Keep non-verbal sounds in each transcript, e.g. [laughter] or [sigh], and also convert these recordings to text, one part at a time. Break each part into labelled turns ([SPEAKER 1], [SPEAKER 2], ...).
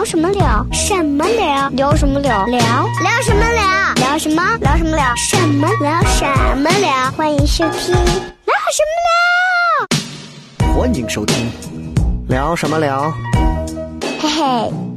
[SPEAKER 1] 聊什么聊？什么聊？聊？什么聊？聊聊？什么聊？聊什么？聊？什么聊？什么？聊？什么？聊？欢迎收听聊什么？聊？
[SPEAKER 2] 欢迎收听，聊什么？聊？
[SPEAKER 1] 嘿嘿。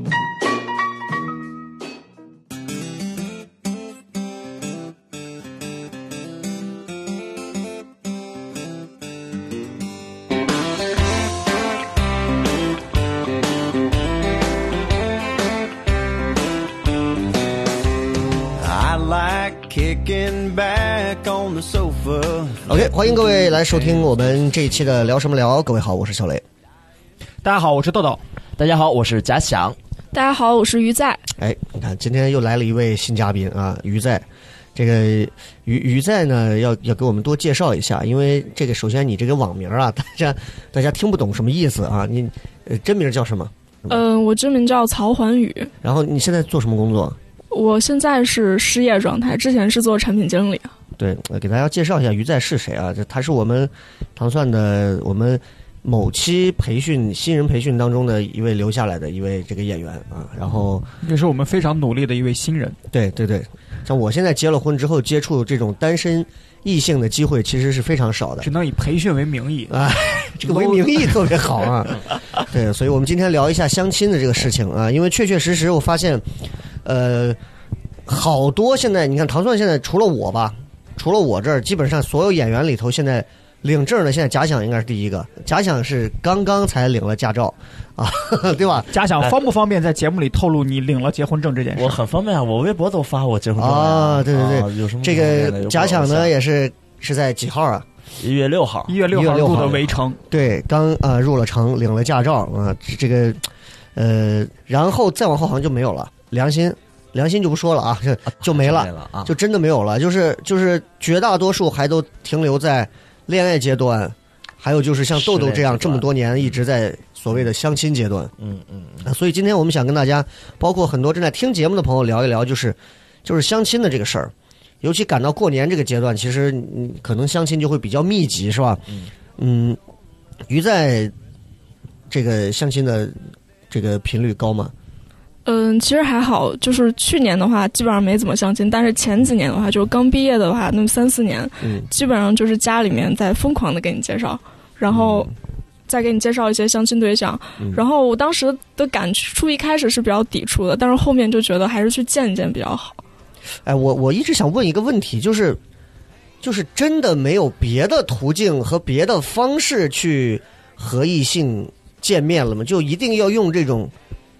[SPEAKER 2] OK，欢迎各位来收听我们这一期的聊什么聊。各位好，我是小雷。
[SPEAKER 3] 大家好，我是豆豆。
[SPEAKER 4] 大家好，我是贾想。
[SPEAKER 5] 大家好，我是于在。
[SPEAKER 2] 哎，你看今天又来了一位新嘉宾啊，于在。这个于于在呢，要要给我们多介绍一下，因为这个首先你这个网名啊，[laughs] 大家大家听不懂什么意思啊，你呃真名叫什么？
[SPEAKER 5] 嗯、我真名叫曹环宇，
[SPEAKER 2] 然后你现在做什么工作？
[SPEAKER 5] 我现在是失业状态，之前是做产品经理。
[SPEAKER 2] 对，呃给大家介绍一下于在是谁啊？这他是我们糖蒜的我们某期培训新人培训当中的一位留下来的一位这个演员啊。然后
[SPEAKER 3] 也是我们非常努力的一位新人。
[SPEAKER 2] 对对对，像我现在结了婚之后，接触这种单身异性的机会其实是非常少的
[SPEAKER 3] 只。能以培训为名义。
[SPEAKER 2] 啊，[laughs] 这个为名义特别好啊。对，所以我们今天聊一下相亲的这个事情啊，因为确确实实我发现，呃，好多现在你看糖蒜现在除了我吧，除了我这儿，基本上所有演员里头现在领证的，现在假想应该是第一个，假想是刚刚才领了驾照。啊，[laughs] 对吧？
[SPEAKER 3] 假想方不方便在节目里透露你领了结婚证这件事？
[SPEAKER 4] 我很方便啊，我微博都发我结婚证了
[SPEAKER 2] 啊，对对对，
[SPEAKER 4] 啊有什么
[SPEAKER 2] 这个假想呢，也是是在几号啊？
[SPEAKER 4] 一月六号。
[SPEAKER 3] 一月六
[SPEAKER 2] 1月6
[SPEAKER 3] 号录
[SPEAKER 2] 号
[SPEAKER 3] 的围城，
[SPEAKER 2] 对，刚呃入了城，领了驾照啊，这这个呃，然后再往后好像就没有了，良心良心就不说了啊，这就没了，
[SPEAKER 4] 啊，
[SPEAKER 2] 就真的没有了，就是就是绝大多数还都停留在恋爱阶段，还有就是像豆豆这样这么多年一直在所谓的相亲阶段
[SPEAKER 4] 嗯嗯
[SPEAKER 2] 所以今天我们想跟大家，包括很多正在听节目的朋友聊一聊，就是就是相亲的这个事儿。尤其赶到过年这个阶段，其实嗯，可能相亲就会比较密集，是吧？
[SPEAKER 4] 嗯
[SPEAKER 2] 嗯，于在这个相亲的这个频率高吗？
[SPEAKER 5] 嗯，其实还好，就是去年的话基本上没怎么相亲，但是前几年的话，就是刚毕业的话，那么三四年，
[SPEAKER 2] 嗯，
[SPEAKER 5] 基本上就是家里面在疯狂的给你介绍，然后再给你介绍一些相亲对象。
[SPEAKER 2] 嗯
[SPEAKER 5] 然后我当时的感触一开始是比较抵触的，但是后面就觉得还是去见一见比较好。
[SPEAKER 2] 哎，我我一直想问一个问题，就是就是真的没有别的途径和别的方式去和异性见面了吗？就一定要用这种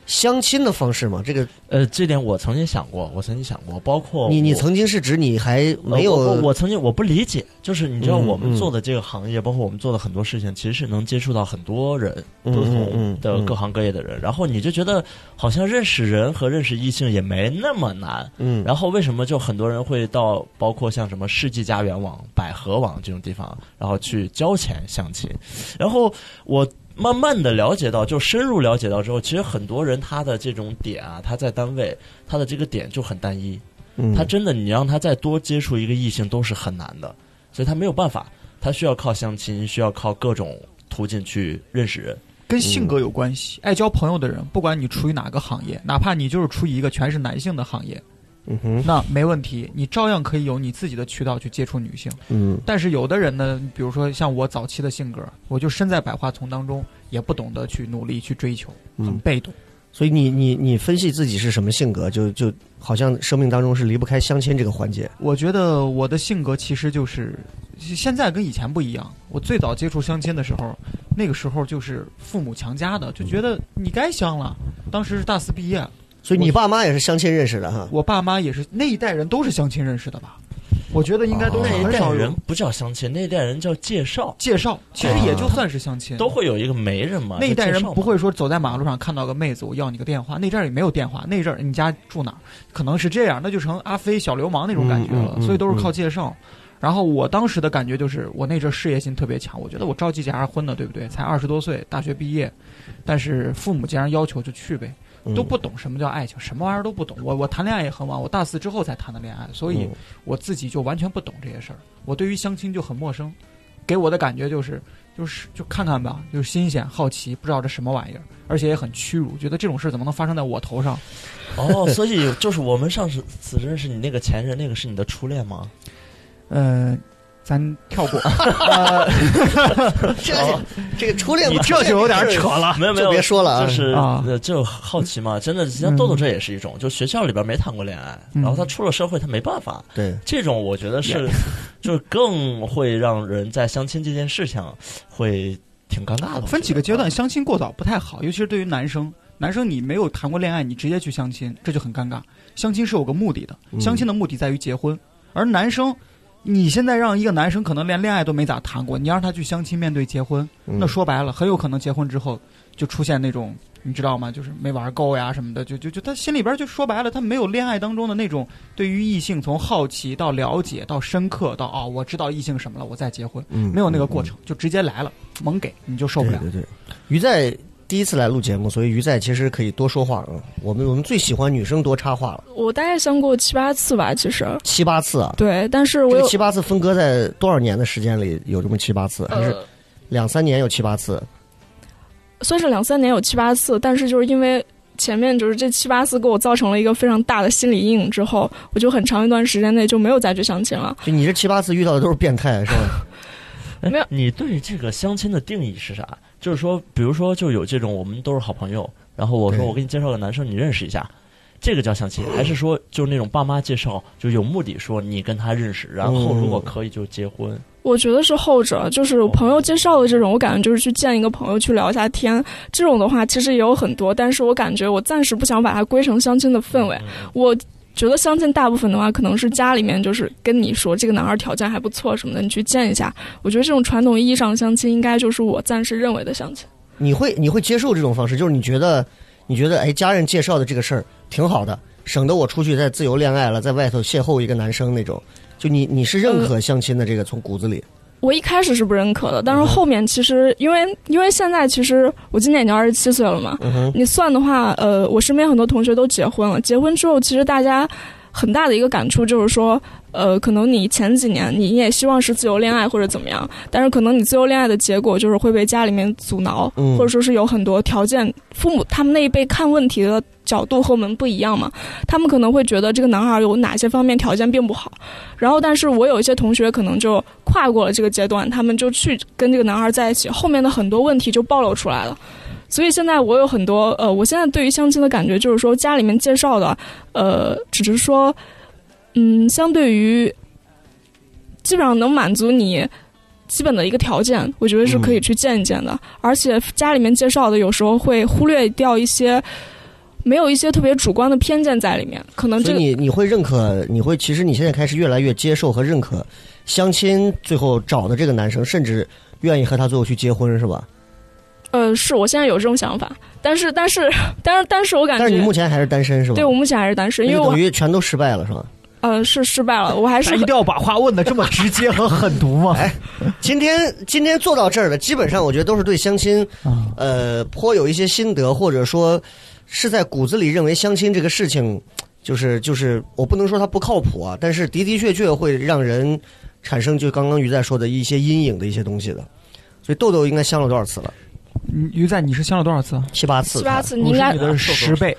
[SPEAKER 2] 相亲的方式吗？这个
[SPEAKER 4] 呃，这点我曾经想过，我曾经想过，包括
[SPEAKER 2] 你你曾经是指你还没有
[SPEAKER 4] 呃我我我曾经我不理解，就是你知道我们做的这个行业，包括我们做的很多事情，其实是能接触到很多人，不同的各行各业的人，然后你就觉得好像认识人和认识异性也没那么难，
[SPEAKER 2] 嗯，
[SPEAKER 4] 然后为什么就很多人会到包括像什么世纪佳缘网、百合网这种地方，然后去交钱相亲？然后我慢慢的了解到，就深入了解到之后，其实很多人他的这种点啊，他在单位他的这个点就很单一，
[SPEAKER 2] 嗯
[SPEAKER 4] 他真的你让他再多接触一个异性都是很难的，所以他没有办法，他需要靠相亲，需要靠各种途径去认识人。
[SPEAKER 3] 跟性格有关系。爱交朋友的人，不管你处于哪个行业，哪怕你就是处于一个全是男性的行业，
[SPEAKER 2] 嗯哼
[SPEAKER 3] 那没问题，你照样可以有你自己的渠道去接触女性。
[SPEAKER 2] 嗯
[SPEAKER 3] 但是有的人呢，比如说像我早期的性格，我就身在百花丛当中，也不懂得去努力去追求，很
[SPEAKER 2] 嗯，
[SPEAKER 3] 被动。
[SPEAKER 2] 所以你你你分析自己是什么性格，就就好像生命当中是离不开相亲这个环节。
[SPEAKER 3] 我觉得我的性格其实就是现在跟以前不一样。我最早接触相亲的时候，那个时候就是父母强加的，就觉得你该相了。当时是大四毕业，
[SPEAKER 2] 所以你爸妈也是相亲认识的哈？
[SPEAKER 3] 我爸妈也是那一代人都是相亲认识的吧？我觉得应该都是
[SPEAKER 4] 那一代
[SPEAKER 3] 很少
[SPEAKER 4] 人不叫相亲，那一代人叫介绍，
[SPEAKER 3] 介绍，其实也就算是相亲。
[SPEAKER 4] 都会有一个媒人嘛。
[SPEAKER 3] 那一代人不会说走在马路上看到个妹子，我要你个电话。那阵儿也没有电话，那阵儿你家住哪儿？可能是这样，那就成阿飞小流氓那种感觉了。
[SPEAKER 2] 嗯嗯嗯
[SPEAKER 3] 所以都是靠介绍。然后我当时的感觉就是，我那阵儿事业心特别强，我觉得我着急结啥婚呢，对不对？才二十多岁，大学毕业，但是父母既然要求就去呗，
[SPEAKER 2] 嗯
[SPEAKER 3] 都不懂什么叫爱情，什么玩意儿都不懂。我我谈恋爱也很晚，我大四之后才谈的恋爱，所以
[SPEAKER 2] 嗯
[SPEAKER 3] 我自己就完全不懂这些事儿。我对于相亲就很陌生，给我的感觉就是就是就看看吧，就是新鲜好奇，不知道这什么玩意儿，而且也很屈辱，觉得这种事怎么能发生在我头上？
[SPEAKER 4] 哦，[laughs] 所以就是我们上次此认识你那个前任，那个是你的初恋吗？
[SPEAKER 3] 呃，咱跳过，[laughs] 呃，[laughs]
[SPEAKER 2] 这这个初恋
[SPEAKER 3] 你这就有点扯了。
[SPEAKER 4] 没有没有，
[SPEAKER 2] 就别说了啊。
[SPEAKER 4] 就是就好奇嘛，真的，像豆豆这也是一种，就学校里边没谈过恋爱，
[SPEAKER 3] 嗯。
[SPEAKER 4] 然后他出了社会，他没办法，
[SPEAKER 2] 对，
[SPEAKER 4] 这种我觉得是，[laughs] 就是更会让人在相亲这件事情会挺尴尬的。
[SPEAKER 3] 分几个阶段，相亲过早不太好，尤其是对于男生。男生你没有谈过恋爱，你直接去相亲，这就很尴尬。相亲是有个目的的，
[SPEAKER 2] 嗯。
[SPEAKER 3] 相亲的目的在于结婚，而男生，你现在让一个男生可能连恋爱都没咋谈过，你让他去相亲面对结婚，
[SPEAKER 2] 嗯
[SPEAKER 3] 那说白了，很有可能结婚之后就出现那种，你知道吗？就是没玩够呀什么的，就就就他心里边就说白了，他没有恋爱当中的那种对于异性从好奇到了解到深刻到哦，我知道异性什么了，我再结婚，
[SPEAKER 2] 嗯
[SPEAKER 3] 没有那个过程，就直接来了，猛给你就受不了。
[SPEAKER 2] 对对对，于在第一次来录节目，所以于在其实可以多说话啊。我们我们最喜欢女生多插话了，
[SPEAKER 5] 我大概相过七八次吧，其实
[SPEAKER 2] 七八次啊。
[SPEAKER 5] 对，但是我有
[SPEAKER 2] 个七八次分割在多少年的时间里有这么七八次，还是
[SPEAKER 5] 呃
[SPEAKER 2] 两三年有七八次？
[SPEAKER 5] 算是两三年有七八次，但是就是因为前面就是这七八次给我造成了一个非常大的心理阴影之后，我就很长一段时间内就没有再去相亲了。
[SPEAKER 2] 就你这七八次遇到的都是变态是吧？
[SPEAKER 4] 哎 [laughs]
[SPEAKER 5] 没有
[SPEAKER 4] 你对这个相亲的定义是啥？就是说，比如说，就有这种我们都是好朋友，然后我说我给你介绍个男生，你认识一下，这个叫相亲，还是说就是那种爸妈介绍，就有目的说你跟他认识，然后如果可以就结婚？
[SPEAKER 5] 我觉得是后者，就是朋友介绍的这种，我感觉就是去见一个朋友去聊一下天，这种的话其实也有很多，但是我感觉我暂时不想把它归成相亲的氛围。
[SPEAKER 4] 嗯
[SPEAKER 5] 我觉得相亲大部分的话，可能是家里面就是跟你说这个男孩条件还不错什么的，你去见一下。我觉得这种传统意义上的相亲，应该就是我暂时认为的相亲。
[SPEAKER 2] 你会你会接受这种方式？就是你觉得你觉得哎，家人介绍的这个事儿挺好的，省得我出去再自由恋爱了，在外头邂逅一个男生那种。就你你是认可相亲的这个从骨子里，
[SPEAKER 5] 我一开始是不认可的，但是后面其实因为因为现在其实我今年已经二十七岁了嘛，
[SPEAKER 2] 嗯，
[SPEAKER 5] 你算的话，呃，我身边很多同学都结婚了。结婚之后，其实大家很大的一个感触就是说，呃，可能你前几年你也希望是自由恋爱或者怎么样，但是可能你自由恋爱的结果就是会被家里面阻挠，
[SPEAKER 2] 嗯
[SPEAKER 5] 或者说是有很多条件，父母他们那一辈看问题的角度和我们不一样嘛，他们可能会觉得这个男孩有哪些方面条件并不好，然后但是我有一些同学可能就跨过了这个阶段，他们就去跟这个男孩在一起，后面的很多问题就暴露出来了。所以现在我有很多呃，我现在对于相亲的感觉就是说，家里面介绍的，呃，只是说，嗯，相对于基本上能满足你基本的一个条件，我觉得是可以去见一见的。而且家里面介绍的有时候会忽略掉一些，没有一些特别主观的偏见在里面，可能这个
[SPEAKER 2] 你你会认可，你会其实你现在开始越来越接受和认可相亲最后找的这个男生，甚至愿意和他最后去结婚是吧？
[SPEAKER 5] 呃，是我现在有这种想法，但是但是 [laughs] 但是但是我感觉，
[SPEAKER 2] 但是你目前还是单身是吧？
[SPEAKER 5] 对我目前还是单身，因为我
[SPEAKER 2] 等于全都失败了是吧？
[SPEAKER 5] 呃是失败了，我还是
[SPEAKER 3] 一定要把话问的这么直接和狠毒吗？[laughs]
[SPEAKER 2] 哎今天今天做到这儿的，基本上我觉得都是对相亲，
[SPEAKER 3] 啊
[SPEAKER 2] 呃，颇有一些心得，或者说是在骨子里认为相亲这个事情，就是就是我不能说它不靠谱啊，但是的的确确会让人产生就刚刚于在说的一些阴影的一些东西的。所以豆豆应该相了多少次了？
[SPEAKER 3] 嗯于在，你是相了多少次？
[SPEAKER 2] 七八次。
[SPEAKER 5] 七八次，你应该
[SPEAKER 3] 我是你的十倍。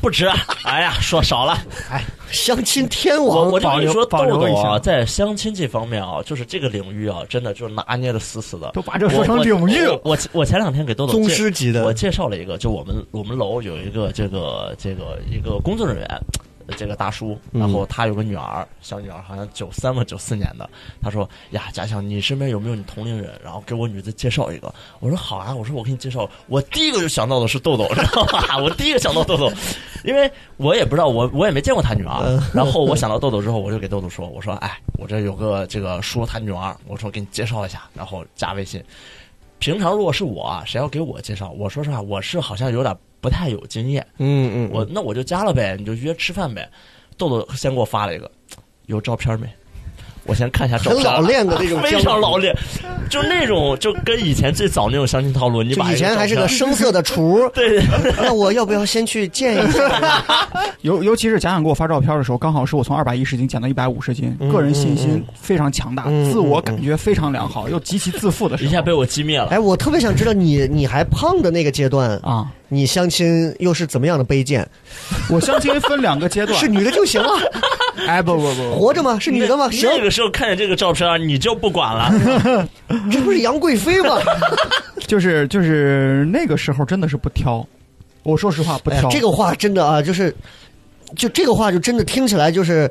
[SPEAKER 4] 不止，哎呀，说少了。
[SPEAKER 2] 哎相亲天王
[SPEAKER 4] 我就跟你说，豆豆啊，在相亲这方面啊，就是这个领域啊，真的就是拿捏的死死的。
[SPEAKER 3] 都把这说成领域了。
[SPEAKER 4] 我我我前两天给豆豆
[SPEAKER 2] 宗
[SPEAKER 4] 介
[SPEAKER 2] 师级的。
[SPEAKER 4] 我介绍了一个，就我们我们楼有一个这个这个一个工作人员，呃这个大叔，
[SPEAKER 2] 嗯
[SPEAKER 4] 然后他有个女儿，小女儿好像九三吧九四年的。他说呀，家乡你身边有没有你同龄人？然后给我女子介绍一个。我说好啊，我说我给你介绍。我第一个就想到的是豆豆，知道吧？我第一个想到豆豆，因为我也不知道，我我也没见过他女儿。然后我想到豆豆之后，我就给豆豆说，我说哎，我这有个这个叔他女儿，我说给你介绍一下，然后加微信。平常如果是我啊，谁要给我介绍，我说实话，我是好像有点不太有经验，
[SPEAKER 2] 嗯嗯，
[SPEAKER 4] 我那我就加了呗，你就约吃饭呗。豆豆先给我发了一个，有照片没？我先看一下照片很，
[SPEAKER 2] 老练的那种
[SPEAKER 4] 非常老练，就那种就跟以前最早那种相亲套路，你把以
[SPEAKER 2] 前还是个
[SPEAKER 4] 照片
[SPEAKER 2] 生涩的厨，[laughs]
[SPEAKER 4] 对，
[SPEAKER 2] 那我要不要先去见一下？[laughs]
[SPEAKER 3] 尤尤其是贾想给我发照片的时候，刚好是我从二百一十斤减到一百五十斤，
[SPEAKER 2] 嗯
[SPEAKER 3] 个人信心非常强大，
[SPEAKER 2] 嗯
[SPEAKER 3] 自我感觉非常良好，又极其自负的时候，
[SPEAKER 4] 一下被我击灭了。
[SPEAKER 2] 哎，我特别想知道你你还胖的那个阶段，
[SPEAKER 3] 啊，
[SPEAKER 2] 你相亲又是怎么样的卑贱？[laughs]
[SPEAKER 3] 我相亲分两个阶段，[laughs]
[SPEAKER 2] 是女的就行了，[laughs]
[SPEAKER 3] 哎不不不，
[SPEAKER 2] 活着吗？是女的吗？行，
[SPEAKER 4] 那个时候看见这个照片，你就不管了。
[SPEAKER 2] 这不是杨贵妃吗？
[SPEAKER 3] 就是就是那个时候真的是不挑，我说实话不挑，
[SPEAKER 2] 哎这个话真的啊，就是，就这个话就真的听起来就是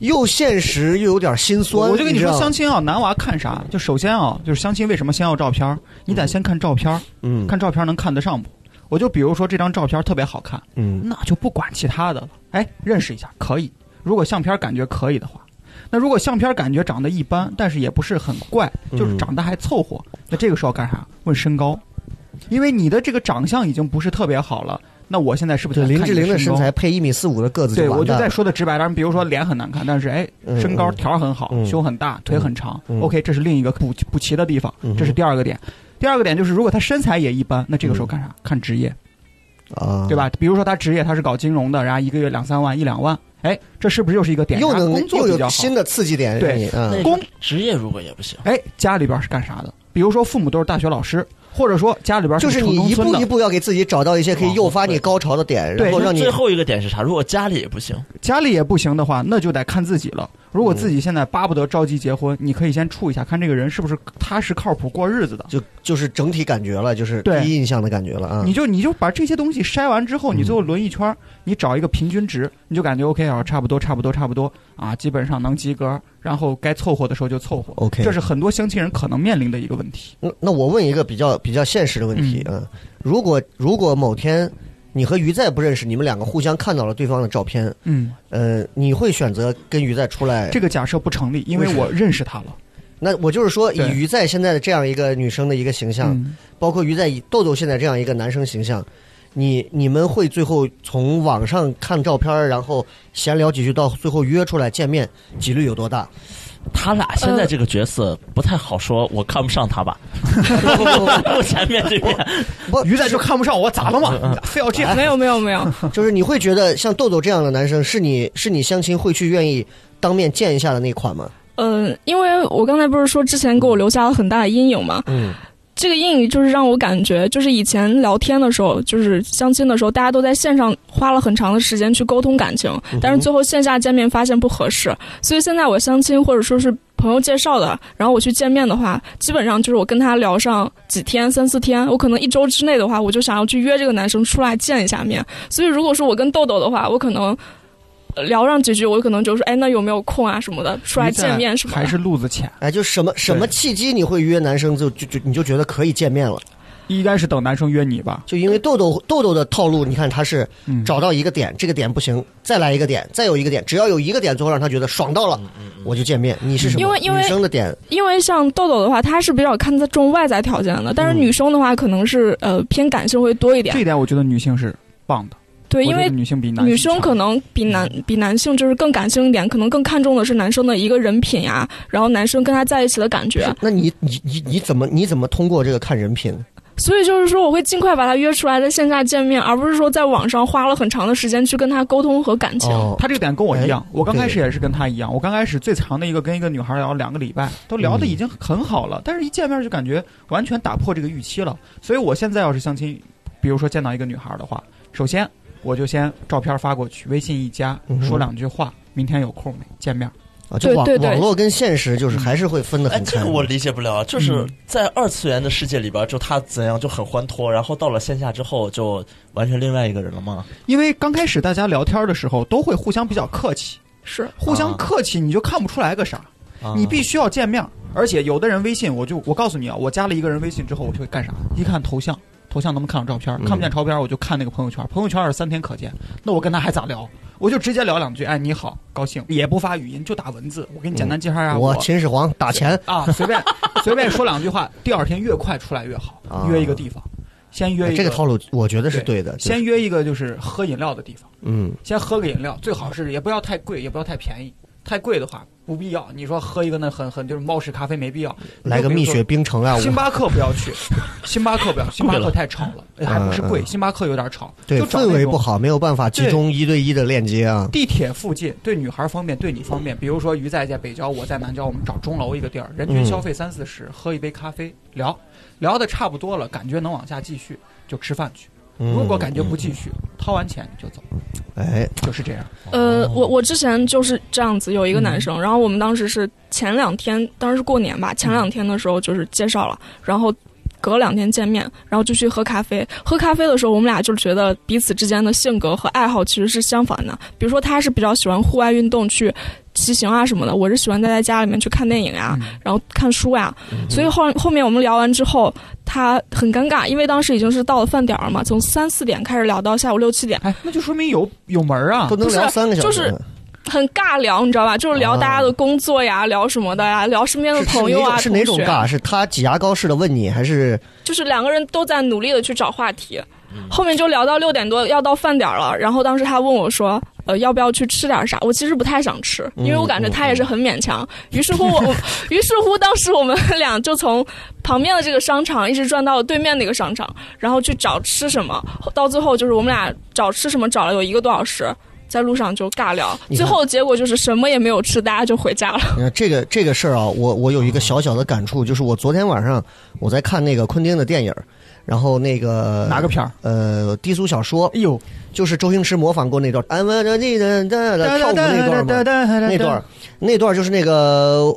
[SPEAKER 2] 又现实又有点心酸。
[SPEAKER 3] 我就跟你说，相亲啊，男娃看啥？就首先啊，就是相亲为什么先要照片？你得先看照片，
[SPEAKER 2] 嗯
[SPEAKER 3] 看照片能看得上不？我就比如说这张照片特别好看，
[SPEAKER 2] 嗯
[SPEAKER 3] 那就不管其他的了。哎，认识一下可以。如果相片感觉可以的话，那如果相片感觉长得一般，但是也不是很怪，就是
[SPEAKER 2] 嗯
[SPEAKER 3] 长得还凑合，那这个时候干啥？问身高，因为你的这个长相已经不是特别好了。那我现在是不是
[SPEAKER 2] 林志玲的
[SPEAKER 3] 身
[SPEAKER 2] 材配一米四五的个子
[SPEAKER 3] 对，我就再。说的直白点，比如说脸很难看，但是哎，
[SPEAKER 2] 嗯
[SPEAKER 3] 身高
[SPEAKER 2] 嗯
[SPEAKER 3] 条很好，
[SPEAKER 2] 嗯
[SPEAKER 3] 胸很大，腿很长。
[SPEAKER 2] 嗯
[SPEAKER 3] OK，这是另一个补补齐的地方这是第二个点。第二个点就是，如果他身材也一般，那这个时候
[SPEAKER 2] 嗯
[SPEAKER 3] 干啥？看职业，
[SPEAKER 2] 啊，
[SPEAKER 3] 对吧？比如说他职业他是搞金融的，然后一个月两三万、一两万，哎，这是不是又是一个点？
[SPEAKER 2] 又能
[SPEAKER 3] 工作
[SPEAKER 2] 又
[SPEAKER 3] 比较好。
[SPEAKER 2] 有新的刺激点，
[SPEAKER 3] 对工
[SPEAKER 4] 职业如果也不行，
[SPEAKER 3] 哎，家里边是干啥的？比如说父母都是大学老师，或者说家里边
[SPEAKER 2] 就是你一步一步要给自己找到一些可以诱发你高潮的点，
[SPEAKER 3] 对
[SPEAKER 2] 然后让你
[SPEAKER 4] 最后一个点是啥？如果家里也不行，
[SPEAKER 3] 家里也不行的话，那就得看自己了。如果
[SPEAKER 2] 嗯
[SPEAKER 3] 自己现在巴不得着急结婚，你可以先处一下，看这个人是不是踏实靠谱过日子的。
[SPEAKER 2] 就就是整体感觉了，就是第一印象的感觉了啊。
[SPEAKER 3] 你就你就把这些东西筛完之后，你最后轮一圈儿，你找一个平均值，你就感觉 OK 啊，差不多，差不多，差不多啊，基本上能及格。然后该凑合的时候就凑合。
[SPEAKER 2] OK
[SPEAKER 3] 这是很多相亲人可能面临的一个问题。
[SPEAKER 2] 那那我问一个比较比较现实的问题啊、嗯如果如果某天你和于在不认识，你们两个互相看到了对方的照片，
[SPEAKER 3] 嗯，
[SPEAKER 2] 呃，你会选择跟于在出来？
[SPEAKER 3] 这个假设不成立，因为我认识他了。
[SPEAKER 2] 那我就是说，以
[SPEAKER 3] 对
[SPEAKER 2] 于在现在的这样一个女生的一个形象，
[SPEAKER 3] 嗯，
[SPEAKER 2] 包括于在以豆豆现在这样一个男生形象，你你们会最后从网上看照片，然后闲聊几句，到最后约出来见面，几率有多大？
[SPEAKER 4] 他俩现在这个角色不太好说，我看不上他吧？目前面这边，
[SPEAKER 2] 不，
[SPEAKER 3] 于仔就看不上我，咋了嘛？
[SPEAKER 2] 嗯
[SPEAKER 3] 非要这样？
[SPEAKER 5] 没有没有没有，
[SPEAKER 2] 就是你会觉得像豆豆这样的男生，是你是你相亲会去愿意当面见一下的那款吗？
[SPEAKER 5] 嗯，因为我刚才不是说之前给我留下了很大的阴影吗，
[SPEAKER 2] 嗯
[SPEAKER 5] 这个英语就是让我感觉，就是以前聊天的时候，就是相亲的时候，大家都在线上花了很长的时间去沟通感情，但是最后线下见面发现不合适，所以现在我相亲或者说是朋友介绍的，然后我去见面的话，基本上就是我跟他聊上几天、三四天，我可能一周之内的话，我就想要去约这个男生出来见一下面。所以如果说我跟豆豆的话，我可能。呃聊上几句，我可能就说，哎，那有没有空啊什么的，出来见面什么的。
[SPEAKER 3] 还是路子浅？
[SPEAKER 2] 哎，就什么什么契机你会约男生就就就你就觉得可以见面了？
[SPEAKER 3] 应该是等男生约你吧？
[SPEAKER 2] 就因为豆豆豆豆的套路，你看他是
[SPEAKER 3] 嗯
[SPEAKER 2] 找到一个点，这个点不行，再来一个点，再有一个点，只要有一个点，最后让他觉得爽到了，我就见面。你是什么？
[SPEAKER 5] 因为因为
[SPEAKER 2] 女生的点，
[SPEAKER 5] 因为像豆豆的话，他是比较看重外在条件的，但是
[SPEAKER 2] 嗯
[SPEAKER 5] 女生的话可能是呃偏感性会多一点
[SPEAKER 3] 这。一点我觉得女性是棒的。
[SPEAKER 5] 对，因为
[SPEAKER 3] 女性比男
[SPEAKER 5] 女
[SPEAKER 3] 性强
[SPEAKER 5] 生可能比男比男性就是更感性一点，可能更看重的是男生的一个人品呀，然后男生跟他在一起的感觉。
[SPEAKER 2] 那你你你你怎么你怎么通过这个看人品？
[SPEAKER 5] 所以就是说，我会尽快把他约出来，在线下见面，而不是说在网上花了很长的时间去跟他沟通和感情。
[SPEAKER 2] 哦，
[SPEAKER 3] 他这个点跟我一样
[SPEAKER 2] 哎，
[SPEAKER 3] 我刚开始也是跟他一样。我刚开始最长的一个跟一个女孩聊两个礼拜，都聊的已经很好了，但是一见面就感觉完全打破这个预期了。所以我现在要是相亲，比如说见到一个女孩的话，首先我就先照片发过去，微信一加说两句话，明天有空没见面。
[SPEAKER 2] 啊，就网
[SPEAKER 5] 对对对
[SPEAKER 2] 网络跟现实就是还是会分得
[SPEAKER 4] 哎，
[SPEAKER 2] 很开。
[SPEAKER 4] 这个我理解不了啊，就是
[SPEAKER 3] 嗯
[SPEAKER 4] 在二次元的世界里边，就他怎样就很欢脱，然后到了线下之后就完全另外一个人了吗？
[SPEAKER 3] 因为刚开始大家聊天的时候都会互相比较客气，
[SPEAKER 5] 是，
[SPEAKER 3] 互相客气你就看不出来个啥。
[SPEAKER 4] 啊
[SPEAKER 3] 你必须要见面儿，而且有的人微信，我就我告诉你啊，我加了一个人微信之后，我就会干啥？一看头像，头像能不能看到照片看不见照片，我就看那个朋友圈，朋友圈儿是三天可见，那我跟他还咋聊？我就直接聊两句，哎，你好，高兴，也不发语音，就打文字。我给你简单介绍一下
[SPEAKER 2] 我秦始皇打钱，[laughs]
[SPEAKER 3] 啊，随便随便说两句话，第二天越快出来越好
[SPEAKER 2] 啊，
[SPEAKER 3] 约一个地方，先约一个
[SPEAKER 2] 这个套路我觉得是对的。就是。
[SPEAKER 3] 先约一个就是喝饮料的地方，
[SPEAKER 2] 嗯，
[SPEAKER 3] 先喝个饮料，最好是也不要太贵，也不要太便宜，太贵的话不必要。你说喝一个那很很就是猫屎咖啡没必要，
[SPEAKER 2] 来个蜜雪冰城啊！
[SPEAKER 3] 星巴克不要去，[laughs] 星巴克不要，星巴克太吵了，哎还不是贵，
[SPEAKER 2] 嗯
[SPEAKER 3] 星巴克有点吵，
[SPEAKER 2] 对
[SPEAKER 3] 就
[SPEAKER 2] 氛围不好，没有办法集中一对一的链接啊。
[SPEAKER 3] 地铁附近对女孩方便，对你方便。比如说于在在北郊，我在南郊，我们找钟楼一个地儿，人均
[SPEAKER 2] 嗯
[SPEAKER 3] 消费三四十，喝一杯咖啡，聊聊的差不多了，感觉能往下继续，就吃饭去。如果感觉不继续，掏完钱就走，
[SPEAKER 2] 哎，
[SPEAKER 3] 就是这样。
[SPEAKER 5] 呃，我我之前就是这样子，有一个男生，然后我们当时是前两天，当时是过年吧，前两天的时候就是介绍了，然后隔两天见面，然后就去喝咖啡。喝咖啡的时候，我们俩就觉得彼此之间的性格和爱好其实是相反的。比如说，他是比较喜欢户外运动，去骑行啊什么的；我是喜欢待在家里面去看电影呀、然后看书呀、所以后后面我们聊完之后，他很尴尬，因为当时已经是到了饭点儿了嘛，从三四点开始聊到下午六七点。
[SPEAKER 3] 哎，那就说明有有门儿啊
[SPEAKER 2] 不。能聊三个小时，
[SPEAKER 5] 就是很尬聊，你知道吧？就是聊大家的工作呀，聊什么的呀，聊身边的朋友啊、
[SPEAKER 2] 是哪种尬？是他挤牙膏似的问你，还是
[SPEAKER 5] 就是两个人都在努力的去找话题。后面就聊到六点多，要到饭点儿了。然后当时他问我说：“呃，要不要去吃点啥？”我其实不太想吃，因为我感觉他也是很勉强。于是乎我，我 [laughs] 于是乎当时我们俩就从旁边的这个商场一直转到了对面的一个商场，然后去找吃什么。到最后就是我们俩找吃什么找了有一个多小时。在路上就尬聊，最后结果就是什么也没有吃，大家就回家了。
[SPEAKER 2] 你看这个这个事儿啊，我我有一个小小的感触，就是我昨天晚上我在看那个昆汀的电影，然后那个
[SPEAKER 3] 哪个片儿？
[SPEAKER 2] 呃，低俗小说，
[SPEAKER 3] 哎呦，
[SPEAKER 2] 就是周星驰模仿过那段《安稳的你的的的跳舞那段嘛，那段那段就是那个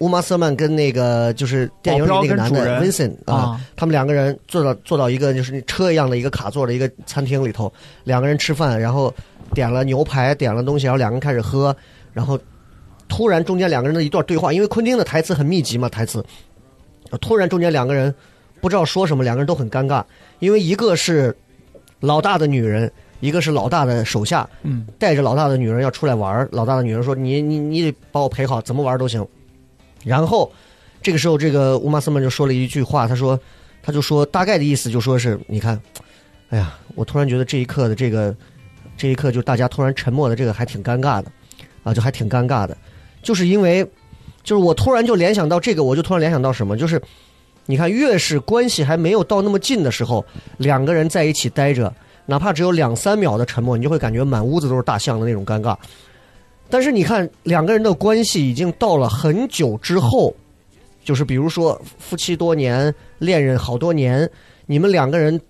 [SPEAKER 2] 乌玛瑟曼跟那个就是电影里那个男的 Vincent 啊
[SPEAKER 3] 啊，
[SPEAKER 2] 他们两个人坐到坐到一个就是车一样的一个卡座的一个餐厅里头，两个人吃饭，然后点了牛排，点了东西，然后两个人开始喝，然后突然中间两个人的一段对话，因为昆汀的台词很密集嘛，台词，突然中间两个人不知道说什么，两个人都很尴尬，因为一个是老大的女人，一个是老大的手下，
[SPEAKER 3] 嗯，
[SPEAKER 2] 带着老大的女人要出来玩儿，老大的女人说：“你你你得把我陪好，怎么玩都行。”然后这个时候，这个乌玛斯曼就说了一句话，他说：“他就说大概的意思就说是，你看，哎呀，我突然觉得这一刻的这个这一刻，就大家突然沉默的这个还挺尴尬的，啊，就还挺尴尬的，就是因为就是我突然就联想到这个，我就突然联想到什么，就是你看，越是关系还没有到那么近的时候，两个人在一起待着。”哪怕只有两三秒的沉默，你就会感觉满屋子都是大象的那种尴尬。但是你看，两个人的关系已经到了很久之后，就是比如说夫妻多年、恋人好多年，你们两个人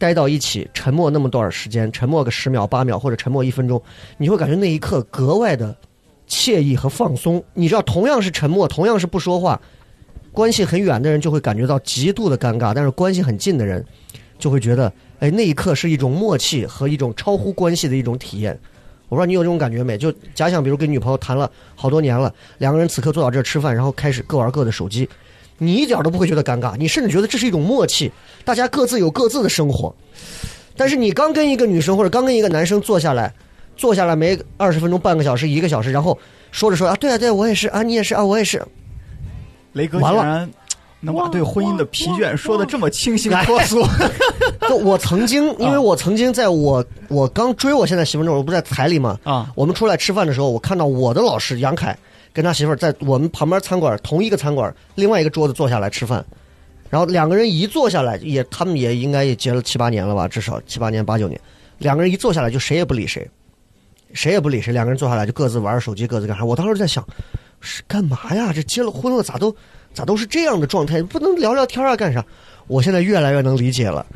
[SPEAKER 2] 待到一起，沉默那么段时间，沉默个十秒、八秒或者沉默一分钟，你会感觉那一刻格外的惬意和放松。你知道，同样是沉默，同样是不说话，关系很远的人就会感觉到极度的尴尬，但是关系很近的人就会觉得。哎，那一刻是一种默契和一种超乎关系的一种体验。我不知道你有这种感觉没？就假想，比如跟女朋友谈了好多年了，两个人此刻坐到这儿吃饭，然后开始各玩各的手机，你一点都不会觉得尴尬，你甚至觉得这是一种默契，大家各自有各自的生活。但是你刚跟一个女生或者刚跟一个男生坐下来，坐下来没二十分钟、半个小时、一个小时，然后说着说啊，对啊，对啊，我也是啊，你也是啊，我也是。
[SPEAKER 3] 雷哥
[SPEAKER 2] 完了
[SPEAKER 3] 能把对婚姻的疲倦说的这么清新脱俗。
[SPEAKER 2] 就我曾经，因为我曾经在我我刚追我现在媳妇那会儿，我不在台里嘛，
[SPEAKER 3] 啊，
[SPEAKER 2] 我们出来吃饭的时候，我看到我的老师杨凯跟他媳妇儿在我们旁边餐馆同一个餐馆另外一个桌子坐下来吃饭，然后两个人一坐下来，也他们也应该也结了七八年了吧，至少七八年八九年，两个人一坐下来就谁也不理谁，谁也不理谁，两个人坐下来就各自玩着手机，各自干啥。我当时在想，是干嘛呀？这结了婚了咋都咋都是这样的状态？不能聊聊天啊？干啥？我现在越来越能理解了，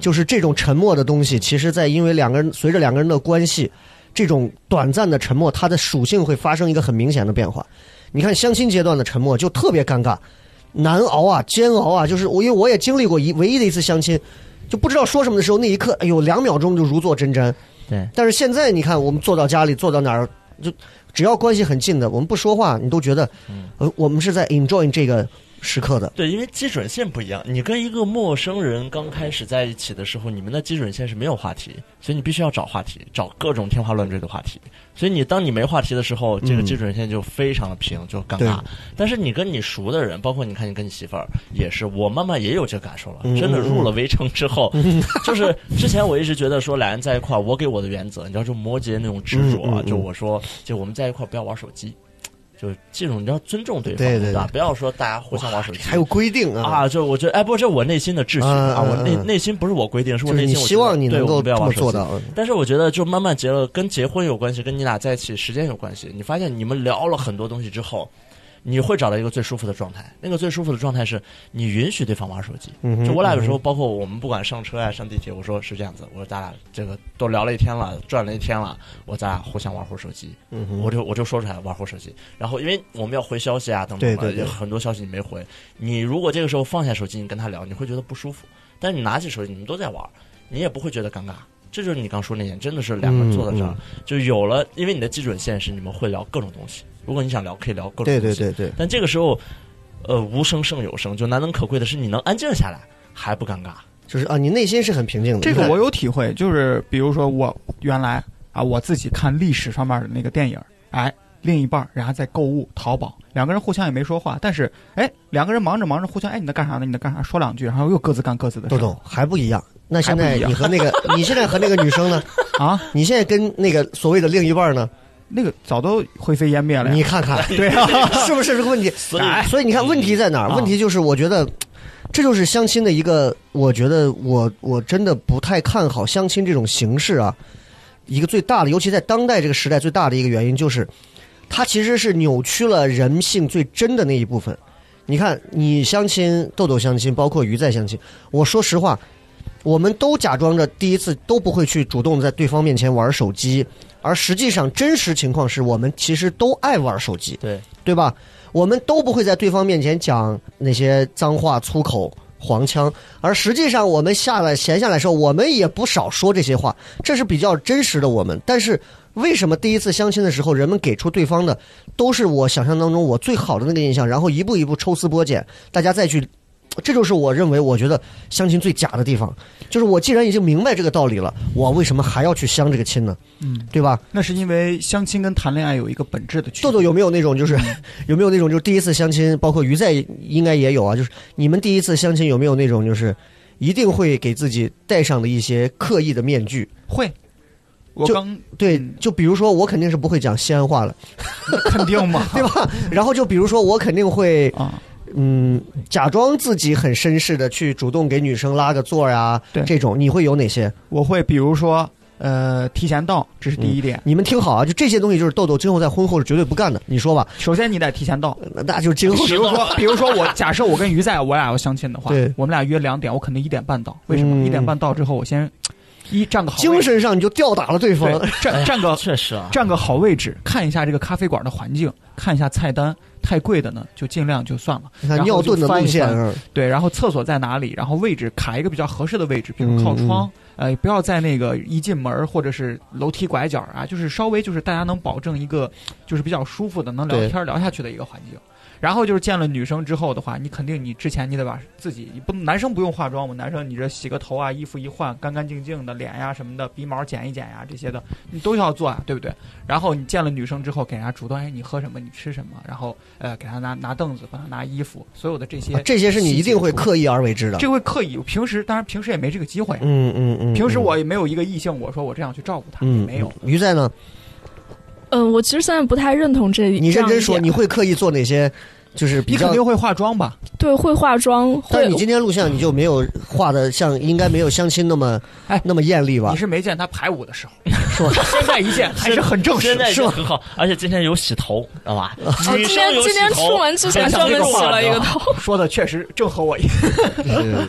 [SPEAKER 2] 就是这种沉默的东西，其实在因为两个人随着两个人的关系，这种短暂的沉默，它的属性会发生一个很明显的变化。你看相亲阶段的沉默就特别尴尬，难熬啊，煎熬啊，就是我因为我也经历过一唯一的一次相亲，就不知道说什么的时候，那一刻，哎呦，两秒钟就如坐针毡。
[SPEAKER 4] 对，
[SPEAKER 2] 但是现在你看，我们坐到家里，坐到哪儿，就只要关系很近的，我们不说话，你都觉得，呃，我们是在 enjoy 这个时刻的。
[SPEAKER 4] 对，因为基准线不一样。你跟一个陌生人刚开始在一起的时候，你们的基准线是没有话题，所以你必须要找话题，找各种天花乱坠的话题。所以你当你没话题的时候，这个基准线就非常的平，就尴尬。但是你跟你熟的人，包括你看你跟你媳妇儿，也是，我慢慢也有这感受了。
[SPEAKER 2] 嗯
[SPEAKER 4] 真的入了围城之后，[laughs] 就是之前我一直觉得说俩人在一块儿，我给我的原则，你知道，就摩羯那种执着就我说，就我们在一块儿不要玩手机。就是这种你要尊重对方，
[SPEAKER 2] 对
[SPEAKER 4] 吧？不要说大家互相玩手机，
[SPEAKER 2] 还有规定啊，
[SPEAKER 4] 啊，就我觉得，哎，不，这我内心的秩序
[SPEAKER 2] 嗯
[SPEAKER 4] 啊，我内内心不是我规定，是我内心我
[SPEAKER 2] 希望你能够
[SPEAKER 4] 不要玩手机
[SPEAKER 2] 么做到。
[SPEAKER 4] 但是我觉得，就慢慢结了，跟结婚有关系，跟你俩在一起时间有关系。你发现你们聊了很多东西之后，你会找到一个最舒服的状态。那个最舒服的状态是你允许对方玩手机。
[SPEAKER 2] 嗯
[SPEAKER 4] 就我俩有时候，
[SPEAKER 2] 嗯
[SPEAKER 4] 包括我们不管上车呀、上地铁，我说是这样子，我说咱俩这个都聊了一天了，转了一天了，我咱俩互相玩会儿手机。
[SPEAKER 2] 嗯
[SPEAKER 4] 我就我就说出来玩会儿手机，然后因为我们要回消息啊等等的，有很多消息你没回，你如果这个时候放下手机，你跟他聊，你会觉得不舒服，但是你拿起手机，你们都在玩，你也不会觉得尴尬。这就是你刚说那点，真的是两个人坐在这儿，
[SPEAKER 2] 嗯
[SPEAKER 4] 就有了，因为你的基准线是你们会聊各种东西。如果你想聊，可以聊各种
[SPEAKER 2] 对
[SPEAKER 4] 东西。
[SPEAKER 2] 对对对，
[SPEAKER 4] 但这个时候，呃，无声胜有声，就难能可贵的是你能安静下来，还不尴尬。
[SPEAKER 2] 就是啊，你内心是很平静的。
[SPEAKER 3] 这个我有体会，就是比如说我原来啊，我自己看历史上面的那个电影，哎，另一半儿然后在购物淘宝，两个人互相也没说话，但是哎，两个人忙着忙着互相哎你在干啥呢？你在干啥？说两句，然后又各自干各自的事儿
[SPEAKER 2] 豆豆还不一样。那现在你和那个，你现在和那个女生呢？
[SPEAKER 3] 啊，
[SPEAKER 2] 你现在跟那个所谓的另一半呢？
[SPEAKER 3] 那个早都灰飞烟灭了。
[SPEAKER 2] 你看看，[laughs]
[SPEAKER 3] 对啊，[laughs]
[SPEAKER 2] 是不是这个问题？
[SPEAKER 4] 所以
[SPEAKER 2] 哎所以你看问题在哪儿？
[SPEAKER 3] 啊
[SPEAKER 2] 问题就是我觉得。这就是相亲的一个，我觉得我我真的不太看好相亲这种形式啊。一个最大的，尤其在当代这个时代，最大的一个原因就是，它其实是扭曲了人性最真的那一部分。你看，你相亲，豆豆相亲，包括鱼在相亲，我说实话，我们都假装着第一次都不会去主动在对方面前玩手机，而实际上真实情况是我们其实都爱玩手机。
[SPEAKER 4] 对，
[SPEAKER 2] 对吧？我们都不会在对方面前讲那些脏话、粗口、黄腔，而实际上我们下来闲下来的时候，我们也不少说这些话，这是比较真实的我们。但是为什么第一次相亲的时候，人们给出对方的都是我想象当中我最好的那个印象，然后一步一步抽丝剥茧，大家再去。这就是我认为，我觉得相亲最假的地方，就是我既然已经明白这个道理了，我为什么还要去相这个亲呢？
[SPEAKER 3] 嗯，
[SPEAKER 2] 对吧？
[SPEAKER 3] 那是因为相亲跟谈恋爱有一个本质的区别。
[SPEAKER 2] 豆豆有没有那种就是有没有那种就是第一次相亲，包括于在应该也有啊，就是你们第一次相亲有没有那种就是一定会给自己戴上的一些刻意的面具？
[SPEAKER 3] 会。我
[SPEAKER 2] 就
[SPEAKER 3] 刚
[SPEAKER 2] 对
[SPEAKER 3] 嗯，
[SPEAKER 2] 就比如说我肯定是不会讲西安话了，
[SPEAKER 3] 肯定嘛，[laughs]
[SPEAKER 2] 对吧？然后就比如说我肯定会
[SPEAKER 3] 啊，
[SPEAKER 2] 嗯假装自己很绅士的去主动给女生拉个座呀，
[SPEAKER 3] 对
[SPEAKER 2] 这种你会有哪些？
[SPEAKER 3] 我会比如说呃提前到，这是第一点。
[SPEAKER 2] 你们听好啊，就这些东西就是豆豆今后在婚后是绝对不干的，你说吧？
[SPEAKER 3] 首先你得提前到，
[SPEAKER 2] 那那就是今后
[SPEAKER 3] 比如说，比如说我假设我跟于在，我俩要相亲的话
[SPEAKER 2] 对，
[SPEAKER 3] 我们俩约两点，我肯定一点半到。为什么？
[SPEAKER 2] 嗯
[SPEAKER 3] 一点半到之后，我先一站个好位
[SPEAKER 2] 精，神上你就吊打了对方。
[SPEAKER 3] 对，站站个 [laughs]
[SPEAKER 4] 确实啊，
[SPEAKER 3] 站个好位置，看一下这个咖啡馆的环境，看一下菜单。太贵的呢，就尽量就算了。
[SPEAKER 2] 你看尿遁的路线啊，
[SPEAKER 3] 对，然后厕所在哪里？然后位置卡一个比较合适的位置，比如靠窗，呃，不要在那个一进门或者是楼梯拐角啊，就是稍微就是大家能保证一个就是比较舒服的能聊天聊下去的一个环境。然后就是见了女生之后的话，你肯定你之前你得把自己你不男生不用化妆嘛，男生你这洗个头啊，衣服一换，干干净净的脸呀什么的，鼻毛剪一剪呀这些的你都要做啊，对不对？然后你见了女生之后，给人家主动哎你喝什么你吃什么，然后呃给她拿拿凳子，帮她拿衣服，所有的这些、
[SPEAKER 2] 啊这些是你一定会刻意而为之的。
[SPEAKER 3] 这会刻意，平时当然平时也没这个机会。
[SPEAKER 2] 嗯嗯嗯，
[SPEAKER 3] 平时
[SPEAKER 2] 嗯
[SPEAKER 3] 我也没有一个异性，我说我这样去照顾他，也
[SPEAKER 2] 嗯
[SPEAKER 3] 没有。
[SPEAKER 2] 于在呢？
[SPEAKER 5] 嗯，我其实现在不太认同这
[SPEAKER 2] 你认真说，你会刻意做哪些？就是比较
[SPEAKER 3] 你肯。定会化妆吧？
[SPEAKER 5] 对会化妆，
[SPEAKER 2] 但你今天录像，你就没有化的像应该没有相亲那么
[SPEAKER 3] 哎
[SPEAKER 2] 那么艳丽吧
[SPEAKER 3] 你？是没见他排舞的时候，
[SPEAKER 2] 是吧？[laughs]
[SPEAKER 3] 现在一见还是很正式
[SPEAKER 4] 现，在已
[SPEAKER 3] 是吧？
[SPEAKER 4] 很好，而且今天有洗头，知道吧？[laughs]
[SPEAKER 5] 今天今天出门之前专门洗了一个头。[laughs]
[SPEAKER 3] 说的确实正合我意。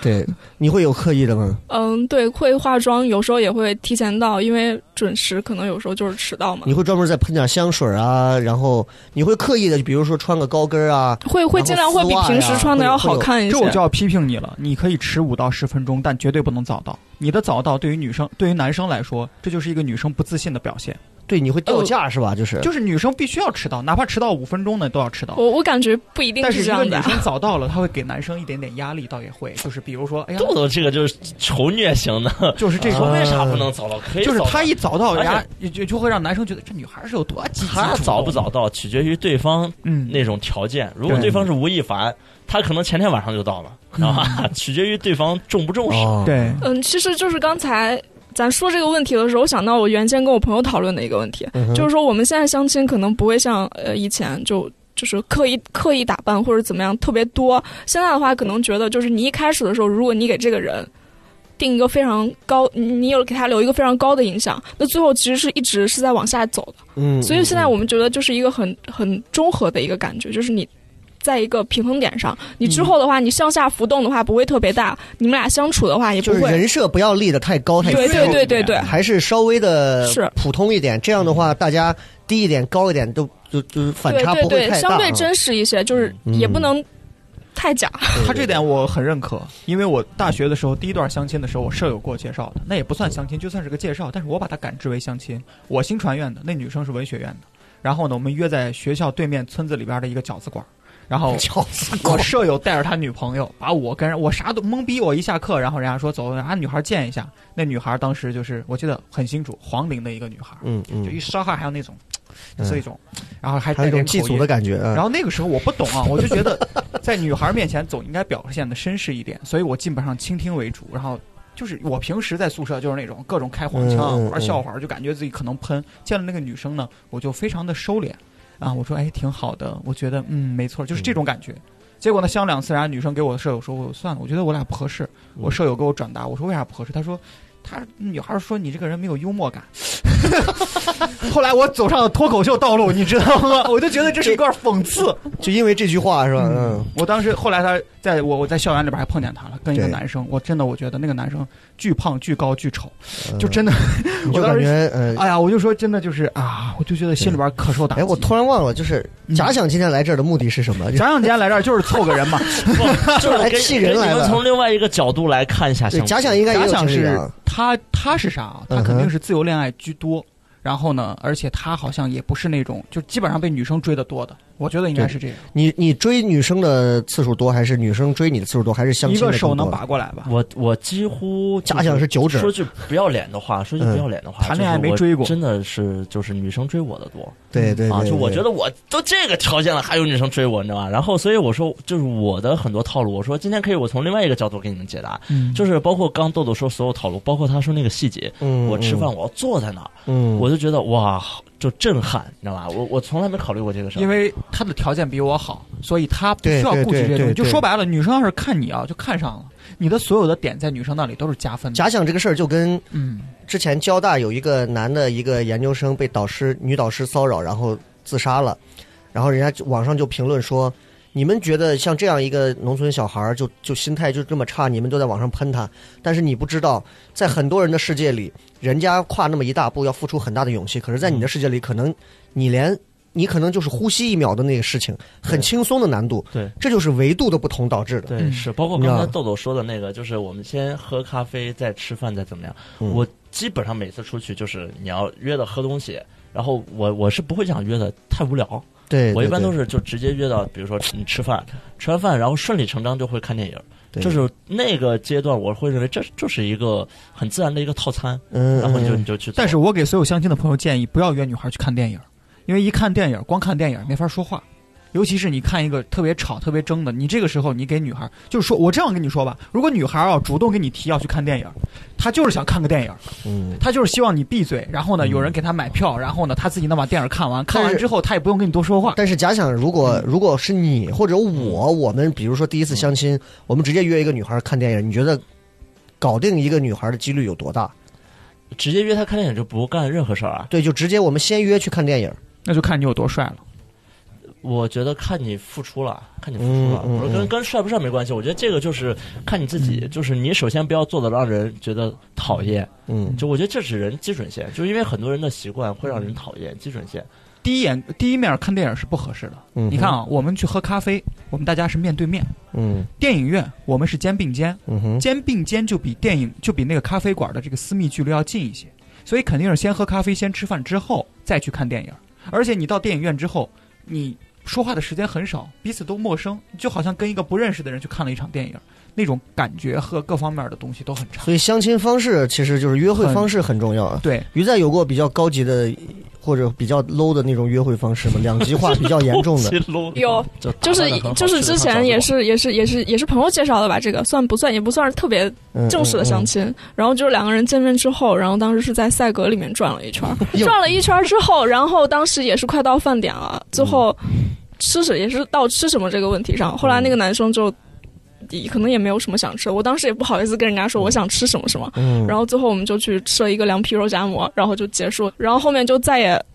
[SPEAKER 2] 对，你会有刻意的吗？
[SPEAKER 5] 嗯，对，会化妆，有时候也会提前到，因为准时可能有时候就是迟到嘛
[SPEAKER 2] 你。会专门再喷点香水啊，然后你会刻意的，比如说穿个高跟啊，
[SPEAKER 5] 会会尽量会比平时穿的要好看一些。
[SPEAKER 3] 这我就要批评你了，你可以迟五到十分钟，但绝对不能早到。你的早到对于女生、对于男生来说，这就是一个女生不自信的表现。
[SPEAKER 2] 对，你会掉价是吧？就是
[SPEAKER 3] 就是女生必须要迟到，哪怕迟到五分钟呢，都要迟到。
[SPEAKER 5] 我我感觉不一定
[SPEAKER 3] 但是一
[SPEAKER 5] 这样的。
[SPEAKER 3] 个女生早到了，她会给男生一点点压力，倒也会，就是比如说，哎呀，
[SPEAKER 4] 豆豆这个就是仇虐型的，
[SPEAKER 3] 就是这种，
[SPEAKER 4] 说为啥不能早到？可以早到
[SPEAKER 3] 就是她一早到，人家就就会让男生觉得这女孩是有多积极。
[SPEAKER 4] 她早不早？到取决于对方
[SPEAKER 3] 嗯，
[SPEAKER 4] 那种条件。如果
[SPEAKER 3] 对
[SPEAKER 4] 对方是吴亦凡，他可能前天晚上就到了，知道吧？[laughs] 取决于对方重不重视。
[SPEAKER 2] 哦，
[SPEAKER 3] 对，
[SPEAKER 5] 嗯，其实就是刚才咱说这个问题的时候，我想到我原先跟我朋友讨论的一个问题，
[SPEAKER 2] 嗯
[SPEAKER 5] 就是说我们现在相亲可能不会像呃以前就就是刻意刻意打扮或者怎么样特别多。现在的话，可能觉得就是你一开始的时候，如果你给这个人定一个非常高，你你有给他留一个非常高的影响，那最后其实是一直是在往下走的。
[SPEAKER 2] 嗯，
[SPEAKER 5] 所以现在
[SPEAKER 2] 嗯
[SPEAKER 5] 我们觉得就是一个很很综合的一个感觉，就是你在一个平衡点上，你之后的话，你上下浮动的话不会特别大，你们俩相处的话也不会。
[SPEAKER 2] 就是人设不要立的太高太
[SPEAKER 5] 对对对对对，
[SPEAKER 2] 还是稍微的
[SPEAKER 5] 是
[SPEAKER 2] 普通一点，这样的话大家低一点高一点都就就是反差
[SPEAKER 5] 对对对，
[SPEAKER 2] 不会太大。
[SPEAKER 5] 相对真实一些，就是
[SPEAKER 2] 嗯
[SPEAKER 5] 也不能太假。
[SPEAKER 3] 他这点我很认可，因为我大学的时候第一段相亲的时候，我舍友给我介绍的，那也不算相亲，就算是个介绍，但是我把它感知为相亲。我新传院的，那女生是文学院的，然后呢，我们约在学校对面村子里边的一个饺子馆儿，然后 [laughs] 我舍友带着他女朋友，把我跟人我啥都懵逼。我一下课，然后人家说走，啊女孩见一下。那女孩当时就是我记得很清楚，黄龄的一个女孩，
[SPEAKER 2] 嗯嗯
[SPEAKER 3] 就，一说话还有那种，
[SPEAKER 2] 嗯
[SPEAKER 3] 就是一种，然后还
[SPEAKER 2] 还有一种
[SPEAKER 3] 带点
[SPEAKER 2] 祭祖的感觉。
[SPEAKER 3] 然
[SPEAKER 2] 后
[SPEAKER 3] 后那个时候我不懂啊，我就觉得在女孩面前总应该表现的绅士一点，所以我基本上倾听为主。然后就是我平时在宿舍就是那种各种开黄腔、玩笑话，就感觉自己可能喷。见了那个女生呢，我就非常的收敛啊，我说哎挺好的，我觉得嗯没错，就是这种感觉。结果呢，相两次，然后女生给我的舍友说，我算了，我觉得我俩不合适。我舍友给我转达，我说为啥不合适？他说，他女孩说你这个人没有幽默感。[laughs] 后来我走上了脱口秀道路，你知道吗？[laughs] 我就觉得这是一段讽刺。
[SPEAKER 2] 就因为这句话是吧？嗯，
[SPEAKER 3] 我当时后来他在我我在校园里边还碰见他了，跟一个男生，我真的我觉得那个男生巨胖、巨高、巨丑，
[SPEAKER 2] 嗯
[SPEAKER 3] 就真的，
[SPEAKER 2] 我就感
[SPEAKER 3] 我当时
[SPEAKER 2] 觉嗯。
[SPEAKER 3] 哎呀，我就说真的就是啊，我就觉得心里边可受打击。
[SPEAKER 2] 哎，我突然忘了，就是
[SPEAKER 3] 嗯
[SPEAKER 2] 假想今天来这儿的目的是什么？
[SPEAKER 3] 假想今天来这儿就是凑个人嘛，[laughs]
[SPEAKER 4] 就是给
[SPEAKER 2] 来气人
[SPEAKER 4] 给
[SPEAKER 2] 来了
[SPEAKER 4] 你们从另外一个角度来看一下。
[SPEAKER 2] 假想应该
[SPEAKER 3] 假想是他他是啥啊？他肯定是自由恋爱居多。然后呢，而且他好像也不是那种，就基本上被女生追的多的，我觉得应该是这样。
[SPEAKER 2] 你你追女生的次数多，还是女生追你的次数多，还是相
[SPEAKER 3] 一
[SPEAKER 2] 亲的更多？
[SPEAKER 3] 个手能拔过来吧？
[SPEAKER 4] 我我几乎
[SPEAKER 2] 假想是九指。
[SPEAKER 4] 说句不要脸的话，说句不要脸的话，
[SPEAKER 3] 谈恋爱没追过。
[SPEAKER 4] 真的是就是女生追我的多。啊！
[SPEAKER 2] 对对啊，
[SPEAKER 4] 就我觉得我都这个条件了，还有女生追我，你知道吧？然后所以我说，就是我的很多套路，我说今天可以我从另外一个角度给你们解答，
[SPEAKER 3] 嗯。
[SPEAKER 4] 就是包括刚豆豆说所有套路，包括他说那个细节，
[SPEAKER 2] 嗯，
[SPEAKER 4] 我吃饭我要坐在那儿，
[SPEAKER 2] 嗯，
[SPEAKER 4] 我就觉得哇，就震撼，你知道吧？我我从来没考虑过这个事儿，
[SPEAKER 3] 因为他的条件比我好，所以他不需要顾及这些东西。就说白了，女生要是看你啊，就看上了，你的所有的点在女生那里都是加分的。
[SPEAKER 2] 假想这个事儿就跟
[SPEAKER 3] 嗯，
[SPEAKER 2] 之前交大有一个男的一个研究生被导师女导师骚扰，然后自杀了，然后人家网上就评论说，你们觉得像这样一个农村小孩儿就就心态就这么差，你们都在网上喷他，但是你不知道，在很多人的世界里，人家跨那么一大步要付出很大的勇气，可是，在你的世界里，可能你连。你可能就是呼吸一秒的那个事情，很轻松的难度，
[SPEAKER 4] 对
[SPEAKER 2] 这就是维度的不同导致的。
[SPEAKER 4] 对，
[SPEAKER 3] 嗯
[SPEAKER 4] 是包括刚才豆豆说的那个，就是我们先喝咖啡，再吃饭，再怎么样。
[SPEAKER 2] 嗯
[SPEAKER 4] 我基本上每次出去就是你要约的喝东西，然后我我是不会这样约的，太无聊。
[SPEAKER 2] 对，
[SPEAKER 4] 我一般都是就直接约到，比如说你吃饭，吃完饭然后顺理成章就会看电影，就是那个阶段我会认为这就是一个很自然的一个套餐，
[SPEAKER 2] 嗯，
[SPEAKER 4] 然后你就
[SPEAKER 2] 嗯
[SPEAKER 4] 你就去。
[SPEAKER 3] 但是我给所有相亲的朋友建议，不要约女孩去看电影，因为一看电影，光看电影没法说话。尤其是你看一个特别吵、特别争的，你这个时候你给女孩，就是说我这样跟你说吧，如果女孩啊主动跟你提要去看电影，她就是想看个电影，
[SPEAKER 2] 嗯，
[SPEAKER 3] 她就是希望你闭嘴，然后呢有人给她买票，然后呢她自己能把电影看完，看完之后她也不用跟你多说话。
[SPEAKER 2] 但是假想，如果如果是你或者我，我们比如说第一次相亲，我们直接约一个女孩看电影，你觉得搞定一个女孩的几率有多大？
[SPEAKER 4] 直接约她看电影就不干任何事儿啊。
[SPEAKER 2] 对，就直接我们先约去看电影。
[SPEAKER 3] 那就看你有多帅了。
[SPEAKER 4] 我觉得看你付出了，看你付出了，
[SPEAKER 2] 嗯嗯
[SPEAKER 4] 不是跟
[SPEAKER 2] 嗯
[SPEAKER 4] 跟帅不帅没关系。我觉得这个就是看你自己，就是你首先不要做的让人觉得讨厌。
[SPEAKER 2] 嗯，
[SPEAKER 4] 就我觉得这是人基准线，就是因为很多人的习惯会让人讨厌基准线。
[SPEAKER 3] 第一眼第一面看电影是不合适的。
[SPEAKER 2] 嗯
[SPEAKER 3] 你看，啊，我们去喝咖啡，我们大家是面对面；
[SPEAKER 2] 嗯
[SPEAKER 3] 电影院我们是肩并肩，
[SPEAKER 2] 嗯哼，
[SPEAKER 3] 肩并肩就比电影就比那个咖啡馆的这个私密距离要近一些，所以肯定是先喝咖啡，先吃饭之后再去看电影。而且你到电影院之后，你说话的时间很少，彼此都陌生，就好像跟一个不认识的人去看了一场电影，那种感觉和各方面的东西都很差。
[SPEAKER 2] 所以相亲方式其实就是约会方式很重要啊。
[SPEAKER 3] 对，
[SPEAKER 2] 鱼仔有过比较高级的或者比较 low 的那种约会方式吗？两极化比较严重的。[laughs]
[SPEAKER 5] 有
[SPEAKER 4] 就
[SPEAKER 5] 就是就是之前也是也是也是也是朋友介绍的吧，这个算不算也不算是特别
[SPEAKER 2] 嗯
[SPEAKER 5] 正式的相亲。然后就是两个人见面之后，然后当时是在赛格里面转了一圈儿，[laughs] 转了一圈儿之后，然后当时也是快到饭点了，最后吃什也是到吃什么这个问题上。后来那个男生就。可能也没有什么想吃，我当时也不好意思跟人家说我想吃什么什么，
[SPEAKER 2] 嗯，
[SPEAKER 5] 然后最后我们就去吃了一个凉皮肉夹馍，然后就结束，然后后面就再也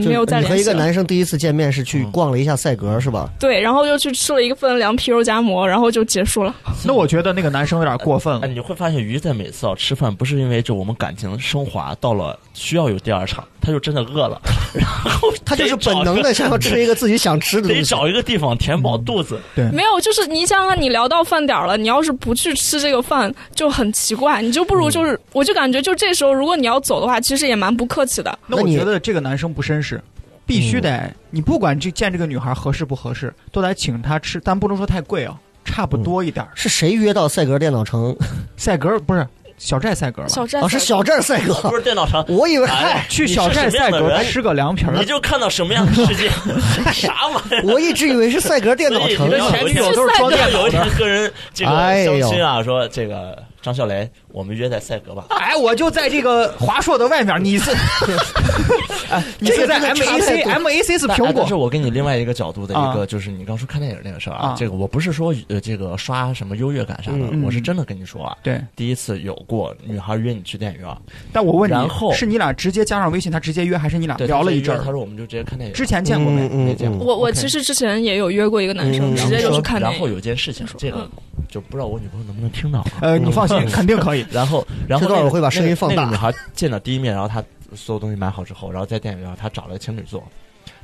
[SPEAKER 5] 没有再
[SPEAKER 2] 你和一个。男生第一次见面是去
[SPEAKER 4] 嗯
[SPEAKER 2] 逛了一下赛格是吧？
[SPEAKER 5] 对，然后又去吃了一个份凉皮肉夹馍，然后就结束了。[laughs]
[SPEAKER 3] 那我觉得那个男生有点过分
[SPEAKER 4] 哎，
[SPEAKER 3] 了。
[SPEAKER 4] 你会发现鱼在每次啊吃饭，不是因为就我们感情升华到了需要有第二场，他就真的饿了，[laughs] 然后
[SPEAKER 2] 他就是本能的想要吃一个自己想吃的
[SPEAKER 4] 得
[SPEAKER 2] 东西。
[SPEAKER 4] 找一个地方填饱肚子。
[SPEAKER 5] 对没有，就是你想想看，你聊到饭点儿了，你要是不去吃这个饭，就很奇怪。你就不如就是，我就感觉就这时候，如果你要走的话，其实也蛮不客气的。
[SPEAKER 3] 那我觉得这个男生不绅士，必须得你不管这见这个女孩合适不合适，都得请她吃，但不能说太贵啊，差不多一点儿。
[SPEAKER 2] 是谁约到赛格电脑城？
[SPEAKER 3] 赛格不是小寨赛格吧？
[SPEAKER 5] 小寨
[SPEAKER 2] 哦，是小寨赛格。[laughs]
[SPEAKER 4] 不是电脑城，
[SPEAKER 2] 我以为
[SPEAKER 4] 哎，
[SPEAKER 3] 去小寨赛格吃个凉皮儿
[SPEAKER 4] 你，就看到什么样的世界？[laughs] 啥玩意儿？
[SPEAKER 2] 我一直以为是赛格电脑城
[SPEAKER 4] 你的。前女友
[SPEAKER 3] 都是装电脑的
[SPEAKER 4] 有一天跟人这个
[SPEAKER 2] 哎呦
[SPEAKER 4] 相亲啊，说这个张笑来，我们约在赛格吧。
[SPEAKER 3] 哎，我就在这个华硕的外面，你是，[laughs] 哎，你是在
[SPEAKER 2] 这个真的差
[SPEAKER 3] MAC
[SPEAKER 2] 太多
[SPEAKER 3] MAC 是苹果
[SPEAKER 4] 但哎但是，我给你另外一个角度的一
[SPEAKER 3] 啊
[SPEAKER 4] 个，就是你刚说看电影那个事儿啊
[SPEAKER 3] 啊，
[SPEAKER 4] 这个我不是说呃这个刷什么优越感啥的
[SPEAKER 2] 嗯，
[SPEAKER 4] 我是真的跟你说啊，
[SPEAKER 3] 对。
[SPEAKER 4] 第一次有过女孩约你去电影院，
[SPEAKER 3] 但我问你，
[SPEAKER 4] 然后
[SPEAKER 3] 是你俩直接加上微信，他直接约，还是你俩聊了一阵儿？
[SPEAKER 4] 他说我们就直接看电影。
[SPEAKER 3] 之前见过没？
[SPEAKER 2] 嗯
[SPEAKER 4] 没见过
[SPEAKER 5] 我我其实之前也有约过一个男生，
[SPEAKER 2] 嗯
[SPEAKER 5] 直接就去看电影。
[SPEAKER 4] 然后有件事情，这个
[SPEAKER 5] 嗯
[SPEAKER 4] 就不知道我女朋友能不能听到啊。
[SPEAKER 3] 呃，你放心，[laughs] 肯定可以。
[SPEAKER 4] 然后，然后那个
[SPEAKER 2] 这段我会把声音放大
[SPEAKER 4] 那个那个女孩见到第一面，然后她所有东西买好之后，然后在电影院她找了个情侣座，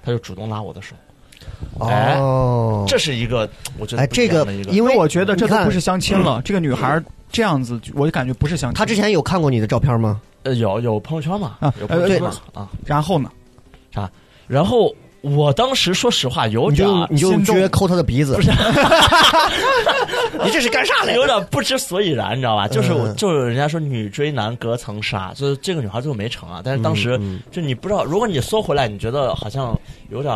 [SPEAKER 4] 她就主动拉我的手，哎
[SPEAKER 2] 哦，
[SPEAKER 4] 这是一个我觉得
[SPEAKER 2] 哎，这个因为
[SPEAKER 3] 我觉得这都不是相亲了，这个女孩这样子，我就感觉不是相亲。
[SPEAKER 2] 她之前有看过你的照片吗？
[SPEAKER 4] 呃有有朋友圈嘛
[SPEAKER 3] 啊，
[SPEAKER 4] 有朋友圈
[SPEAKER 2] 呃
[SPEAKER 4] 嘛啊，
[SPEAKER 3] 然后呢？
[SPEAKER 4] 然后我当时说实话有
[SPEAKER 2] 你
[SPEAKER 4] 点
[SPEAKER 2] 就你就用
[SPEAKER 4] 心动。
[SPEAKER 2] 撅抠他的鼻子，
[SPEAKER 4] 不是。[laughs]
[SPEAKER 2] 你这是干啥来
[SPEAKER 4] 有点不知所以然，你知道吧？就是我
[SPEAKER 2] 嗯。
[SPEAKER 4] 就是人家说女追男隔层纱，就是这个女孩最后没成啊。但是当时就你不知道，如果你缩回来，你觉得好像有点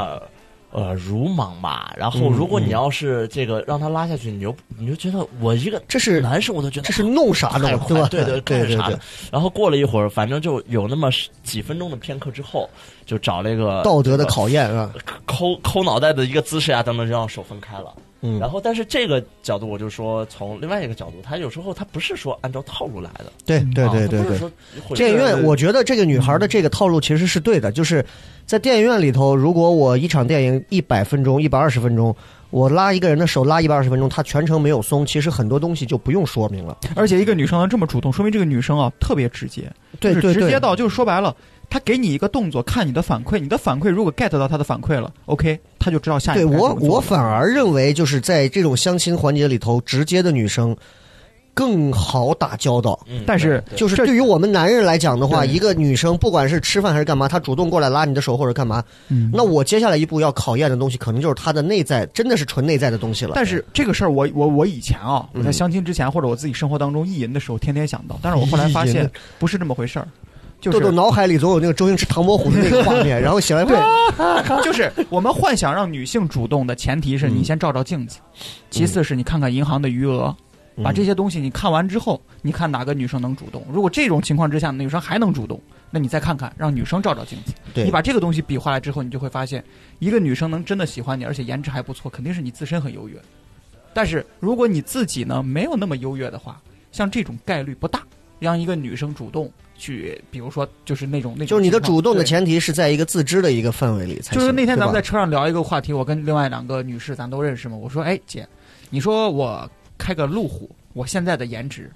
[SPEAKER 4] 呃鲁莽吧。然后
[SPEAKER 2] 嗯
[SPEAKER 4] 如果你
[SPEAKER 2] 嗯
[SPEAKER 4] 要是这个让他拉下去，你就你就觉得我一个
[SPEAKER 2] 这是
[SPEAKER 4] 男生我都觉得
[SPEAKER 2] 这是弄啥
[SPEAKER 4] 太
[SPEAKER 2] 呢？对吧？
[SPEAKER 4] 对对
[SPEAKER 2] 对对
[SPEAKER 4] 然后过了一会儿，反正就有那么几分钟的片刻之后，就找了一个
[SPEAKER 2] 道德的考验啊，
[SPEAKER 4] 抠抠脑袋的一个姿势啊，等等，就让手分开了。
[SPEAKER 2] 嗯，
[SPEAKER 4] 然后，但是这个角度，我就说从另外一个角度，他有时候他不是说按照套路来的，
[SPEAKER 2] 对对
[SPEAKER 4] 啊
[SPEAKER 2] 对对。对。电影院，我觉得这个女孩的这个套路其实是对的，就是在电影院里头，如果我一场电影一百分钟、一百二十分钟，我拉一个人的手拉一百二十分钟，他全程没有松，其实很多东西就不用说明了。
[SPEAKER 3] 而且一个女生能这么主动，说明这个女生啊特别直接，
[SPEAKER 2] 对
[SPEAKER 3] 直接，到就是说白了，她给你一个动作，看你的反馈，你的反馈如果 get 到她的反馈了，OK，她就知道下一
[SPEAKER 2] 对我
[SPEAKER 3] 步该怎么做
[SPEAKER 2] 我反而认为就是在这种相亲环节里头，直接的女生更好打交道。
[SPEAKER 4] 嗯，
[SPEAKER 3] 但是
[SPEAKER 2] 就是对于我们男人来讲的话，一个女生不管是吃饭还是干嘛，她主动过来拉你的手或者干嘛，
[SPEAKER 3] 嗯。
[SPEAKER 2] 那我接下来一步要考验的东西，可能就是她的内在，真的是纯内在的东西了。
[SPEAKER 3] 但是这个事儿，我我我以前啊，
[SPEAKER 2] 嗯。
[SPEAKER 3] 我在相亲之前或者我自己生活当中意淫的时候，天天想到，但是我后来发现不是这么回事儿，就
[SPEAKER 2] 豆豆
[SPEAKER 3] 是
[SPEAKER 2] 脑海里总有那个周星驰唐伯虎的那个画面，[laughs] 然后醒来会，[laughs]
[SPEAKER 3] 就是我们幻想让女性主动的前提是
[SPEAKER 2] 嗯。
[SPEAKER 3] 你先照照镜子，其次是你看看银行的余额，把这些东西你看完之后，你看哪个女生能主动。如果这种情况之下，女生还能主动，那你再看看，让女生照照镜子。你把这个东西比划来之后，你就会发现，一个女生能真的喜欢你，而且颜值还不错，肯定是你自身很优越。但是如果你自己呢没有那么优越的话，像这种概率不大，让一个女生主动去，比如说就是那种那种
[SPEAKER 2] 就是你的主动的前提是在一个自知的一个氛围里才行。
[SPEAKER 3] 就是那天咱们在车上聊一个话题，我跟另外两个女士咱都认识嘛。我说，哎姐，你说我开个路虎，我现在的颜值，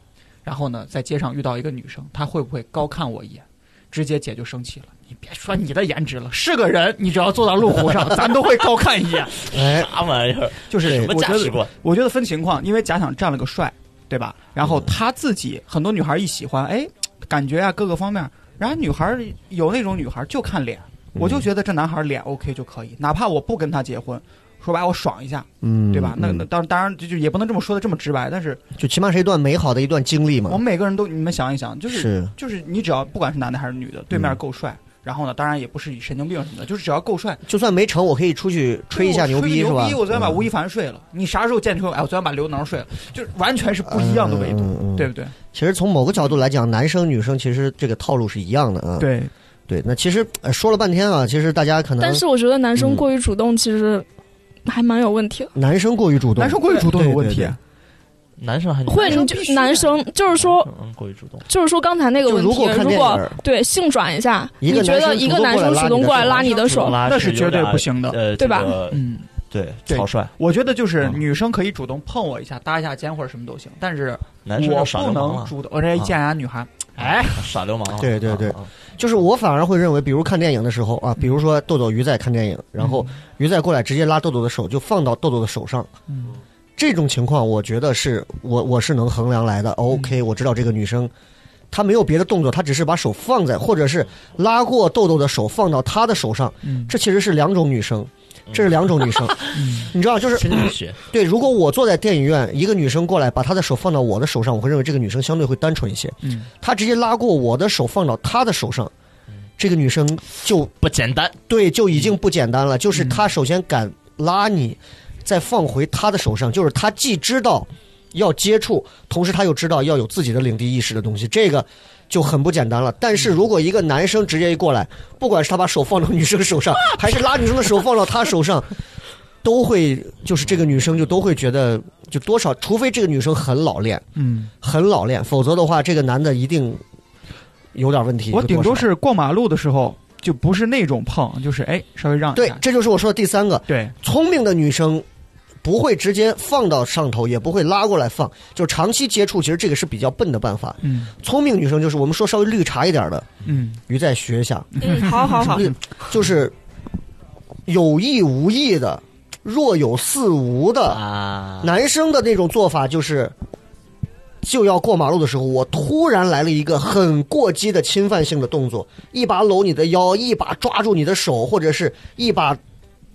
[SPEAKER 3] 然后呢在街上遇到一个女生，她会不会高看我一眼？直接姐就生气了，你别说你的颜值了，是个人，你只要坐到路虎上，[laughs] 咱都会高看一眼。
[SPEAKER 2] 哎，
[SPEAKER 4] 啥玩意儿？
[SPEAKER 3] 就是
[SPEAKER 4] 什么
[SPEAKER 3] 我觉得，
[SPEAKER 4] 价值观？
[SPEAKER 3] 我觉得分情况，因为假想占了个帅，对吧？然后他自己很多女孩一喜欢，哎，感觉啊各个方面，然后女孩有那种女孩就看脸，我就觉得这男孩脸 OK 就可以，哪怕我不跟他结婚，说白了我爽一下，
[SPEAKER 2] 嗯，
[SPEAKER 3] 对吧？那
[SPEAKER 2] 嗯
[SPEAKER 3] 那当当然就就也不能这么说的这么直白，但是
[SPEAKER 2] 就起码是一段美好的一段经历嘛。
[SPEAKER 3] 我们每个人都你们想一想，就是
[SPEAKER 2] 是
[SPEAKER 3] 就是你只要不管是男的还是女的，对面
[SPEAKER 2] 嗯
[SPEAKER 3] 够帅，然后呢，当然也不是以神经病什么的，就是只要够帅，
[SPEAKER 2] 就算没成，我可以出去吹一下牛逼，是吧？
[SPEAKER 3] 吹牛逼，我昨天把
[SPEAKER 2] 嗯
[SPEAKER 3] 吴亦凡睡了，你啥时候见说，哎，我昨天把刘能睡了，就是完全是不一样的维度，对不对？
[SPEAKER 2] 其实从某个角度来讲，男生女生其实这个套路是一样的啊。
[SPEAKER 3] 对，
[SPEAKER 2] 对，那其实呃说了半天啊，其实大家可能
[SPEAKER 5] 但是我觉得男生
[SPEAKER 2] 嗯
[SPEAKER 5] 过于主动，其实还蛮有问题的。
[SPEAKER 2] 男生过于主动，
[SPEAKER 3] 男生过于主动有问题
[SPEAKER 2] 对对对。
[SPEAKER 4] 男生还
[SPEAKER 5] 会，你就男生就是说，
[SPEAKER 4] 嗯过于主动，
[SPEAKER 5] 就是说刚才那个问题，
[SPEAKER 2] 如果
[SPEAKER 5] 如果对性转一下，
[SPEAKER 2] 一
[SPEAKER 5] 你觉得一个男生主动过来拉你的手，
[SPEAKER 4] 那
[SPEAKER 3] 是绝对不行的
[SPEAKER 4] 呃，
[SPEAKER 5] 对吧？
[SPEAKER 3] 嗯，
[SPEAKER 4] 对，草率，
[SPEAKER 3] 我觉得就是
[SPEAKER 4] 嗯。
[SPEAKER 3] 女生可以主动碰我一下、搭一下肩或者什么都行，但是
[SPEAKER 4] 男生
[SPEAKER 3] 能主动。我这一见人家女孩，哎，
[SPEAKER 4] 耍流氓了，
[SPEAKER 2] 对对对就是我反而会认为，比如看电影的时候啊，比如说豆豆鱼在看电影，然后鱼在过来直接拉豆豆的手，就放到豆豆的手上。
[SPEAKER 3] 嗯
[SPEAKER 2] 这种情况，我觉得是我我是能衡量来的。OK，我知道这个女生她没有别的动作，她只是把手放在，或者是拉过豆豆的手放到她的手上。
[SPEAKER 3] 嗯
[SPEAKER 2] 这其实是两种女生，这是两种女生。[laughs]
[SPEAKER 3] 嗯
[SPEAKER 2] 你知道，就是对，如果我坐在电影院，一个女生过来把她的手放到我的手上，我会认为这个女生相对会单纯一些。
[SPEAKER 3] 嗯，
[SPEAKER 2] 她直接拉过我的手放到她的手上，这个女生就
[SPEAKER 4] 不简单，
[SPEAKER 2] 对，就已经不简单了。就是
[SPEAKER 3] 嗯
[SPEAKER 2] 她首先敢拉你，再放回她的手上，就是她既知道要接触，同时她又知道要有自己的领地意识的东西，这个就很不简单了。但是如果一个男生直接一过来，不管是他把手放到女生手上，[laughs] 还是拉女生的手放到他手上，都会就是这个女生就都会觉得，就多少，除非这个女生很老练，
[SPEAKER 3] 嗯，
[SPEAKER 2] 很老练，否则的话，这个男的一定有点问题。
[SPEAKER 3] 我顶多是过马路的时候，就不是那种碰，就是哎，稍微让一下，，
[SPEAKER 2] 对这就是我说的第三个。
[SPEAKER 3] 对，
[SPEAKER 2] 聪明的女生不会直接放到上头，也不会拉过来放，就长期接触，其实这个是比较笨的办法。
[SPEAKER 3] 嗯
[SPEAKER 2] 聪明女生就是我们说稍微绿茶一点的，
[SPEAKER 3] 嗯，
[SPEAKER 2] 鱼再学一下，
[SPEAKER 5] 嗯，好好好，[laughs]
[SPEAKER 2] 就是有意无意的、若有似无的。
[SPEAKER 4] 啊，
[SPEAKER 2] 男生的那种做法就是，就要过马路的时候，我突然来了一个很过激的侵犯性的动作，一把搂你的腰，一把抓住你的手，或者是一把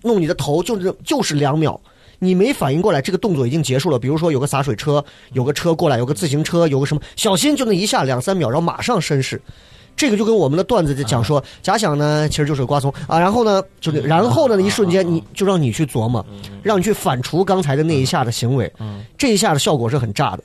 [SPEAKER 2] 弄你的头，就是就是两秒。你没反应过来，这个动作已经结束了。比如说有个洒水车，有个车过来，有个自行车，有个什么，小心就那一下两三秒，然后马上绅士。这个就跟我们的段子就讲说，假想呢其实就是个瓜怂啊，然后呢就是然后呢一瞬间你就让你去琢磨，让你去反刍刚才的那一下的行为，这一下的效果是很炸的。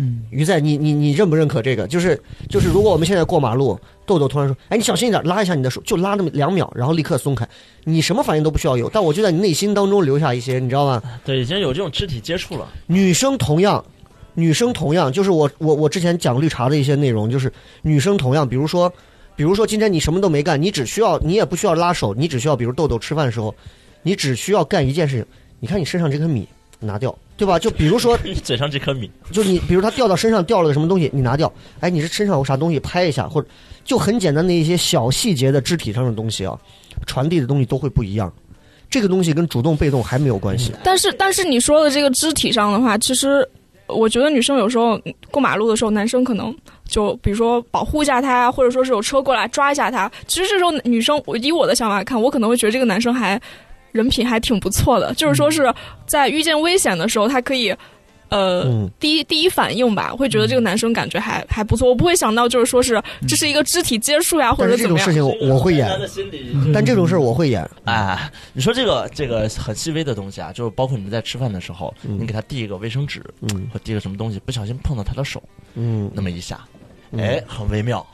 [SPEAKER 3] 嗯，
[SPEAKER 2] 于在，你你你认不认可这个？就是就是，如果我们现在过马路，豆豆突然说：“哎，你小心一点，拉一下你的手，就拉那么两秒，然后立刻松开。”你什么反应都不需要有，但我就在你内心当中留下一些，你知道吗？
[SPEAKER 4] 对，已经有这种肢体接触了，
[SPEAKER 2] 女生同样，女生同样，就是我我我之前讲绿茶的一些内容，就是女生同样，比如说，比如说今天你什么都没干，你只需要你也不需要拉手，你只需要比如豆豆吃饭的时候，你只需要干一件事情，你看你身上这颗米拿掉，对吧？就比如说 [laughs]
[SPEAKER 4] 你嘴上这颗米，
[SPEAKER 2] 就你比如他掉到身上掉了个什么东西，你拿掉，哎，你这身上有啥东西拍一下，或者就很简单的一些小细节的肢体上的东西啊，传递的东西都会不一样。这个东西跟主动被动还没有关系。
[SPEAKER 5] 但是但是你说的这个肢体上的话，其实我觉得女生有时候过马路的时候，男生可能就比如说保护一下她，或者说是有车过来抓一下她。其实这时候女生，我以我的想法看，我可能会觉得这个男生还人品还挺不错的，就是说是在遇见危险的时候，他可以。呃，
[SPEAKER 2] 嗯。
[SPEAKER 5] 第一第一反应吧，会觉得这个男生感觉还还不错，我不会想到就是说是这是一个肢体接触呀，或者怎么样。
[SPEAKER 2] 是这种事。情我会演，但这种事儿我会演。
[SPEAKER 4] 哎，你说这个这个很细微的东西啊，就是包括你们在吃饭的时候，
[SPEAKER 2] 嗯。
[SPEAKER 4] 你给他递一个卫生纸，
[SPEAKER 2] 嗯。
[SPEAKER 4] 或递个什么东西，不小心碰到他的手，
[SPEAKER 2] 嗯，
[SPEAKER 4] 那么一下，
[SPEAKER 2] 嗯。
[SPEAKER 4] 哎，很微妙。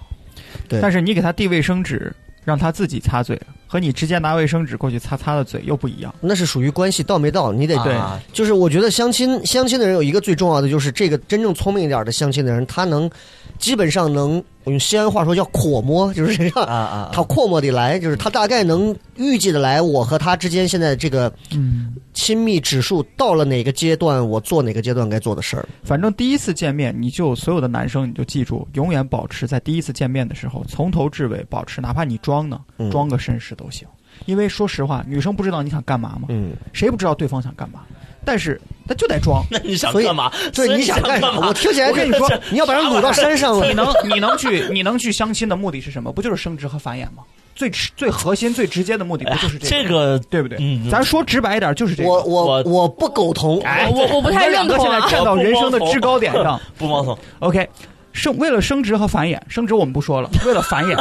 [SPEAKER 2] 对。
[SPEAKER 3] 但是你给他递卫生纸，让他自己擦嘴，和你直接拿卫生纸过去擦擦的嘴又不一样。
[SPEAKER 2] 那是属于关系到没到，你得
[SPEAKER 3] 对
[SPEAKER 4] 啊
[SPEAKER 2] 就是我觉得相亲相亲的人有一个最重要的，就是这个真正聪明一点的相亲的人，他能基本上能我用西安话说叫阔摸，就是这样
[SPEAKER 4] 啊啊，
[SPEAKER 2] 他阔摸的来，就是他大概能预计的来，我和他之间现在这个
[SPEAKER 3] 嗯，
[SPEAKER 2] 亲密指数到了哪个阶段，我做哪个阶段该做的事儿。
[SPEAKER 3] 反正第一次见面，你就所有的男生你就记住，永远保持在第一次见面的时候，从头至尾保持，哪怕你装呢，
[SPEAKER 2] 嗯
[SPEAKER 3] 装个绅士都行。因为说实话，女生不知道你想干嘛嘛，
[SPEAKER 2] 嗯，
[SPEAKER 3] 谁不知道对方想干嘛？但是他就得装。[laughs]
[SPEAKER 4] 那你想
[SPEAKER 2] 所以
[SPEAKER 4] 干嘛？
[SPEAKER 2] 对，
[SPEAKER 4] 所以
[SPEAKER 2] 你想干啥？
[SPEAKER 4] 嘛？
[SPEAKER 2] 我听起来
[SPEAKER 3] 跟你说，
[SPEAKER 2] 你要把人掳到山上了
[SPEAKER 3] 你。能 [laughs] 你能去你能去相亲的目的是什么？不就是生殖和繁衍吗？最最核心、最直接的目的不就是这
[SPEAKER 4] 这
[SPEAKER 3] 个？对不对？
[SPEAKER 4] 嗯
[SPEAKER 3] 咱说直白一点，就是这个。
[SPEAKER 2] 我我
[SPEAKER 4] 我
[SPEAKER 2] 我不苟同。
[SPEAKER 3] 哎，
[SPEAKER 5] 我我不太认同啊
[SPEAKER 3] 我们两个现在站到人生的制高点上。[laughs]
[SPEAKER 4] 不冒充
[SPEAKER 3] ，OK，生为了生殖和繁衍，生殖我们不说了，为了繁衍，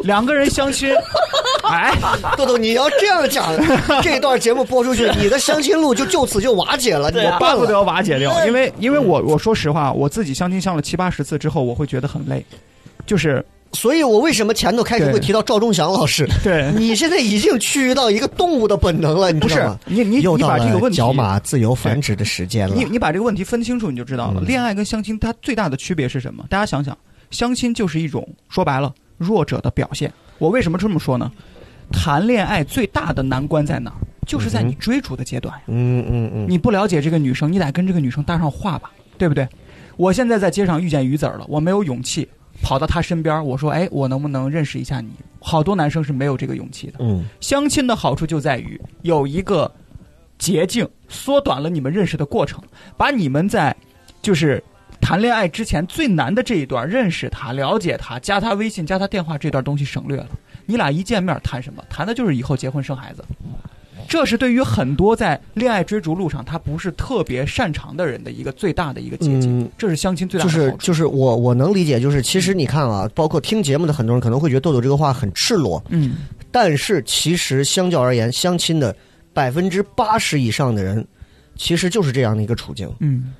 [SPEAKER 3] 两个人相亲，[laughs] 哎，
[SPEAKER 2] 豆豆，你要这样讲，[laughs] 这段节目播出去，你的相亲路就就此就瓦解了，你
[SPEAKER 4] 对啊
[SPEAKER 2] 就办了。
[SPEAKER 3] 巴不得瓦解掉，因为因为我我说实话，我自己相亲相了七八十次之后，我会觉得很累，就是
[SPEAKER 2] 所以我为什么前头开始会提到赵忠祥老师？[laughs]
[SPEAKER 3] 对
[SPEAKER 2] 你现在已经趋于到一个动物的本能了，你
[SPEAKER 3] 不是？你你你把这个问题
[SPEAKER 2] 角马自由繁殖的时间了
[SPEAKER 3] 你。你把这个问题分清楚，你就知道了。
[SPEAKER 2] 嗯
[SPEAKER 3] 恋爱跟相亲它最大的区别是什么？大家想想，相亲就是一种说白了弱者的表现。我为什么这么说呢？谈恋爱最大的难关在哪儿？就是在你追逐的阶段呀。
[SPEAKER 2] 嗯嗯嗯，
[SPEAKER 3] 你不了解这个女生，你得跟这个女生搭上话吧，对不对？我现在在街上遇见鱼子儿了，我没有勇气跑到他身边，我说：“哎，我能不能认识一下你？”好多男生是没有这个勇气的。
[SPEAKER 2] 嗯
[SPEAKER 3] 相亲的好处就在于有一个捷径，缩短了你们认识的过程，把你们在就是谈恋爱之前最难的这一段认识他、了解他、加他微信、加他电话这段东西省略了。你俩一见面谈什么？谈的就是以后结婚生孩子。这是对于很多在恋爱追逐路上他不是特别擅长的人的一个最大的一个捷径。
[SPEAKER 2] 嗯
[SPEAKER 3] 这是相亲最大
[SPEAKER 2] 就
[SPEAKER 3] 的好处。
[SPEAKER 2] 是就是我我能理解，就是其实你看啊，包括听节目的很多人可能会觉得豆豆这个话很赤裸，
[SPEAKER 3] 嗯，
[SPEAKER 2] 但是其实相较而言，相亲的百分之八十以上的人，其实就是这样的一个处境。
[SPEAKER 3] 嗯，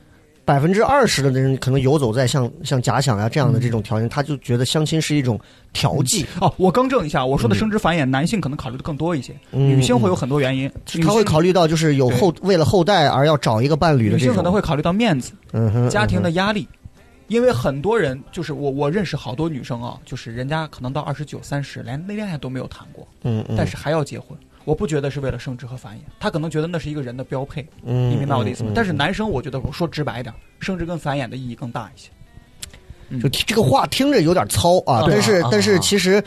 [SPEAKER 2] 百分之二十的人可能游走在像像假想呀、这样的这种条件，他就觉得相亲是一种调剂，
[SPEAKER 3] 哦，我更正一下，我说的生殖繁衍，男性可能考虑的更多一些，
[SPEAKER 2] 嗯
[SPEAKER 3] 女性会有很多原因。女
[SPEAKER 2] 他会考虑到就是有后为了后代而要找一个伴侣的
[SPEAKER 3] 女
[SPEAKER 2] 这种，
[SPEAKER 3] 性可能会考虑到面子、家庭的
[SPEAKER 2] 嗯
[SPEAKER 3] 压力，因为很多人就是我我认识好多女生啊，就是人家可能到二十九、三十连恋爱都没有谈过，但是还要结婚。我不觉得是为了生殖和繁衍，他可能觉得那是一个人的标配，
[SPEAKER 2] 嗯
[SPEAKER 3] 你明白我的意思吗
[SPEAKER 2] 嗯？
[SPEAKER 3] 但是男生，我觉得我说直白一点，生殖跟繁衍的意义更大一些。
[SPEAKER 2] 就听这个话听着有点糙啊，
[SPEAKER 4] 对
[SPEAKER 2] 但是
[SPEAKER 4] 啊
[SPEAKER 2] 但是
[SPEAKER 4] 啊
[SPEAKER 2] 其实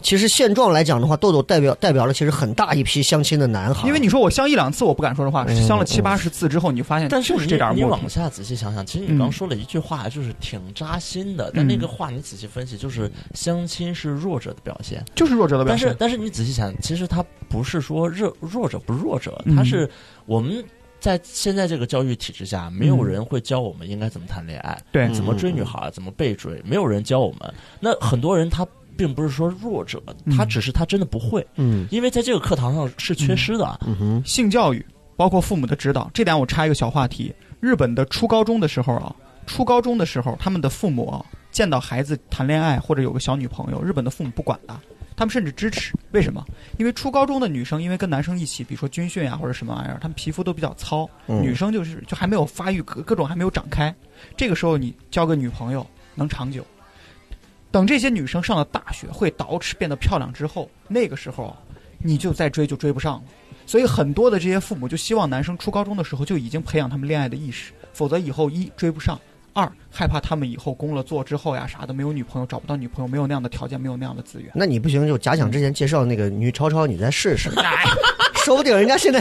[SPEAKER 2] 其实现状来讲的话，豆豆代表代表了其实很大一批相亲的男孩，
[SPEAKER 3] 因为你说我相一两次，我不敢说实话，
[SPEAKER 2] 嗯
[SPEAKER 3] 相了七八十次之后，你就发现
[SPEAKER 4] 但是你
[SPEAKER 3] 就是这点
[SPEAKER 4] 你。往下仔细想想，其实
[SPEAKER 3] 嗯
[SPEAKER 4] 你刚说了一句话，就是挺扎心的。但那个话你仔细分析，就是相亲是弱者的表现。
[SPEAKER 3] 就是弱者的表现。
[SPEAKER 4] 但是但是你仔细想，其实他不是说弱弱者不弱者，
[SPEAKER 3] 嗯
[SPEAKER 4] 他是我们在现在这个教育体制下，没有人会教我们应该怎么谈恋爱，
[SPEAKER 3] 对。
[SPEAKER 4] 怎么追女孩，怎么被追，没有人教我们。那很多人他并不是说弱者，
[SPEAKER 3] 嗯。
[SPEAKER 4] 他只是他真的不会，
[SPEAKER 2] 嗯。
[SPEAKER 4] 因为在这个课堂上是缺失的。
[SPEAKER 2] 嗯哼。
[SPEAKER 3] 性教育，包括父母的指导，这点我插一个小话题。日本的初高中的时候啊，初高中的时候，他们的父母啊，见到孩子谈恋爱或者有个小女朋友，日本的父母不管的，他们甚至支持。为什么？因为初高中的女生，因为跟男生一起，比如说军训啊或者什么玩意儿，她们皮肤都比较糙，
[SPEAKER 2] 嗯
[SPEAKER 3] 女生就是就还没有发育，各各种还没有长开。这个时候你交个女朋友能长久。等这些女生上了大学，会捯饬变得漂亮之后，那个时候啊，你就再追就追不上了。所以很多的这些父母就希望男生初高中的时候就已经培养他们恋爱的意识，否则以后一追不上，二害怕他们以后工了作之后呀啥的没有女朋友，找不到女朋友，没有那样的条件，没有那样的资源。
[SPEAKER 2] 那你不行就假想之前介绍那个女超超，你再试试，
[SPEAKER 3] 哎，[laughs]
[SPEAKER 2] 说不定人家现在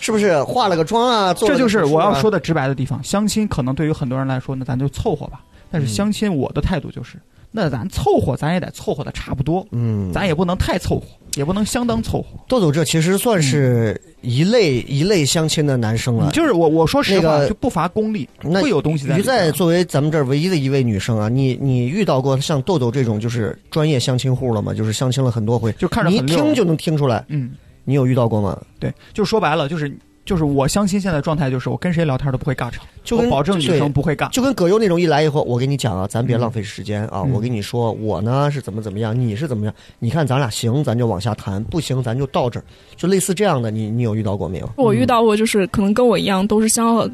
[SPEAKER 2] 是不是化了个妆啊？
[SPEAKER 3] 这就是我要说的直白的地方。相亲可能对于很多人来说，那咱就凑合吧。但是
[SPEAKER 2] 嗯
[SPEAKER 3] 相亲，我的态度就是，那咱凑合，咱也得凑合的差不多，
[SPEAKER 2] 嗯，
[SPEAKER 3] 咱也不能太凑合，也不能相当凑合。
[SPEAKER 2] 豆豆这其实算是一类、一类相亲的男生了。
[SPEAKER 3] 就是我我说实话，
[SPEAKER 2] 那个
[SPEAKER 3] 就不乏功利，
[SPEAKER 2] 那
[SPEAKER 3] 会有东西在
[SPEAKER 2] 于
[SPEAKER 3] 里边。
[SPEAKER 2] 在作为咱们这儿唯一的一位女生啊，你你遇到过像豆豆这种就是专业相亲户了吗？就是相亲了很多回，
[SPEAKER 3] 就看着
[SPEAKER 2] 你一听就能听出来。
[SPEAKER 3] 嗯，
[SPEAKER 2] 你有遇到过吗？
[SPEAKER 3] 对，就说白了，就是就是我相亲现在状态就是，我跟谁聊天都不会尬场，
[SPEAKER 2] 就
[SPEAKER 3] 我保证女生不会尬。
[SPEAKER 2] 就跟葛优那种一来以后，我跟你讲啊，咱别
[SPEAKER 3] 嗯
[SPEAKER 2] 浪费时间啊！
[SPEAKER 3] 嗯
[SPEAKER 2] 我跟你说，我呢是怎么怎么样，你是怎么样？你看咱俩行，咱就往下谈；不行，咱就到这儿。就类似这样的，你你有遇到过没有？
[SPEAKER 5] 我遇到过，就是可能跟我一样，都是相了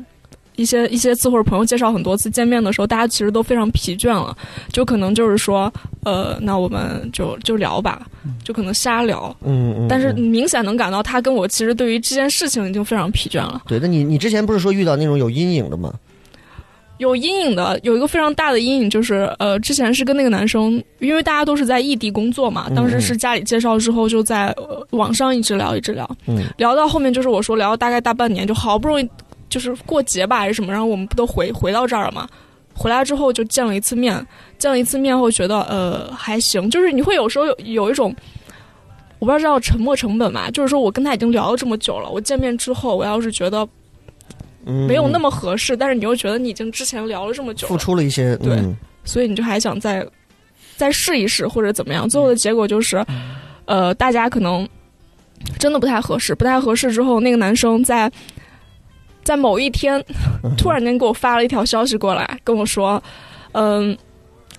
[SPEAKER 5] 一些一些次或者朋友介绍很多次，见面的时候，大家其实都非常疲倦了，就可能就是说，呃，那我们就就聊吧，就可能瞎聊。
[SPEAKER 2] 嗯嗯。
[SPEAKER 5] 但是
[SPEAKER 2] 嗯
[SPEAKER 5] 明显能感到他跟我其实对于这件事情已经非常疲倦了。
[SPEAKER 2] 对，那你你之前不是说遇到那种有阴影的吗？
[SPEAKER 5] 有阴影的，有一个非常大的阴影，就是呃，之前是跟那个男生，因为大家都是在异地工作嘛，
[SPEAKER 2] 嗯
[SPEAKER 5] 当时是家里介绍之后，就在、呃网上一直聊，一直聊，
[SPEAKER 2] 嗯
[SPEAKER 5] 聊到后面就是我说聊了大概大半年，就好不容易就是过节吧还是什么，然后我们不都回回到这儿了吗。回来之后就见了一次面，见了一次面后觉得呃还行，就是你会有时候有有一种我不知道叫沉没成本吧，就是说我跟他已经聊了这么久了，我见面之后我要是觉得
[SPEAKER 2] 嗯，
[SPEAKER 5] 没有那
[SPEAKER 2] 么
[SPEAKER 5] 么合适，但是你又觉得你已经之前聊了这么久
[SPEAKER 2] 付，出了一些，
[SPEAKER 5] 对
[SPEAKER 2] 嗯
[SPEAKER 5] 所以你就还想再再试一试或者怎么样。最后的结果就是，呃，大家可能真的不太合适，不太合适之后，那个男生在在某一天突然间给我发了一条消息过来，跟我说，嗯。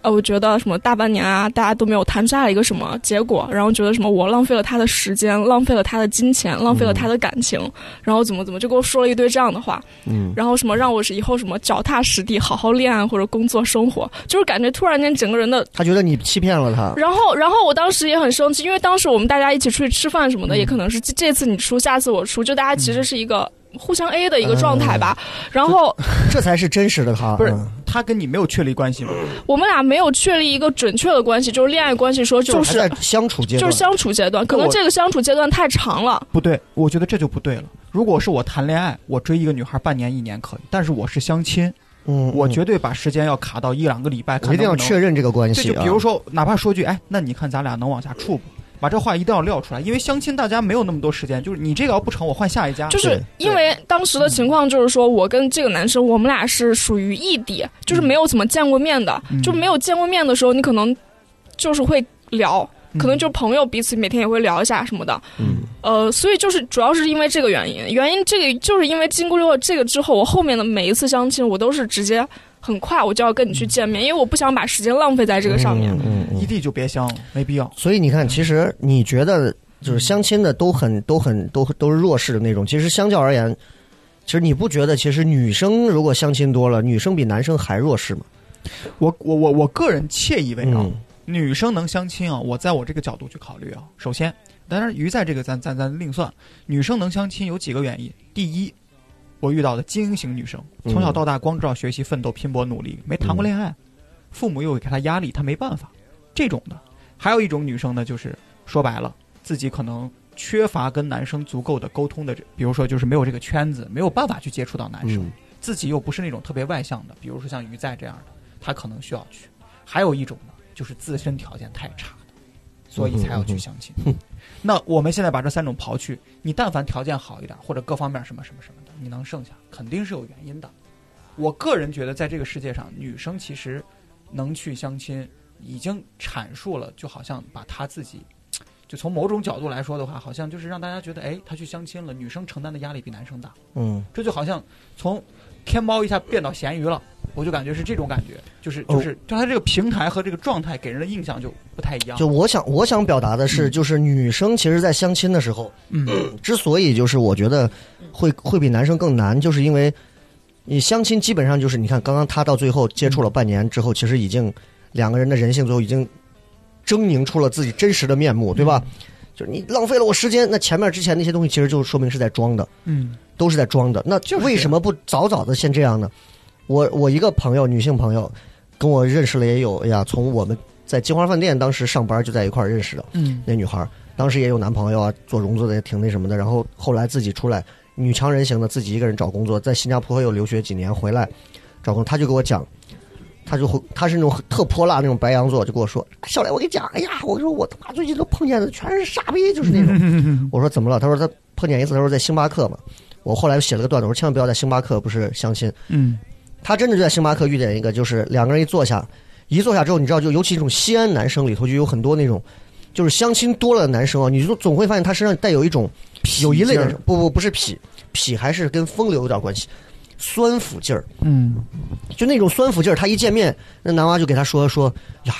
[SPEAKER 5] 呃，我觉得什么大半年啊，大家都没有谈出来一个什么结果，然后觉得什么我浪费了他的时间，浪费了他的金钱，浪费了他的感情，然后怎么怎么就给我说了一堆这样的话，
[SPEAKER 2] 嗯，
[SPEAKER 5] 然后什么让我是以后什么脚踏实地，好好恋爱或者工作生活，就是感觉突然间整个人的
[SPEAKER 2] 他觉得你欺骗了他，
[SPEAKER 5] 然后，然后我当时也很生气，因为当时我们大家一起出去吃饭什么的，也可能是这这次你出，下次我出，就大家其实是一个互相 A 的一个状态吧。然后
[SPEAKER 2] 这才是真实的他。
[SPEAKER 3] 不是
[SPEAKER 2] 嗯
[SPEAKER 3] 他跟你没有确立关系吗？
[SPEAKER 5] 我们俩没有确立一个准确的关系，就是恋爱关系，说就是
[SPEAKER 2] 在相处阶段，
[SPEAKER 5] 就是相处阶段，可能这个相处阶段太长了。
[SPEAKER 3] 不对，我觉得这就不对了。如果是我谈恋爱，我追一个女孩半年一年可以，但是我是相亲，
[SPEAKER 2] 嗯，嗯
[SPEAKER 3] 我绝对把时间要卡到一两个礼拜，
[SPEAKER 2] 一定要确认这个关，系啊。
[SPEAKER 3] 就比如说，哪怕说句，哎，那你看咱俩能往下处不？把这话一定要撂出来，因为相亲大家没有那么多时间，就是你这个要不成，我换下一家。
[SPEAKER 5] 就是因为当时的情况就是说，我跟这个男生，我们俩是属于异地，就是没有怎么见过面的，
[SPEAKER 3] 嗯。
[SPEAKER 5] 就没有见过面的时候，你可能就是会聊，可能就朋友彼此每天也会聊一下什么的，
[SPEAKER 2] 嗯，
[SPEAKER 5] 呃，所以就是主要是因为这个原因，原因这个就是因为经过了这个之后，我后面的每一次相亲，我都是直接很快我就要跟你去见面，因为我不想把时间浪费在这个上面。
[SPEAKER 2] 嗯嗯嗯
[SPEAKER 3] 异地就别相了，没必要。
[SPEAKER 2] 所以你看，其实你觉得就是相亲的都很都很都都是弱势的那种，其实相较而言，其实你不觉得其实女生如果相亲多了，女生比男生还弱势吗？
[SPEAKER 3] 我我我我个人窃以为啊，
[SPEAKER 2] 嗯
[SPEAKER 3] 女生能相亲啊，我在我这个角度去考虑啊。首先，当然鱼在这个咱咱咱另算。女生能相亲有几个原因。第一，我遇到的精英型女生，
[SPEAKER 2] 嗯
[SPEAKER 3] 从小到大光知道学习、奋斗、拼搏、努力，没谈过恋爱，父母又给她压力，她没办法。这种的，还有一种女生呢，就是说白了，自己可能缺乏跟男生足够的沟通的这，比如说就是没有这个圈子，没有办法去接触到男生。
[SPEAKER 2] 嗯
[SPEAKER 3] 自己又不是那种特别外向的，比如说像于在这样的，她可能需要去。还有一种呢，就是自身条件太差的，所以才要去相亲。[laughs] 那我们现在把这三种刨去，你但凡条件好一点，或者各方面什么什么什么的，你能剩下，肯定是有原因的。我个人觉得，在这个世界上，女生其实能去相亲，已经阐述了，就好像把她自己。就从某种角度来说的话，好像就是让大家觉得，哎，她去相亲了，女生承担的压力比男生大。
[SPEAKER 2] 嗯，
[SPEAKER 3] 这就好像从天猫一下变到咸鱼了，我就感觉是这种感觉，就是
[SPEAKER 2] 哦
[SPEAKER 3] 就是，就他这个平台和这个状态给人的印象就不太一样。
[SPEAKER 2] 就我想我想表达的是，
[SPEAKER 3] 嗯
[SPEAKER 2] 就是女生其实，在相亲的时候，
[SPEAKER 3] 嗯 [clears throat]
[SPEAKER 2] 之所以就是我觉得会会比男生更难，就是因为你相亲基本上就是你看，刚刚他到最后接触了半年之后，其实已经两个人的人性最后已经狰狞出了自己真实的面目，对吧？就是你浪费了我时间，那前面之前那些东西其实就说明是在装的，
[SPEAKER 3] 嗯
[SPEAKER 2] 都是在装的。那为什么不早早的先这样呢？我我一个朋友，女性朋友，跟我认识了也有哎呀，从我们在金华饭店当时上班就在一块儿认识的。
[SPEAKER 3] 嗯
[SPEAKER 2] 那女孩儿当时也有男朋友啊，做融资的也挺那什么的，然后后来自己出来，女强人型的，自己一个人找工作，在新加坡又留学几年，回来找工作，她就给我讲，她就会，她是那种特泼辣那种白羊座，就跟我说，小雷，我跟你讲，哎呀，我说我他妈最近都碰见的全是傻逼，就是那种。[laughs] 我说怎么了？她说她碰见一次，她说在星巴克嘛，我后来写了个段子，我说千万不要在星巴克不是相亲，
[SPEAKER 3] 嗯
[SPEAKER 2] 他真的就在星巴克遇见一个，就是两个人一坐下，一坐下之后，你知道，就尤其这种西安男生里头就有很多那种，就是相亲多了的男生啊，你就总会发现他身上带有一种有一类的不不不是痞，痞还是跟风流有点关系，酸腐劲儿，
[SPEAKER 3] 嗯
[SPEAKER 2] 就那种酸腐劲儿。他一见面，那男娃就给他说说呀，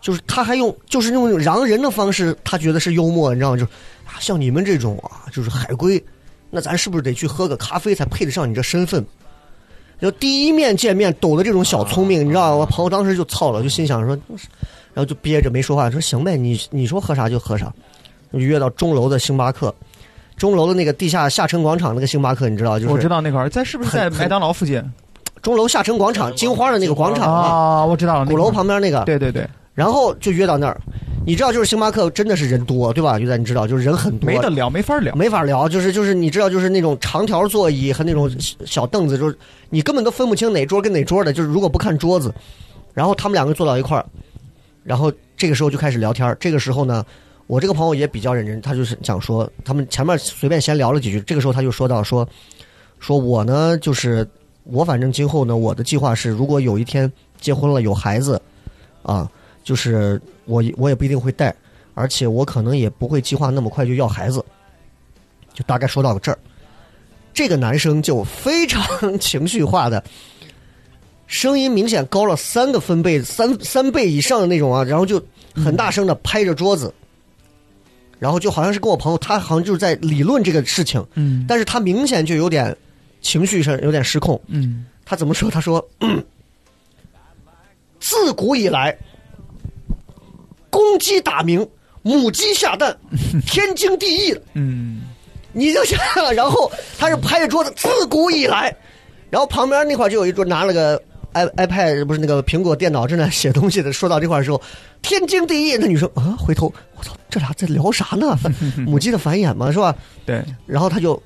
[SPEAKER 2] 就是他还用就是用那种嚷人的方式，他觉得是幽默，你知道吗？就是啊，像你们这种啊，就是海归，那咱是不是得去喝个咖啡才配得上你这身份？就第一面见面抖的这种小聪明，你知道吗？我朋友当时就操了，就心想说，然后就憋着没说话，说行呗，你你说喝啥就喝啥，就约到钟楼的星巴克，钟楼的那个地下下沉广场那个星巴克，你知道，就是
[SPEAKER 3] 我知道那块儿在是不是在麦当劳附近
[SPEAKER 2] 钟楼下沉广场金花的那个广场，
[SPEAKER 3] 啊？我知道了，
[SPEAKER 2] 鼓楼旁边那个，
[SPEAKER 3] 对对对，
[SPEAKER 2] 然后就约到那儿，你知道，就是星巴克真的是人多，对吧？就在你知道，就是人很多，
[SPEAKER 3] 没得聊，没法聊。
[SPEAKER 2] 没法聊，就是就是你知道，就是那种长条座椅和那种小小凳子，就是你根本都分不清哪桌跟哪桌的，就是如果不看桌子，然后他们两个坐到一块儿，然后这个时候就开始聊天。这个时候呢，我这个朋友也比较认真，他就是讲说，他们前面随便闲聊了几句，这个时候他就说到说，说我呢就是我反正今后呢，我的计划是，如果有一天结婚了有孩子，啊，就是我我也不一定会带，而且我可能也不会计划那么快就要孩子。就大概说到这儿，这个男生就非常情绪化的声音明显高了三个分贝，三三倍以上的那种啊，然后就很大声的拍着桌子，然后就好像是跟我朋友，他好像就是在理论这个事情，
[SPEAKER 3] 嗯
[SPEAKER 2] 但是他明显就有点情绪上有点失控。
[SPEAKER 3] 嗯
[SPEAKER 2] 他怎么说？他说：“嗯 [clears throat] 自古以来，公鸡打鸣，母鸡下蛋，[laughs] 天经地义的。
[SPEAKER 3] 嗯
[SPEAKER 2] 你就想想，[laughs] 然后他是拍着桌子，自古以来，然后旁边那块儿就有一桌拿了个 i iPad，不是那个苹果电脑正在写东西的。说到这块儿的时候，天经地义。那女生啊，回头我操，这俩在聊啥呢？[laughs] 母鸡的繁衍嘛，是吧？
[SPEAKER 3] 对，
[SPEAKER 2] 然后他就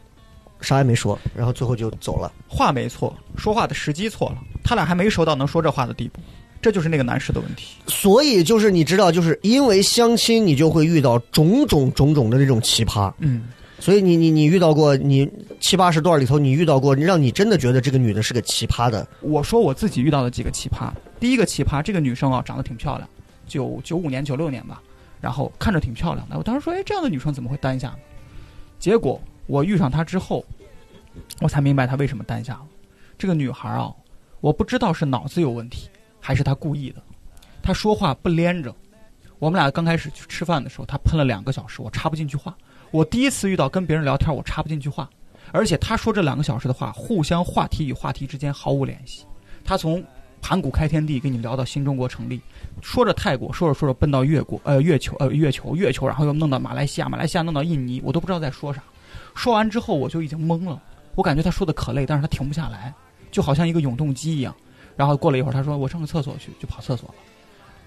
[SPEAKER 2] 啥也没说，然后最后就走了。
[SPEAKER 3] 话没错，说话的时机错了，他俩还没熟到能说这话的地步，这就是那个男士的问题。
[SPEAKER 2] 所以就是你知道，就是因为相亲，你就会遇到种种种种的这种奇葩。
[SPEAKER 3] 嗯，
[SPEAKER 2] 所以你你你遇到过你七八十段里头，你遇到过让你真的觉得这个女的是个奇葩的。
[SPEAKER 3] 我说我自己遇到的几个奇葩，第一个奇葩，这个女生啊长得挺漂亮，九九五年九六年吧，然后看着挺漂亮的。我当时说，哎，这样的女生怎么会单下呢？结果我遇上她之后，我才明白她为什么单下了。这个女孩啊，我不知道是脑子有问题，还是他故意的。他说话不连着。我们俩刚开始去吃饭的时候，他喷了两个小时，我插不进去话。我第一次遇到跟别人聊天，我插不进去话，而且他说这两个小时的话，互相话题与话题之间毫无联系。他从盘古开天地跟你聊到新中国成立，说着泰国，说着说着奔到越国，呃，月球，呃，月球，月球，然后又弄到马来西亚，马来西亚弄到印尼，我都不知道在说啥。说完之后我就已经懵了，我感觉他说的可累，但是他停不下来，就好像一个永动机一样。然后过了一会儿，他说我上个厕所去，就跑厕所了。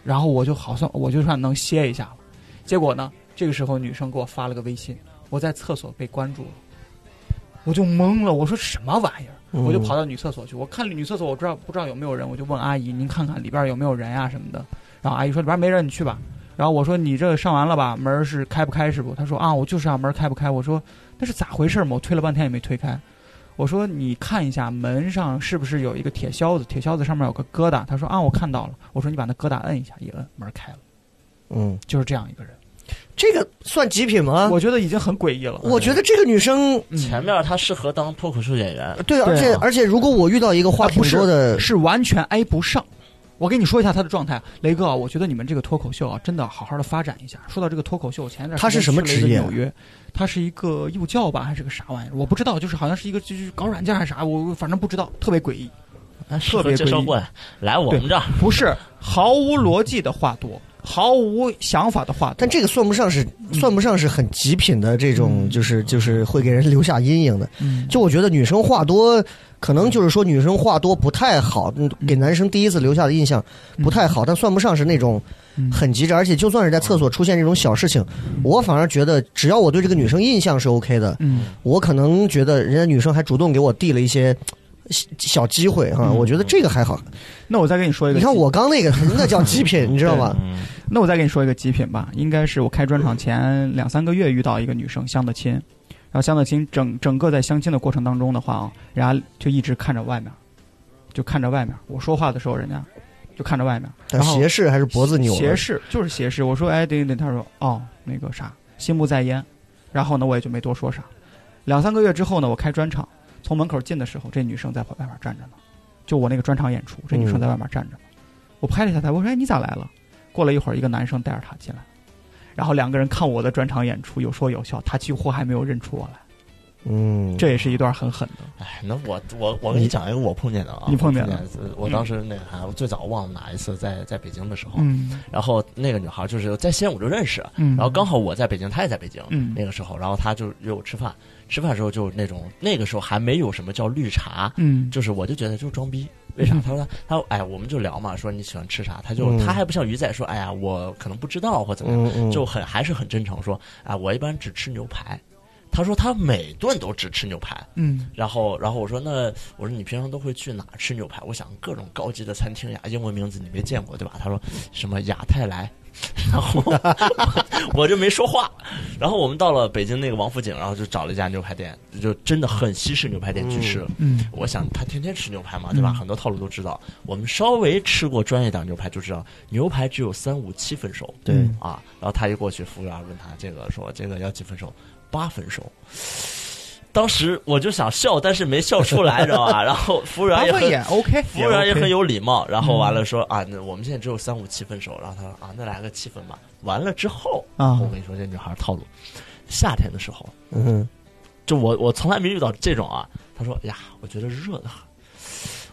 [SPEAKER 3] 然后我就好算我就算能歇一下了。结果呢，这个时候女生给我发了个微信，我在厕所被关注了，我就懵了，我说什么玩意儿？我就跑到女厕所去，我看女厕所，我知道不知道有没有人，我就问阿姨，您看看里边有没有人啊什么的。然后阿姨说里边没人，你去吧。然后我说你这上完了吧？门是开不开是不？她说啊，我就是啊，门开不开？我说那是咋回事嘛？我推了半天也没推开。我说你看一下门上是不是有一个铁销子？铁销子上面有个疙瘩。他说啊，我看到了。我说你把那疙瘩摁一下，一摁门开了，
[SPEAKER 2] 嗯，
[SPEAKER 3] 就是这样一个人。
[SPEAKER 2] 这个算极品吗？
[SPEAKER 3] 我觉得已经很诡异了。
[SPEAKER 2] 我觉得这个女生
[SPEAKER 3] 嗯
[SPEAKER 4] 前面她适合当脱口秀演员，
[SPEAKER 2] 对，而且而且，如果我遇到一个话
[SPEAKER 3] 不是
[SPEAKER 2] 多的，
[SPEAKER 3] 是完全挨不上。我跟你说一下他的状态，雷哥啊，我觉得你们这个脱口秀啊，真的好好的发展一下。说到这个脱口秀，前一段
[SPEAKER 2] 他是什么职业
[SPEAKER 3] 纽约，他是一个幼教吧，还是个啥玩意儿？我不知道，就是好像是一个就是搞软件还是啥，我反正不知道，特别诡异。
[SPEAKER 4] 特
[SPEAKER 3] 别诡异
[SPEAKER 4] 来我们这儿。
[SPEAKER 3] 不是毫无逻辑的话多，毫无想法的话。
[SPEAKER 2] 但这个算不上是算不上是很极品的这种，
[SPEAKER 3] 嗯
[SPEAKER 2] 就是就是会给人留下阴影的。
[SPEAKER 3] 嗯
[SPEAKER 2] 就我觉得女生话多，可能就是说女生话多不太好，嗯给男生第一次留下的印象不太好，但算不上是那种
[SPEAKER 3] 嗯
[SPEAKER 2] 很极致。而且就算是在厕所出现这种小事情，我反而觉得只要我对这个女生印象是 OK 的，
[SPEAKER 3] 嗯
[SPEAKER 2] 我可能觉得人家女生还主动给我递了一些小小机会哈，
[SPEAKER 3] 嗯
[SPEAKER 2] 我觉得这个还好。
[SPEAKER 3] 那我再跟你说一个，
[SPEAKER 2] 你看我刚那个那叫极品，[laughs] 你知道吗？
[SPEAKER 4] 嗯，
[SPEAKER 3] 那我再给你说一个极品吧，应该是我开专场前两三个月遇到一个女生相的亲，然后相的亲整整个在相亲的过程当中的话啊，人家就一直看着外面，就看着外面。我说话的时候，人家就看着外面，
[SPEAKER 2] 但
[SPEAKER 3] 然后
[SPEAKER 2] 斜视还是脖子扭？
[SPEAKER 3] 斜视就是斜视。我说哎对对对，他说哦那个啥，心不在焉。然后呢，我也就没多说啥。两三个月之后呢，我开专场，从门口进的时候，这女生在外面站着呢，就我那个专场演出，这女生在外面站着呢。我拍了一下她，我说哎你咋来了？过了一会儿，一个男生带着她进来，然后两个人看我的专场演出，有说有笑，他几乎还没有认出我来。
[SPEAKER 2] 嗯，
[SPEAKER 3] 这也是一段很狠的。
[SPEAKER 4] 哎，那我我我给你讲一个我碰见的啊，
[SPEAKER 3] 你碰见
[SPEAKER 4] 我的我当时那个啥我最早忘了哪一次在在北京的时候，
[SPEAKER 3] 嗯。
[SPEAKER 4] 然后那个女孩就是在西安我就认识，
[SPEAKER 3] 嗯，
[SPEAKER 4] 然后刚好我在北京，她也在北京，
[SPEAKER 3] 嗯。
[SPEAKER 4] 那个时候，然后她就约我吃饭，吃饭的时候就那种那个时候还没有什么叫绿茶，
[SPEAKER 3] 嗯。
[SPEAKER 4] 就是我就觉得就是装逼。为啥？
[SPEAKER 3] 嗯 [laughs]
[SPEAKER 4] 他说他说哎，我们就聊嘛，说你喜欢吃啥，他就、
[SPEAKER 2] 嗯
[SPEAKER 4] 他还不像鱼仔说，哎呀，我可能不知道或怎么样，
[SPEAKER 2] 嗯嗯，
[SPEAKER 4] 就很还是很真诚说，啊，我一般只吃牛排。他说他每顿都只吃牛排，
[SPEAKER 3] 嗯
[SPEAKER 4] 然后然后我说那我说你平常都会去哪吃牛排？我想各种高级的餐厅呀，英文名字你没见过对吧？他说什么亚太来，[laughs] 然后我就没说话。然后我们到了北京那个王府井，然后就找了一家牛排店，就真的很西式牛排店去吃。
[SPEAKER 3] 嗯
[SPEAKER 4] 我想他天天吃牛排嘛，对吧？
[SPEAKER 3] 嗯
[SPEAKER 4] 很多套路都知道。我们稍微吃过专业点牛排就知道，牛排只有三五七分熟。
[SPEAKER 2] 对
[SPEAKER 3] 嗯
[SPEAKER 4] 啊，然后他一过去，服务员问他这个说这个要几分熟？八分熟。当时我就想笑，但是没笑出来，知道吧？[laughs] 然后服务员也
[SPEAKER 3] OK，
[SPEAKER 4] 服务员也很有礼貌，然后完了说啊，那我们现在只有三五七分熟，然后他说啊，那来个七分吧。完了之后
[SPEAKER 3] 啊
[SPEAKER 4] 我跟你说这女孩套路，夏天的时候，
[SPEAKER 2] 嗯，
[SPEAKER 4] 就我我从来没遇到这种啊。他说呀，我觉得热的很。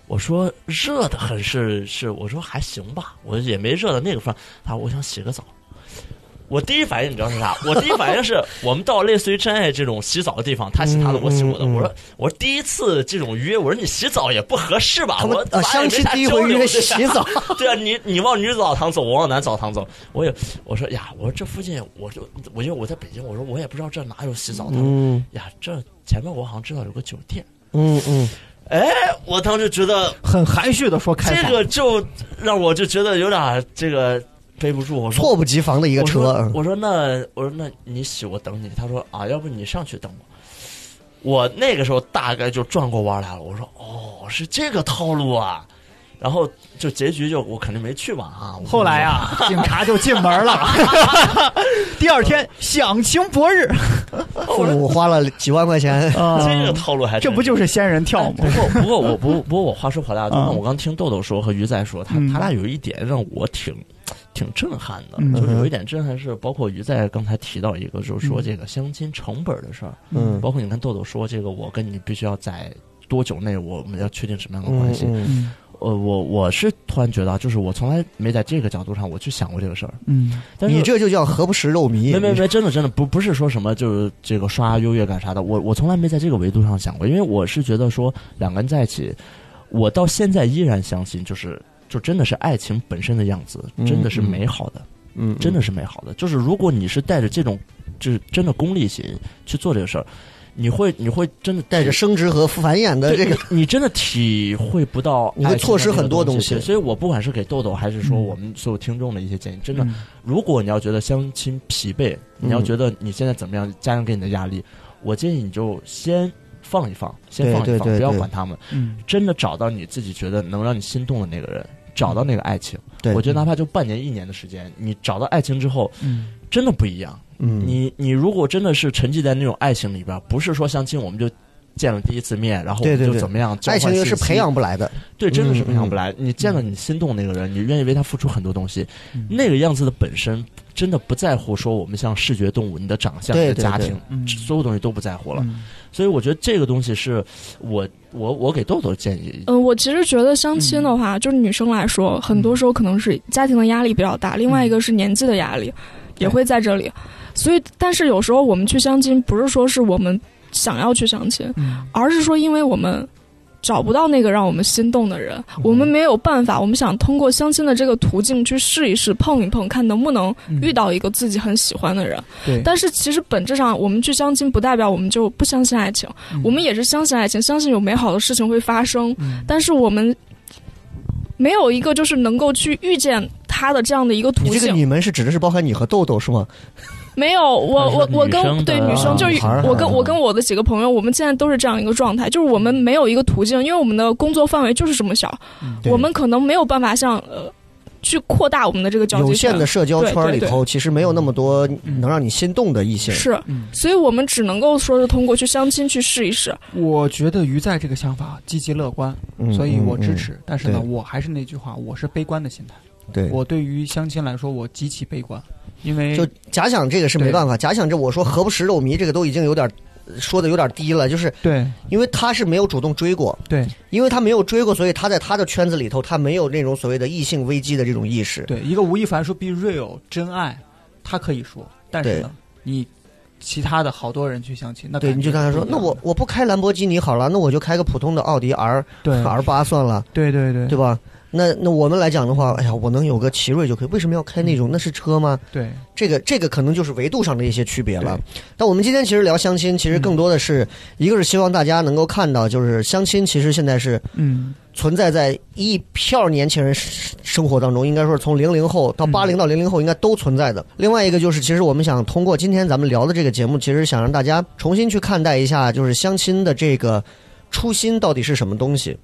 [SPEAKER 4] 我说热的很是是，我说还行吧，我也没热到那个份儿。他说我想洗个澡。我第一反应你知道是啥？我第一反应是 [laughs] 我们到类似于真爱这种洗澡的地方，他洗他的，我洗我的。
[SPEAKER 2] 嗯嗯嗯
[SPEAKER 4] 我说我说第一次这种约，我说你洗澡也不合适吧？我
[SPEAKER 2] 相亲第一回约洗澡，[laughs]
[SPEAKER 4] 对啊，你你往女澡堂走，我往男澡堂走。我也我说呀，我说这附近，我就我因为我在北京，我说我也不知道这哪有洗澡堂。
[SPEAKER 2] 嗯
[SPEAKER 4] 呀，这前面我好像知道有个酒店。
[SPEAKER 2] 嗯嗯，
[SPEAKER 4] 哎，我当时觉得
[SPEAKER 3] 很含蓄的说开
[SPEAKER 4] 这，个就让我就觉得有点这个背不住。我说
[SPEAKER 2] 猝不及防的一个车，
[SPEAKER 4] 我说
[SPEAKER 2] 嗯
[SPEAKER 4] 我说那我说那你洗我等你。他说啊，要不你上去等我。我那个时候大概就转过弯来了。我说哦，是这个套路啊。然后就结局就我肯定没去嘛啊。[laughs]
[SPEAKER 3] 后来啊，警察就进门了。[laughs] 第二天享情博日 [laughs]
[SPEAKER 2] 父母花了几万块钱，
[SPEAKER 3] 啊
[SPEAKER 4] 这个套路还
[SPEAKER 3] 这不就是仙人跳吗
[SPEAKER 4] 不？过不过我不不过我话说回来，就
[SPEAKER 3] 啊
[SPEAKER 4] 像我刚听豆豆说和鱼仔说，他
[SPEAKER 3] 嗯
[SPEAKER 4] 他俩有一点让我挺挺震撼的，
[SPEAKER 3] 嗯
[SPEAKER 4] 就是有一点震撼是，包括于在刚才提到一个，就是说这个相亲成本的事儿，
[SPEAKER 2] 嗯
[SPEAKER 4] 包括你看豆豆说这个，我跟你必须要在多久内我们要确定什么样的关系。
[SPEAKER 2] 嗯
[SPEAKER 3] 嗯
[SPEAKER 4] 呃，我我是突然觉得啊，就是我从来没在这个角度上我去想过这个事儿，
[SPEAKER 3] 嗯
[SPEAKER 4] 但是
[SPEAKER 2] 你这就叫何不食肉糜。
[SPEAKER 4] 没没没，真的真的不不是说什么就是这个刷优越感啥的，我我从来没在这个维度上想过，因为我是觉得说两个人在一起，我到现在依然相信，就是就真的是爱情本身的样子，
[SPEAKER 2] 嗯
[SPEAKER 4] 真的是美好的，
[SPEAKER 2] 嗯，
[SPEAKER 4] 真的是美好的。就是如果你是带着这种就是真的功利心去做这个事儿，你会你会真的
[SPEAKER 2] 带着生殖和繁衍的这个，
[SPEAKER 4] 你，你真的体会不到，[laughs]
[SPEAKER 2] 你会错失很多东西
[SPEAKER 4] 对所以我不管是给豆豆，还是说
[SPEAKER 3] 嗯。
[SPEAKER 4] 我们所有听众的一些建议，真的。
[SPEAKER 3] 嗯。
[SPEAKER 4] 如果你要觉得相亲疲惫，你要
[SPEAKER 2] 嗯
[SPEAKER 4] 觉得你现在怎么样，家人给你的压力，我建议你就先放一放，先放一放，不要管他们。
[SPEAKER 3] 嗯。
[SPEAKER 4] 真的找到你自己觉得能让你心动的那个人，找到那个爱情。
[SPEAKER 2] 对
[SPEAKER 4] 我觉得哪怕就半年一年的时间，你找到爱情之后，
[SPEAKER 3] 嗯
[SPEAKER 4] 真的不一样。
[SPEAKER 2] 嗯，
[SPEAKER 4] 你你如果真的是沉浸在那种爱情里边，不是说相亲我们就。见了第一次面，然后就怎么样？交
[SPEAKER 2] 爱情是培养不来的，
[SPEAKER 4] 对，真的是
[SPEAKER 2] 嗯
[SPEAKER 4] 培养不来。你见了你心动那个人，你愿意为他付出很多东西，
[SPEAKER 3] 嗯
[SPEAKER 4] 那个样子的本身真的不在乎说我们像视觉动物，你的长相、你的家庭，
[SPEAKER 3] 嗯。
[SPEAKER 4] 所有东西都不在乎了。
[SPEAKER 3] 嗯。
[SPEAKER 4] 所以我觉得这个东西是我我我给豆豆建议。
[SPEAKER 5] 嗯，我其实觉得相亲的话，就是女生来说，很多时候可能是家庭的压力比较大，另外一个是年纪的压力，也会在这里。所以，但是有时候我们去相亲，不是说是我们想要去相亲，
[SPEAKER 3] 嗯。
[SPEAKER 5] 而是说因为我们找不到那个让我们心动的人，我们没有办法，我们想通过相亲的这个途径去试一试、碰一碰，看能不能
[SPEAKER 3] 嗯
[SPEAKER 5] 遇到一个自己很喜欢的人。
[SPEAKER 3] 对，
[SPEAKER 5] 但是其实本质上，我们去相亲不代表我们就不相信爱情，
[SPEAKER 3] 嗯
[SPEAKER 5] 我们也是相信爱情，相信有美好的事情会发生。
[SPEAKER 3] 嗯
[SPEAKER 5] 但是我们没有一个就是能够去遇见他的这样的一个途
[SPEAKER 2] 径这个
[SPEAKER 5] 径。
[SPEAKER 2] 你们是指的是包含你和豆豆是吗？
[SPEAKER 5] 没有，我我我跟对女生就是我跟我跟我的几个朋友，我们现在都是这样一个状态，就是我们没有一个途径，因为我们的工作范围就是这么小，我们可能没有办法像呃去扩大我们的这个交际圈
[SPEAKER 2] 有
[SPEAKER 5] 圈
[SPEAKER 2] 限的社交圈里头，其实没有那么多
[SPEAKER 3] 嗯
[SPEAKER 2] 能让你心动的异性。
[SPEAKER 5] 是，
[SPEAKER 3] 嗯
[SPEAKER 5] 所以我们只能够说是通过去相亲去试一试。
[SPEAKER 3] 我觉得鱼在这个想法积极乐观，
[SPEAKER 2] 嗯
[SPEAKER 3] 所以我支。
[SPEAKER 2] 嗯
[SPEAKER 3] 持。但是呢，我还是那句话，我是悲观的心态。
[SPEAKER 2] 嗯对，
[SPEAKER 3] 我对于相亲来说，我极其悲观，因为
[SPEAKER 2] 就假想这个是没办法，假想这我说何不食肉糜，这个都已经有点呃说的有点低了，就是
[SPEAKER 3] 对。
[SPEAKER 2] 因为他是没有主动追过，
[SPEAKER 3] 对。
[SPEAKER 2] 因为他没有追过，所以他在他的圈子里头，他没有那种所谓的异性危机的这种意识。
[SPEAKER 3] 对，一个吴亦凡说 “be real”，真爱，他可以说，但是呢，你其他的好多人去相亲，那
[SPEAKER 2] 对，你就跟他说那我我不开兰博基尼好了，那我就开个普通的奥迪 R
[SPEAKER 3] 对。
[SPEAKER 2] R 八算了，
[SPEAKER 3] 对对对。
[SPEAKER 2] 对吧？那那我们来讲的话，哎呀，我能有个奇瑞就可以，为什么要开那种？那是车吗？
[SPEAKER 3] 对
[SPEAKER 2] 这个这个可能就是维度上的一些区别了。但我们今天其实聊相亲，其实更多的是、一个是希望大家能够看到，就是相亲其实现在是
[SPEAKER 3] 嗯
[SPEAKER 2] 存在在一票年轻人生生活当中，应该说是从零零后到八零到零零后应该都存在的。另外一个就是，其实我们想通过今天咱们聊的这个节目，其实想让大家重新去看待一下，就是相亲的这个初心到底是什么东西。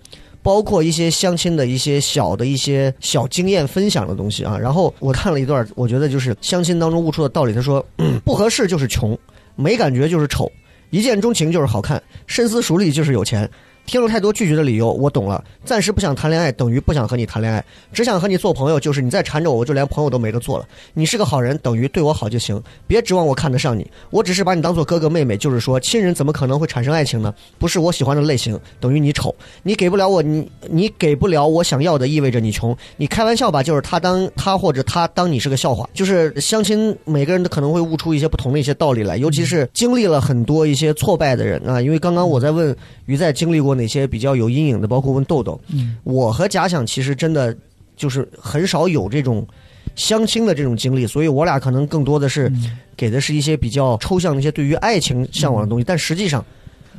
[SPEAKER 2] 包括一些相亲的一些小的一些小经验分享的东西啊。然后我看了一段，我觉得就是相亲当中悟出的道理。他说，[clears throat] 不合适就是穷，没感觉就是丑，一见钟情就是好看，深思熟虑就是有钱。听了太多拒绝的理由，我懂了。暂时不想谈恋爱，等于不想和你谈恋爱，只想和你做朋友。就是你再缠着我，我就连朋友都没得做了。你是个好人，等于对我好就行，别指望我看得上你。我只是把你当做哥哥妹妹，就是说，亲人怎么可能会产生爱情呢？不是我喜欢的类型，等于你丑。你给不了我，你你给不了我想要的，意味着你穷。你开玩笑吧，就是他当他或者他当你是个笑话。就是相亲，每个人都可能会悟出一些不同的一些道理来，尤其是经历了很多一些挫败的人啊。因为刚刚我在问于在经历过哪些比较有阴影的，包括问豆豆，
[SPEAKER 3] 嗯
[SPEAKER 2] 我和假想其实真的就是很少有这种相亲的这种经历，所以我俩可能更多的是
[SPEAKER 3] 嗯
[SPEAKER 2] 给的是一些比较抽象的一些对于爱情向往的东西，但实际上，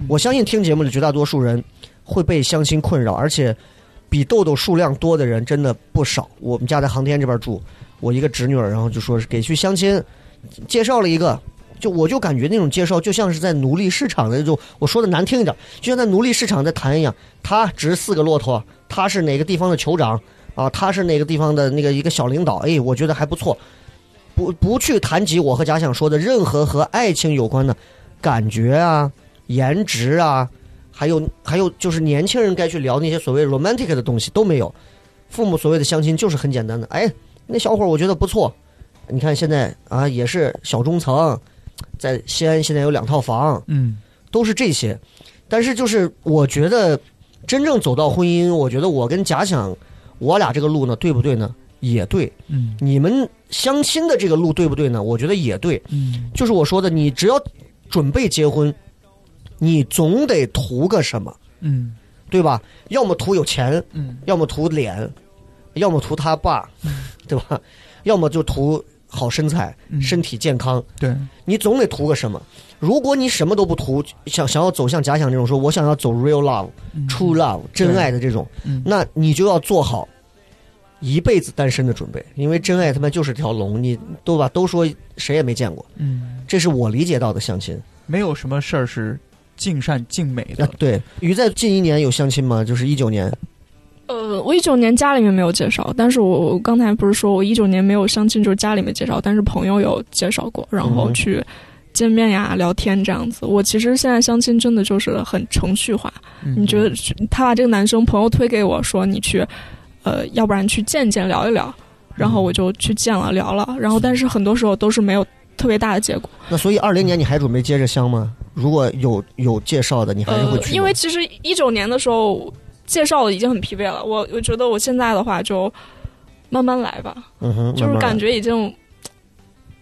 [SPEAKER 2] 我相信听节目的绝大多数人会被相亲困扰，而且比豆豆数量多的人真的不少。我们家在航天这边住，我一个侄女儿，然后就说是给去相亲，介绍了一个。就我就感觉那种介绍就像是在奴隶市场的那种，我说的难听一点，就像在奴隶市场在谈一样。他值四个骆驼，他是哪个地方的酋长啊？他是哪个地方的那个一个小领导？哎，我觉得还不错。不不去谈及我和假想说的任何和爱情有关的感觉啊、颜值啊，还有还有就是年轻人该去聊那些所谓 romantic 的东西都没有。父母所谓的相亲就是很简单的，哎，那小伙我觉得不错，你看现在啊也是小中层，在西安现在有两套房，
[SPEAKER 3] 嗯
[SPEAKER 2] 都是这些。但是就是我觉得真正走到婚姻，我觉得我跟假想我俩这个路呢对不对呢？也对。
[SPEAKER 3] 嗯
[SPEAKER 2] 你们相亲的这个路对不对呢？我觉得也对。
[SPEAKER 3] 嗯
[SPEAKER 2] 就是我说的，你只要准备结婚，你总得图个什么，
[SPEAKER 3] 嗯
[SPEAKER 2] 对吧？要么图有钱，
[SPEAKER 3] 嗯
[SPEAKER 2] 要么图脸，要么图他爸，对吧？要么就图好身材、
[SPEAKER 3] 嗯
[SPEAKER 2] 身体健康。
[SPEAKER 3] 对，
[SPEAKER 2] 你总得图个什么。如果你什么都不图，想想要走向假想这种说，我想要走 real love、
[SPEAKER 3] 嗯
[SPEAKER 2] true love 真爱的这种，
[SPEAKER 3] 嗯
[SPEAKER 2] 那你就要做好一辈子单身的准备，因为真爱他妈就是条龙，你都吧都说谁也没见过，
[SPEAKER 3] 嗯，
[SPEAKER 2] 这是我理解到的相亲。
[SPEAKER 3] 没有什么事儿是尽善尽美的，。
[SPEAKER 2] 啊对，于在近一年有相亲吗？就是一九年，
[SPEAKER 5] 呃，我一九年家里面没有介绍，但是我我刚才不是说我一九年没有相亲，就是家里面介绍，但是朋友有介绍过，然后
[SPEAKER 2] 嗯
[SPEAKER 5] 去见面呀、聊天这样子。我其实现在相亲真的就是很程序化，
[SPEAKER 3] 嗯
[SPEAKER 5] 你觉得他把这个男生朋友推给我说你去，呃，要不然去见见聊一聊，然后我就去见了聊了，然后但是很多时候都是没有特别大的结果。
[SPEAKER 2] 那所以二零年你还准备接着相吗？如果有有介绍的，你还是会去、
[SPEAKER 5] 呃，因为其实一九年的时候介绍已经很疲惫了，我我觉得我现在的话就慢慢来吧，
[SPEAKER 2] 嗯哼，
[SPEAKER 5] 就是感觉已经。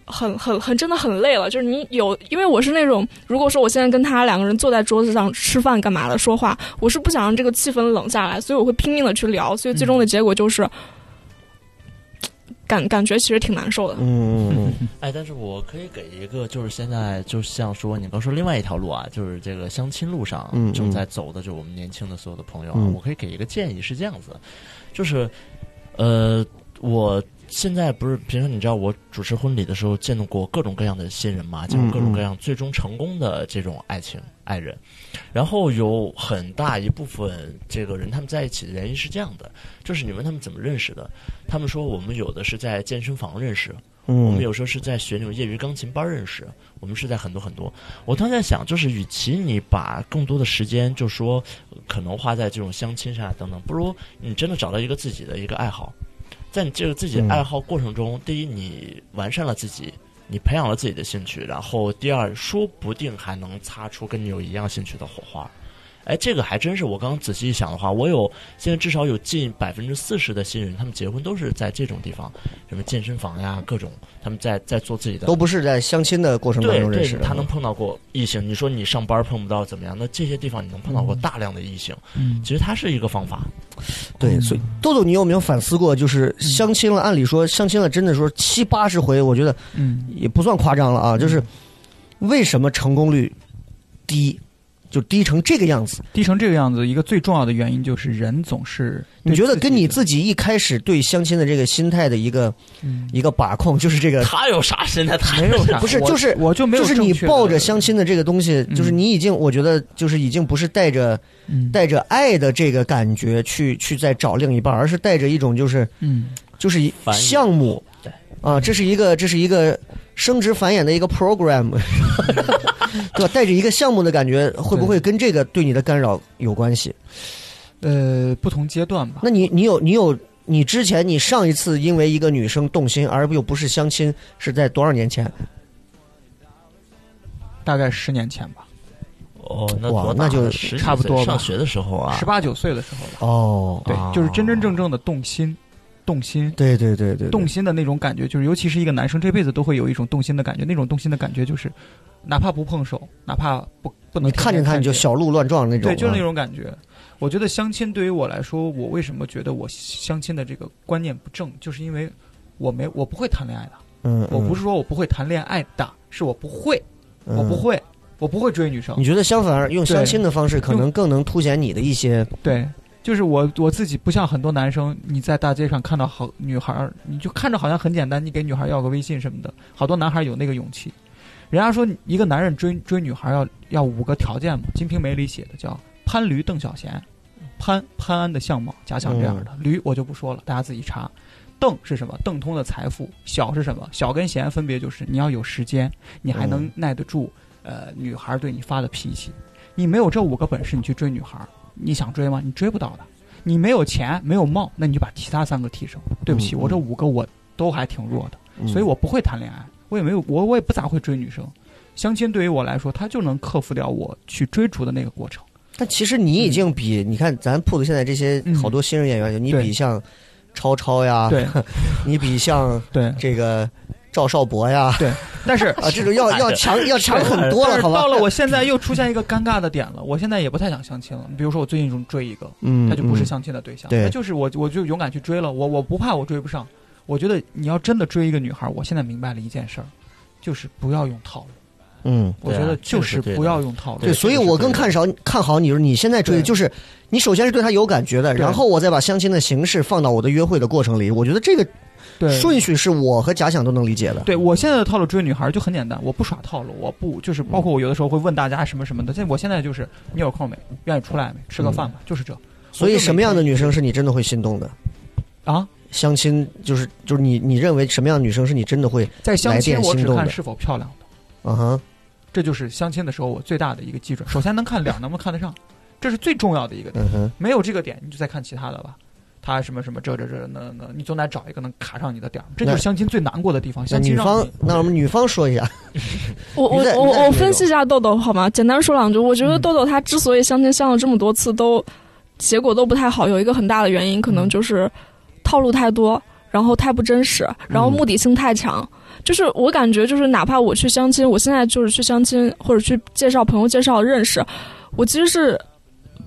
[SPEAKER 5] 很很很真的很累了，就是你有，因为我是那种，如果说我现在跟他两个人坐在桌子上吃饭干嘛的说话，我是不想让这个气氛冷下来，所以我会拼命的去聊，所以最终的结果就是，感感觉其实挺难受的。
[SPEAKER 2] 嗯。
[SPEAKER 4] 哎，但是我可以给一个，就是现在就像说你刚说另外一条路啊，就是这个相亲路上
[SPEAKER 2] 嗯
[SPEAKER 4] 正在走的，就我们年轻的所有的朋友啊，
[SPEAKER 2] 嗯。
[SPEAKER 4] 我可以给一个建议是这样子，就是呃，我现在不是平常你知道我主持婚礼的时候见到过各种各样的新人嘛，见过各种各样最终成功的这种爱情爱人，然后有很大一部分这个人他们在一起的原因是这样的，就是你问他们怎么认识的，他们说我们有的是在健身房认识。
[SPEAKER 2] 嗯，
[SPEAKER 4] 我们有时候是在学那种业余钢琴班认识，我们是在很多很多。我当时在想，就是与其你把更多的时间，就说呃可能花在这种相亲上啊等等，不如你真的找到一个自己的一个爱好，在你这个自己的爱好过程中，第一你完善了自己。你培养了自己的兴趣，然后第二，说不定还能擦出跟你有一样兴趣的火花。哎，这个还真是我刚刚仔细一想的话，我有现在至少有近百分之四十的新人，他们结婚都是在这种地方，什么健身房呀，各种他们在在做自己的
[SPEAKER 2] 都不是在相亲的过程当中认识，的。
[SPEAKER 4] 他能碰到过异性。你说你上班碰不到怎么样？那这些地方你能碰到过大量的异性，
[SPEAKER 3] 嗯
[SPEAKER 4] 其实它是一个方法。
[SPEAKER 2] 对，所以豆豆，你有没有反思过？就是相亲了，按理说相亲了，真的说七八十回，我觉得
[SPEAKER 3] 嗯
[SPEAKER 2] 也不算夸张了啊。就是为什么成功率低，就低成这个样子？
[SPEAKER 3] 低成这个样子，一个最重要的原因就是人总是
[SPEAKER 2] 你觉得跟你自己一开始对相亲的这个心态的一个
[SPEAKER 3] 嗯。
[SPEAKER 2] 一个把控，就是这个
[SPEAKER 4] 他有啥心态？他
[SPEAKER 3] 没有啥，[laughs]
[SPEAKER 2] 不是就是
[SPEAKER 3] 我就没有
[SPEAKER 2] 就是你抱着相亲的这个东西，
[SPEAKER 3] 嗯。
[SPEAKER 2] 就是你已经，我觉得就是已经不是带着
[SPEAKER 3] 嗯。
[SPEAKER 2] 带着爱的这个感觉去去再找另一半，而是带着一种就是
[SPEAKER 3] 嗯。
[SPEAKER 2] 就是一项目。
[SPEAKER 4] 对。
[SPEAKER 2] 啊，这是一个这是一个生殖繁衍的一个 program，[laughs] 对吧？带着一个项目的感觉，会不会跟这个对你的干扰有关系？
[SPEAKER 3] 呃，不同阶段吧。
[SPEAKER 2] 那你你有你有你之前你上一次因为一个女生动心，而又不是相亲，是在多少年前？
[SPEAKER 3] 大概十年前吧，
[SPEAKER 4] 哦，那
[SPEAKER 2] 那就
[SPEAKER 3] 差不多
[SPEAKER 4] 上学的时候啊
[SPEAKER 3] 十，八九岁的时候吧。
[SPEAKER 2] 哦，
[SPEAKER 3] 对
[SPEAKER 4] 啊，
[SPEAKER 3] 就是真真正正的动心，动心。
[SPEAKER 2] 对对对对，
[SPEAKER 3] 动心的那种感觉，就是尤其是一个男生这辈子都会有一种动心的感觉，那种动心的感觉就是，哪怕不碰手，哪怕不不能
[SPEAKER 2] 你看见他你就小鹿乱撞那种，
[SPEAKER 3] 对，就是那
[SPEAKER 2] 啊
[SPEAKER 3] 种感觉。我觉得相亲对于我来说，我为什么觉得我相亲的这个观念不正，就是因为我没我不会谈恋爱的，
[SPEAKER 2] 嗯，
[SPEAKER 3] 我不
[SPEAKER 2] 是
[SPEAKER 3] 是说我不会谈恋爱的，是我不会，我不。会，我不会追女生
[SPEAKER 2] 嗯你。觉得相反，用相亲的方式可能更能凸显你的一些，
[SPEAKER 3] 对，就是我我自己不像很多男生，你在大街上看到好女孩儿，你就看着好像很简单，你给女孩要个微信什么的，好多男孩有那个勇气。人家说一个男人追追女孩要要五个条件嘛，《金瓶梅》里写的叫潘驴邓小闲，潘潘安的相貌，假想这样的，驴我就不说了，大家自己查。邓是什么？邓通的财富。小是什么？小跟闲分别就是你要有时间，你还能耐得住呃女孩对你发的脾气。你没有这五个本事，你去追女孩，你想追吗？你追不到的。你没有钱，没有貌，那你就把其他三个提升。对不起，
[SPEAKER 2] 嗯
[SPEAKER 3] 我这五个我都还挺弱的，
[SPEAKER 2] 嗯
[SPEAKER 3] 所以我不会谈恋爱，我也没有我我也不咋会追女生。相亲对于我来说，它就能克服掉我去追逐的那个过程。
[SPEAKER 2] 但其实你已经比你看咱铺子现在这些
[SPEAKER 3] 嗯
[SPEAKER 2] 好多新人演员，你比像超超呀，
[SPEAKER 3] 对 [laughs]
[SPEAKER 2] 你比像
[SPEAKER 3] 对
[SPEAKER 2] 这个赵少博呀，
[SPEAKER 3] 对，但是
[SPEAKER 2] 啊，这种要要强要强很多了，好吧？
[SPEAKER 3] 到了我现在又出现一个尴尬的点了，我现在也不太想相亲了。比如说我最近中追一个，
[SPEAKER 2] 嗯，
[SPEAKER 3] 他就不是
[SPEAKER 2] 嗯
[SPEAKER 3] 相亲的对象，
[SPEAKER 2] 对
[SPEAKER 3] 那就是我我就勇敢去追了，我我不怕我追不上。我觉得你要真的追一个女孩，我现在明白了一件事儿，就是不要用套路。
[SPEAKER 2] 嗯。
[SPEAKER 3] 我觉得就是不要用套路。
[SPEAKER 2] 对，所以我更看少看好你，就是你现在追的，就是你首先是对他有感觉的，然后我再把相亲的形式放到我的约会的过程里，我觉得这个
[SPEAKER 3] 对
[SPEAKER 2] 顺序是我和假想都能理解的。
[SPEAKER 3] 对我现在的套路追女孩就很简单，我不耍套路，我不就是包括我有的时候会问大家什么什么的。现在我现在就是你有空没？愿意出来没？吃个饭吧，就是这。
[SPEAKER 2] 所以什么样的女生是你真的会心动的？
[SPEAKER 3] 啊？
[SPEAKER 2] 相亲就是就是你你认为什么样的女生是你真的会
[SPEAKER 3] 在相亲我只看是否漂亮的，
[SPEAKER 2] 啊哈？
[SPEAKER 3] 这就是相亲的时候我最大的一个基准。首先能看脸，能不能看得上，这是最重要的一个点。
[SPEAKER 2] 嗯哼，
[SPEAKER 3] 没有这个点，你就再看其他的吧。他什么什么这这这那那，你总得找一个能卡上你的点儿，这就是相亲最难过的地方。
[SPEAKER 2] 那
[SPEAKER 3] 相亲
[SPEAKER 2] 女方，那我们女方说一下，[laughs]
[SPEAKER 5] 我我我我分析一下豆豆好吗？简单说两句，我觉得
[SPEAKER 3] 嗯
[SPEAKER 5] 豆豆他之所以相亲相了这么多次都结果都不太好，有一个很大的原因可能就是套路太多，然后太不真实，然后目的性太强。就是我感觉，就是哪怕我去相亲，我现在就是去相亲或者去介绍朋友介绍认识，我其实是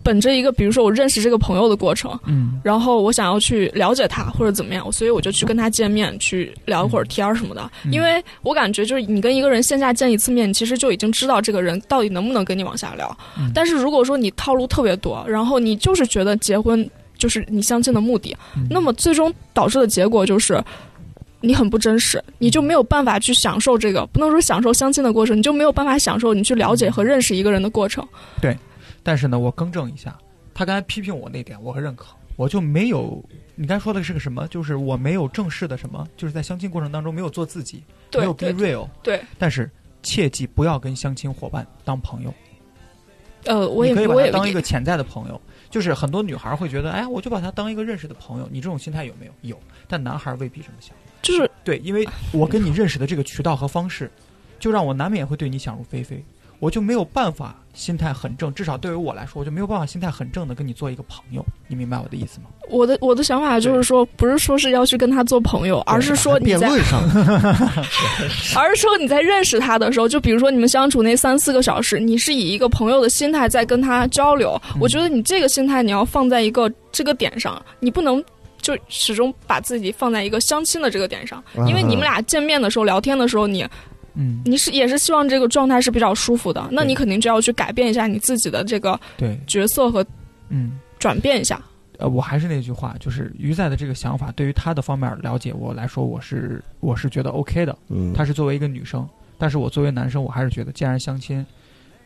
[SPEAKER 5] 本着一个，比如说我认识这个朋友的过程，
[SPEAKER 3] 嗯
[SPEAKER 5] 然后我想要去了解他或者怎么样，所以我就去跟他见面，去聊一会儿天儿什么的。
[SPEAKER 3] 嗯
[SPEAKER 5] 因为我感觉就是你跟一个人线下见一次面，你其实就已经知道这个人到底能不能跟你往下聊。
[SPEAKER 3] 嗯
[SPEAKER 5] 但是如果说你套路特别多，然后你就是觉得结婚就是你相亲的目的，
[SPEAKER 3] 嗯
[SPEAKER 5] 那么最终导致的结果就是。你很不真实，你就没有办法去享受这个，不能说享受相亲的过程，你就没有办法享受你去了解和认识一个人的过程。
[SPEAKER 3] 但是呢，我更正一下，他刚才批评我那点，我很认可，我就没有。你刚才说的是个什么？就是我没有正式的什么，就是在相亲过程当中没有做自己，没有 be real。
[SPEAKER 5] 对，
[SPEAKER 3] 但是切记不要跟相亲伙伴当朋友，
[SPEAKER 5] 呃，我也
[SPEAKER 3] 可以把他当一个潜在的朋友。就是很多女孩会觉得，哎，我就把他当一个认识的朋友。你这种心态有没有？有，但男孩未必这么想。
[SPEAKER 5] 就是
[SPEAKER 3] 对，因为我跟你认识的这个渠道和方式，就让我难免会对你想入非非，我就没有办法心态很正，至少对于我来说，我就没有办法心态很正的跟你做一个朋友，你明白我的意思吗？
[SPEAKER 5] 我的我的想法就是说，不是说是要去跟他做朋友，而是说你在，
[SPEAKER 2] 辩论上，[laughs]
[SPEAKER 5] 而是说你在认识他的时候，就比如说你们相处那三四个小时，你是以一个朋友的心态在跟他交流。
[SPEAKER 3] 嗯
[SPEAKER 5] 我觉得你这个心态你要放在一个这个点上，你不能。就始终把自己放在一个相亲的这个点上，因为你们俩见面的时候、聊天的时候，你
[SPEAKER 3] 嗯，
[SPEAKER 5] 你是也是希望这个状态是比较舒服的，那你肯定就要去改变一下你自己的这个
[SPEAKER 3] 对，
[SPEAKER 5] 角色和
[SPEAKER 3] 嗯。
[SPEAKER 5] 转变一下。
[SPEAKER 3] 呃，我还是那句话，就是鱼仔的这个想法，对于他的方面了解我来说，我是我是觉得 OK 的。
[SPEAKER 2] 嗯，
[SPEAKER 3] 她是作为一个女生，但是我作为男生，我还是觉得，既然相亲，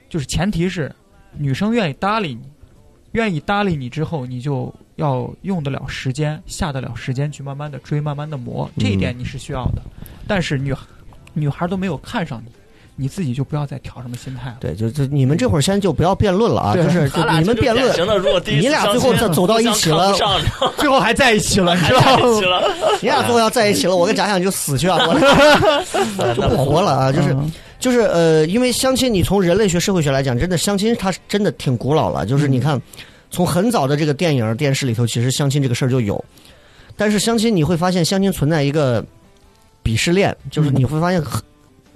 [SPEAKER 3] 就是前提是女生愿意搭理你，愿意搭理你之后，你就要用得了时间，下得了时间去慢慢的追，慢慢的磨，这一点你是需要的。但是女女孩都没有看上你，你自己就不要再调什么心态了。
[SPEAKER 2] 对，就就你们这会儿先就不要辩论了啊，就是就你们辩论，你俩最后走走到一起了 [laughs]
[SPEAKER 3] 最后还在一起了，你
[SPEAKER 4] 还
[SPEAKER 3] 知道吗？[laughs]
[SPEAKER 2] 你俩最后要在一起了，我跟贾想就死去啊，我 [laughs] 就不活了啊！就是
[SPEAKER 3] 嗯
[SPEAKER 2] 就是呃，因为相亲，你从人类学、社会学来讲，真的相亲它真的挺古老了。就是你看，从很早的这个电影、电视里头，其实相亲这个事儿就有。但是相亲你会发现，相亲存在一个鄙视链，就是你会发现行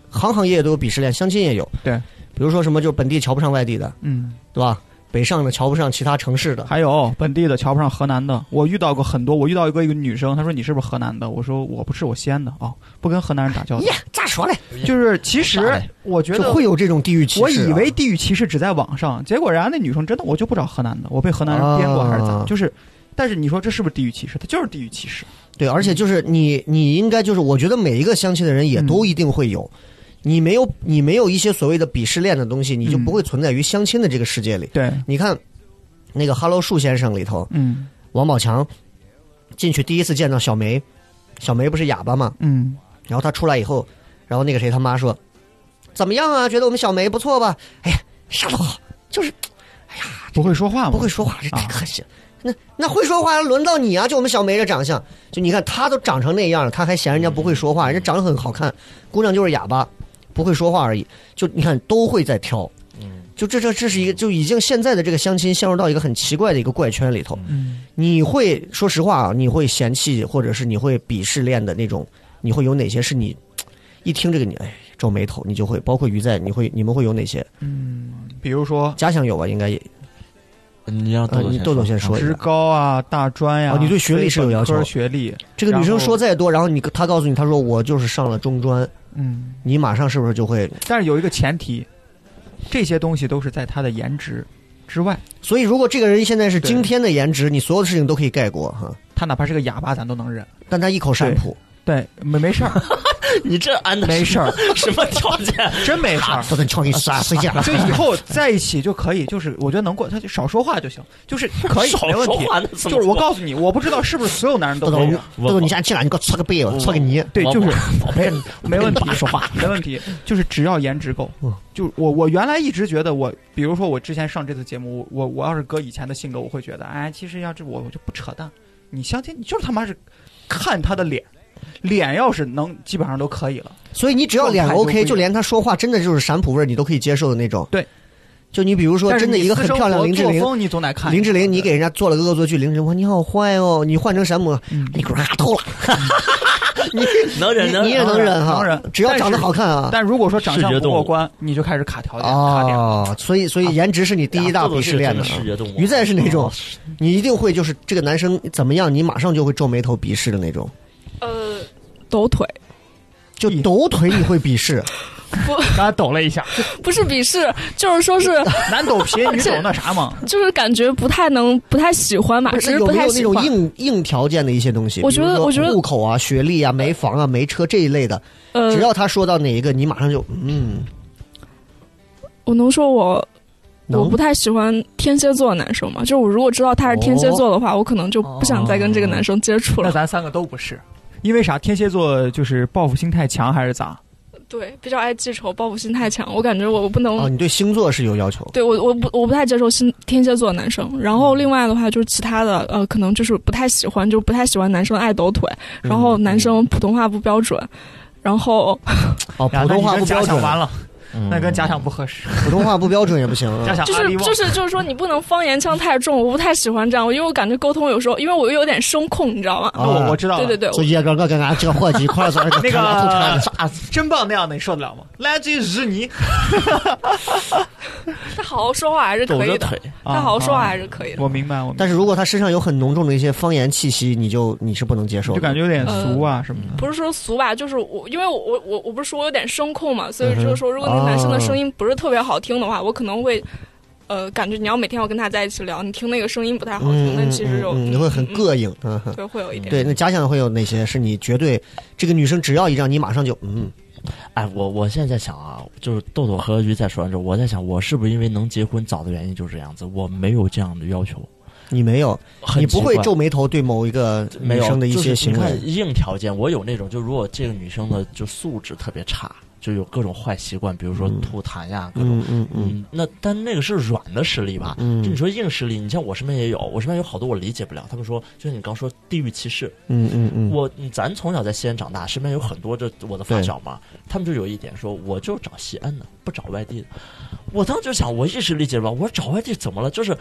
[SPEAKER 2] 行行业业都有鄙视链，相亲也有。
[SPEAKER 3] 对，
[SPEAKER 2] 比如说什么，就是本地瞧不上外地的，
[SPEAKER 3] 嗯，
[SPEAKER 2] 对吧？北上的瞧不上其他城市的，
[SPEAKER 3] 还有本地的瞧不上河南的，我遇到过很多。我遇到一个一个女生，她说你是不是河南的？我说我不是，我西安的。哦，不跟河南人打交道。
[SPEAKER 2] 呀，咋说嘞？
[SPEAKER 3] 就是其实我觉得
[SPEAKER 2] 会有这种地域歧视啊、
[SPEAKER 3] 我以为地域歧视只在网上，结果人家那女生真的我就不找河南的，我被河南人编过还是咋？
[SPEAKER 2] 啊
[SPEAKER 3] 就是，但是你说这是不是地域歧视？它就是地域歧视。
[SPEAKER 2] 对，而且就是你，你应该就是，我觉得每一个相亲的人也都一定会有，你没有你没有一些所谓的鄙视链的东西，你就不会存在于相亲的这个世界里。
[SPEAKER 3] 对，
[SPEAKER 2] 你看那个《Hello 树先生》里头，
[SPEAKER 3] 嗯
[SPEAKER 2] 王宝强进去第一次见到小梅，小梅不是哑巴嘛，
[SPEAKER 3] 嗯，
[SPEAKER 2] 然后他出来以后，然后那个谁他妈说，怎么样啊？觉得我们小梅不错吧？哎呀，啥都好，就是哎呀
[SPEAKER 3] 不会说话吗？
[SPEAKER 2] 不会说话，这太
[SPEAKER 3] 啊
[SPEAKER 2] 可惜了。那那会说话轮到你啊！就我们小梅这长相，就你看她都长成那样了，她还嫌人家不会说话，人家长得很好看，姑娘就是哑巴，不会说话而已。就你看都会在挑，就这这这是一个就已经现在的这个相亲陷入到一个很奇怪的一个怪圈里头。
[SPEAKER 3] 嗯，
[SPEAKER 2] 你会说实话啊，你会嫌弃或者是你会鄙视恋的那种，你会有哪些是你一听这个你哎皱眉头，你就会包括于在，你会你们会有哪些？
[SPEAKER 3] 嗯比如说
[SPEAKER 2] 家乡有吧？应该也
[SPEAKER 4] 你让
[SPEAKER 2] 呃，你豆豆先说一
[SPEAKER 3] 职。高啊、大专呀、
[SPEAKER 2] 哦你对学历是有要求
[SPEAKER 3] 学历，
[SPEAKER 2] 这个女生说再多，然后你她告诉你，她说我就是上了中专，
[SPEAKER 3] 嗯，
[SPEAKER 2] 你马上是不是就会？
[SPEAKER 3] 但是有一个前提，这些东西都是在她的颜值之外，
[SPEAKER 2] 所以如果这个人现在是
[SPEAKER 3] 对
[SPEAKER 2] 惊天的颜值，你所有的事情都可以盖过哈。
[SPEAKER 3] 她哪怕是个哑巴，咱都能忍。
[SPEAKER 2] 但他一口善普，
[SPEAKER 3] 对，没没事儿，[laughs]
[SPEAKER 4] 你这安的
[SPEAKER 3] 没事儿，[laughs]
[SPEAKER 4] 什么条件？
[SPEAKER 3] 真没事儿。[laughs]
[SPEAKER 2] 都得创意啥谁讲？
[SPEAKER 3] 就以后在一起就可以，就是我觉得能过，他就少说话就行，就是可以没问题就是我告诉你，我不知道是不是所有男人都
[SPEAKER 2] 能豆
[SPEAKER 3] 这样。，
[SPEAKER 2] 豆豆，你现在进来，你给我搓个背，我搓个泥。
[SPEAKER 3] 对，就是
[SPEAKER 4] 宝贝，
[SPEAKER 3] 没问题，
[SPEAKER 2] 说话。
[SPEAKER 3] 没问题，就是只要颜值够
[SPEAKER 2] 嗯。
[SPEAKER 3] 就我我原来一直觉得我，比如说我之前上这次节目，我我要是搁以前的性格，我会觉得，哎，其实要是我我就不扯淡，你相亲你就是他妈是看他的脸，脸要是能基本上都可以了。
[SPEAKER 2] 所以你只要脸 OK，就连他说话真的就是陕普味儿，你都可以接受的那种。
[SPEAKER 3] 对，
[SPEAKER 2] 就你比如说，真的一个很漂亮林志玲，
[SPEAKER 3] 你总得看。
[SPEAKER 2] 林志玲，你给人家做了个恶作剧，林志玲说你好坏哦，你换成山姆，
[SPEAKER 3] 嗯
[SPEAKER 2] 你给我拉透了，[laughs]
[SPEAKER 4] 能忍能
[SPEAKER 2] 你你也能忍哈，
[SPEAKER 3] 能忍
[SPEAKER 2] 只要长得好看啊。
[SPEAKER 3] 但如果说长相不过关，你就开始卡条件、卡点。
[SPEAKER 2] 哦，所以所以颜值是你第一大鄙视链的啊。
[SPEAKER 4] 视觉动物。
[SPEAKER 2] 于在是那种，你一定会就是这个男生怎么样，你马上就会皱眉头鄙视的那种。
[SPEAKER 5] 呃，抖腿
[SPEAKER 2] 就抖腿你会鄙视，[laughs] 不
[SPEAKER 3] 刚才抖了一下，
[SPEAKER 5] 不是鄙视，就是说是
[SPEAKER 3] 男抖皮女 [laughs] 抖那啥嘛。
[SPEAKER 5] 就是感觉不太能不太喜欢吧，
[SPEAKER 2] 不
[SPEAKER 5] 只是
[SPEAKER 2] 是有没有那
[SPEAKER 5] 不太喜欢。
[SPEAKER 2] 种硬硬条件的一些东西？
[SPEAKER 5] 我觉得我觉得
[SPEAKER 2] 户口啊、学历啊、没房啊、没车这一类的，
[SPEAKER 5] 呃
[SPEAKER 2] 只，要他说到哪一个，你马上就嗯，
[SPEAKER 5] 我能说我我不太喜欢天蝎座的男生吗，就是我如果知道他是天蝎座的话，我可能就不想再跟这个男生接触了。
[SPEAKER 3] 那咱三个都不是，因为啥？天蝎座就是报复心太强，还是咋？
[SPEAKER 5] 对，比较爱记仇，报复心太强，我感觉我不能。
[SPEAKER 2] 哦，你对星座是有要求。
[SPEAKER 5] 对我我不我不太接受星天蝎座的男生，然后另外的话就是其他的呃，可能就是不太喜欢，就不太喜欢男生爱抖腿，然后男生普通话不标准，然后
[SPEAKER 2] 哦，[laughs] 普通话不标准，
[SPEAKER 3] 完了，
[SPEAKER 4] 嗯
[SPEAKER 3] 那跟家乡不合适。
[SPEAKER 2] 普通话不标准也不行啊。
[SPEAKER 3] 假想
[SPEAKER 5] 就是
[SPEAKER 3] 阿里旺
[SPEAKER 5] 就是就是说你不能方言腔太重，我不太喜欢这样，因为我感觉沟通有时候，因为我又有点声控，你知道吗？
[SPEAKER 3] 哦我我知道了。
[SPEAKER 5] 对对对，
[SPEAKER 2] 所以叶哥，我跟俺这个伙计一块儿在
[SPEAKER 3] 那个
[SPEAKER 2] 车
[SPEAKER 3] 真棒那样的，你受得了吗？来自于日你，[laughs]
[SPEAKER 5] 他好好说话还是可以的，他好好说话
[SPEAKER 3] 啊
[SPEAKER 5] 还是可以的。
[SPEAKER 3] 我明白，我
[SPEAKER 2] 但是如果他身上有很浓重的一些方言气息，你就你是不能接受。
[SPEAKER 3] 就感觉有点俗啊什么的。
[SPEAKER 5] 不是说俗吧，就是我，因为我我我我不是说我有点声控嘛，所以就是说，如果那个男生的
[SPEAKER 2] 哦
[SPEAKER 5] 声音不是特别好听的话，我可能会，呃，感觉你要每天要跟他在一起聊，你听那个声音不太好听，
[SPEAKER 2] 嗯，
[SPEAKER 5] 那其实有
[SPEAKER 2] 嗯嗯你会很膈应，嗯。
[SPEAKER 5] 对，会有一点。
[SPEAKER 2] 对，那假想会有哪些是你绝对这个女生只要一让你马上就嗯，
[SPEAKER 4] 哎，我我现在在想啊，就是豆豆和鱼在说完之后，我在想，我是不是因为能结婚早的原因就是这样子，我没有这样的要求。
[SPEAKER 2] 你没有，你不会皱眉头对某一个女生的一些行为
[SPEAKER 4] 你看。硬条件，我有那种，就如果这个女生的就素质特别差，就有各种坏习惯，比如说
[SPEAKER 2] 嗯
[SPEAKER 4] 吐痰呀，各种
[SPEAKER 2] 嗯
[SPEAKER 4] 那但那个是软的实力吧？
[SPEAKER 2] 嗯
[SPEAKER 4] 就你说硬实力，你像我身边也有，我身边有好多我理解不了。他们说，就像你刚说地域歧视，
[SPEAKER 2] 嗯嗯嗯，
[SPEAKER 4] 我嗯咱从小在西安长大，身边有很多这我的发小嘛，他们就有一点说，我就找西安的，不找外地的。我当时就想，我一时理解不了，我说找外地怎么了？就是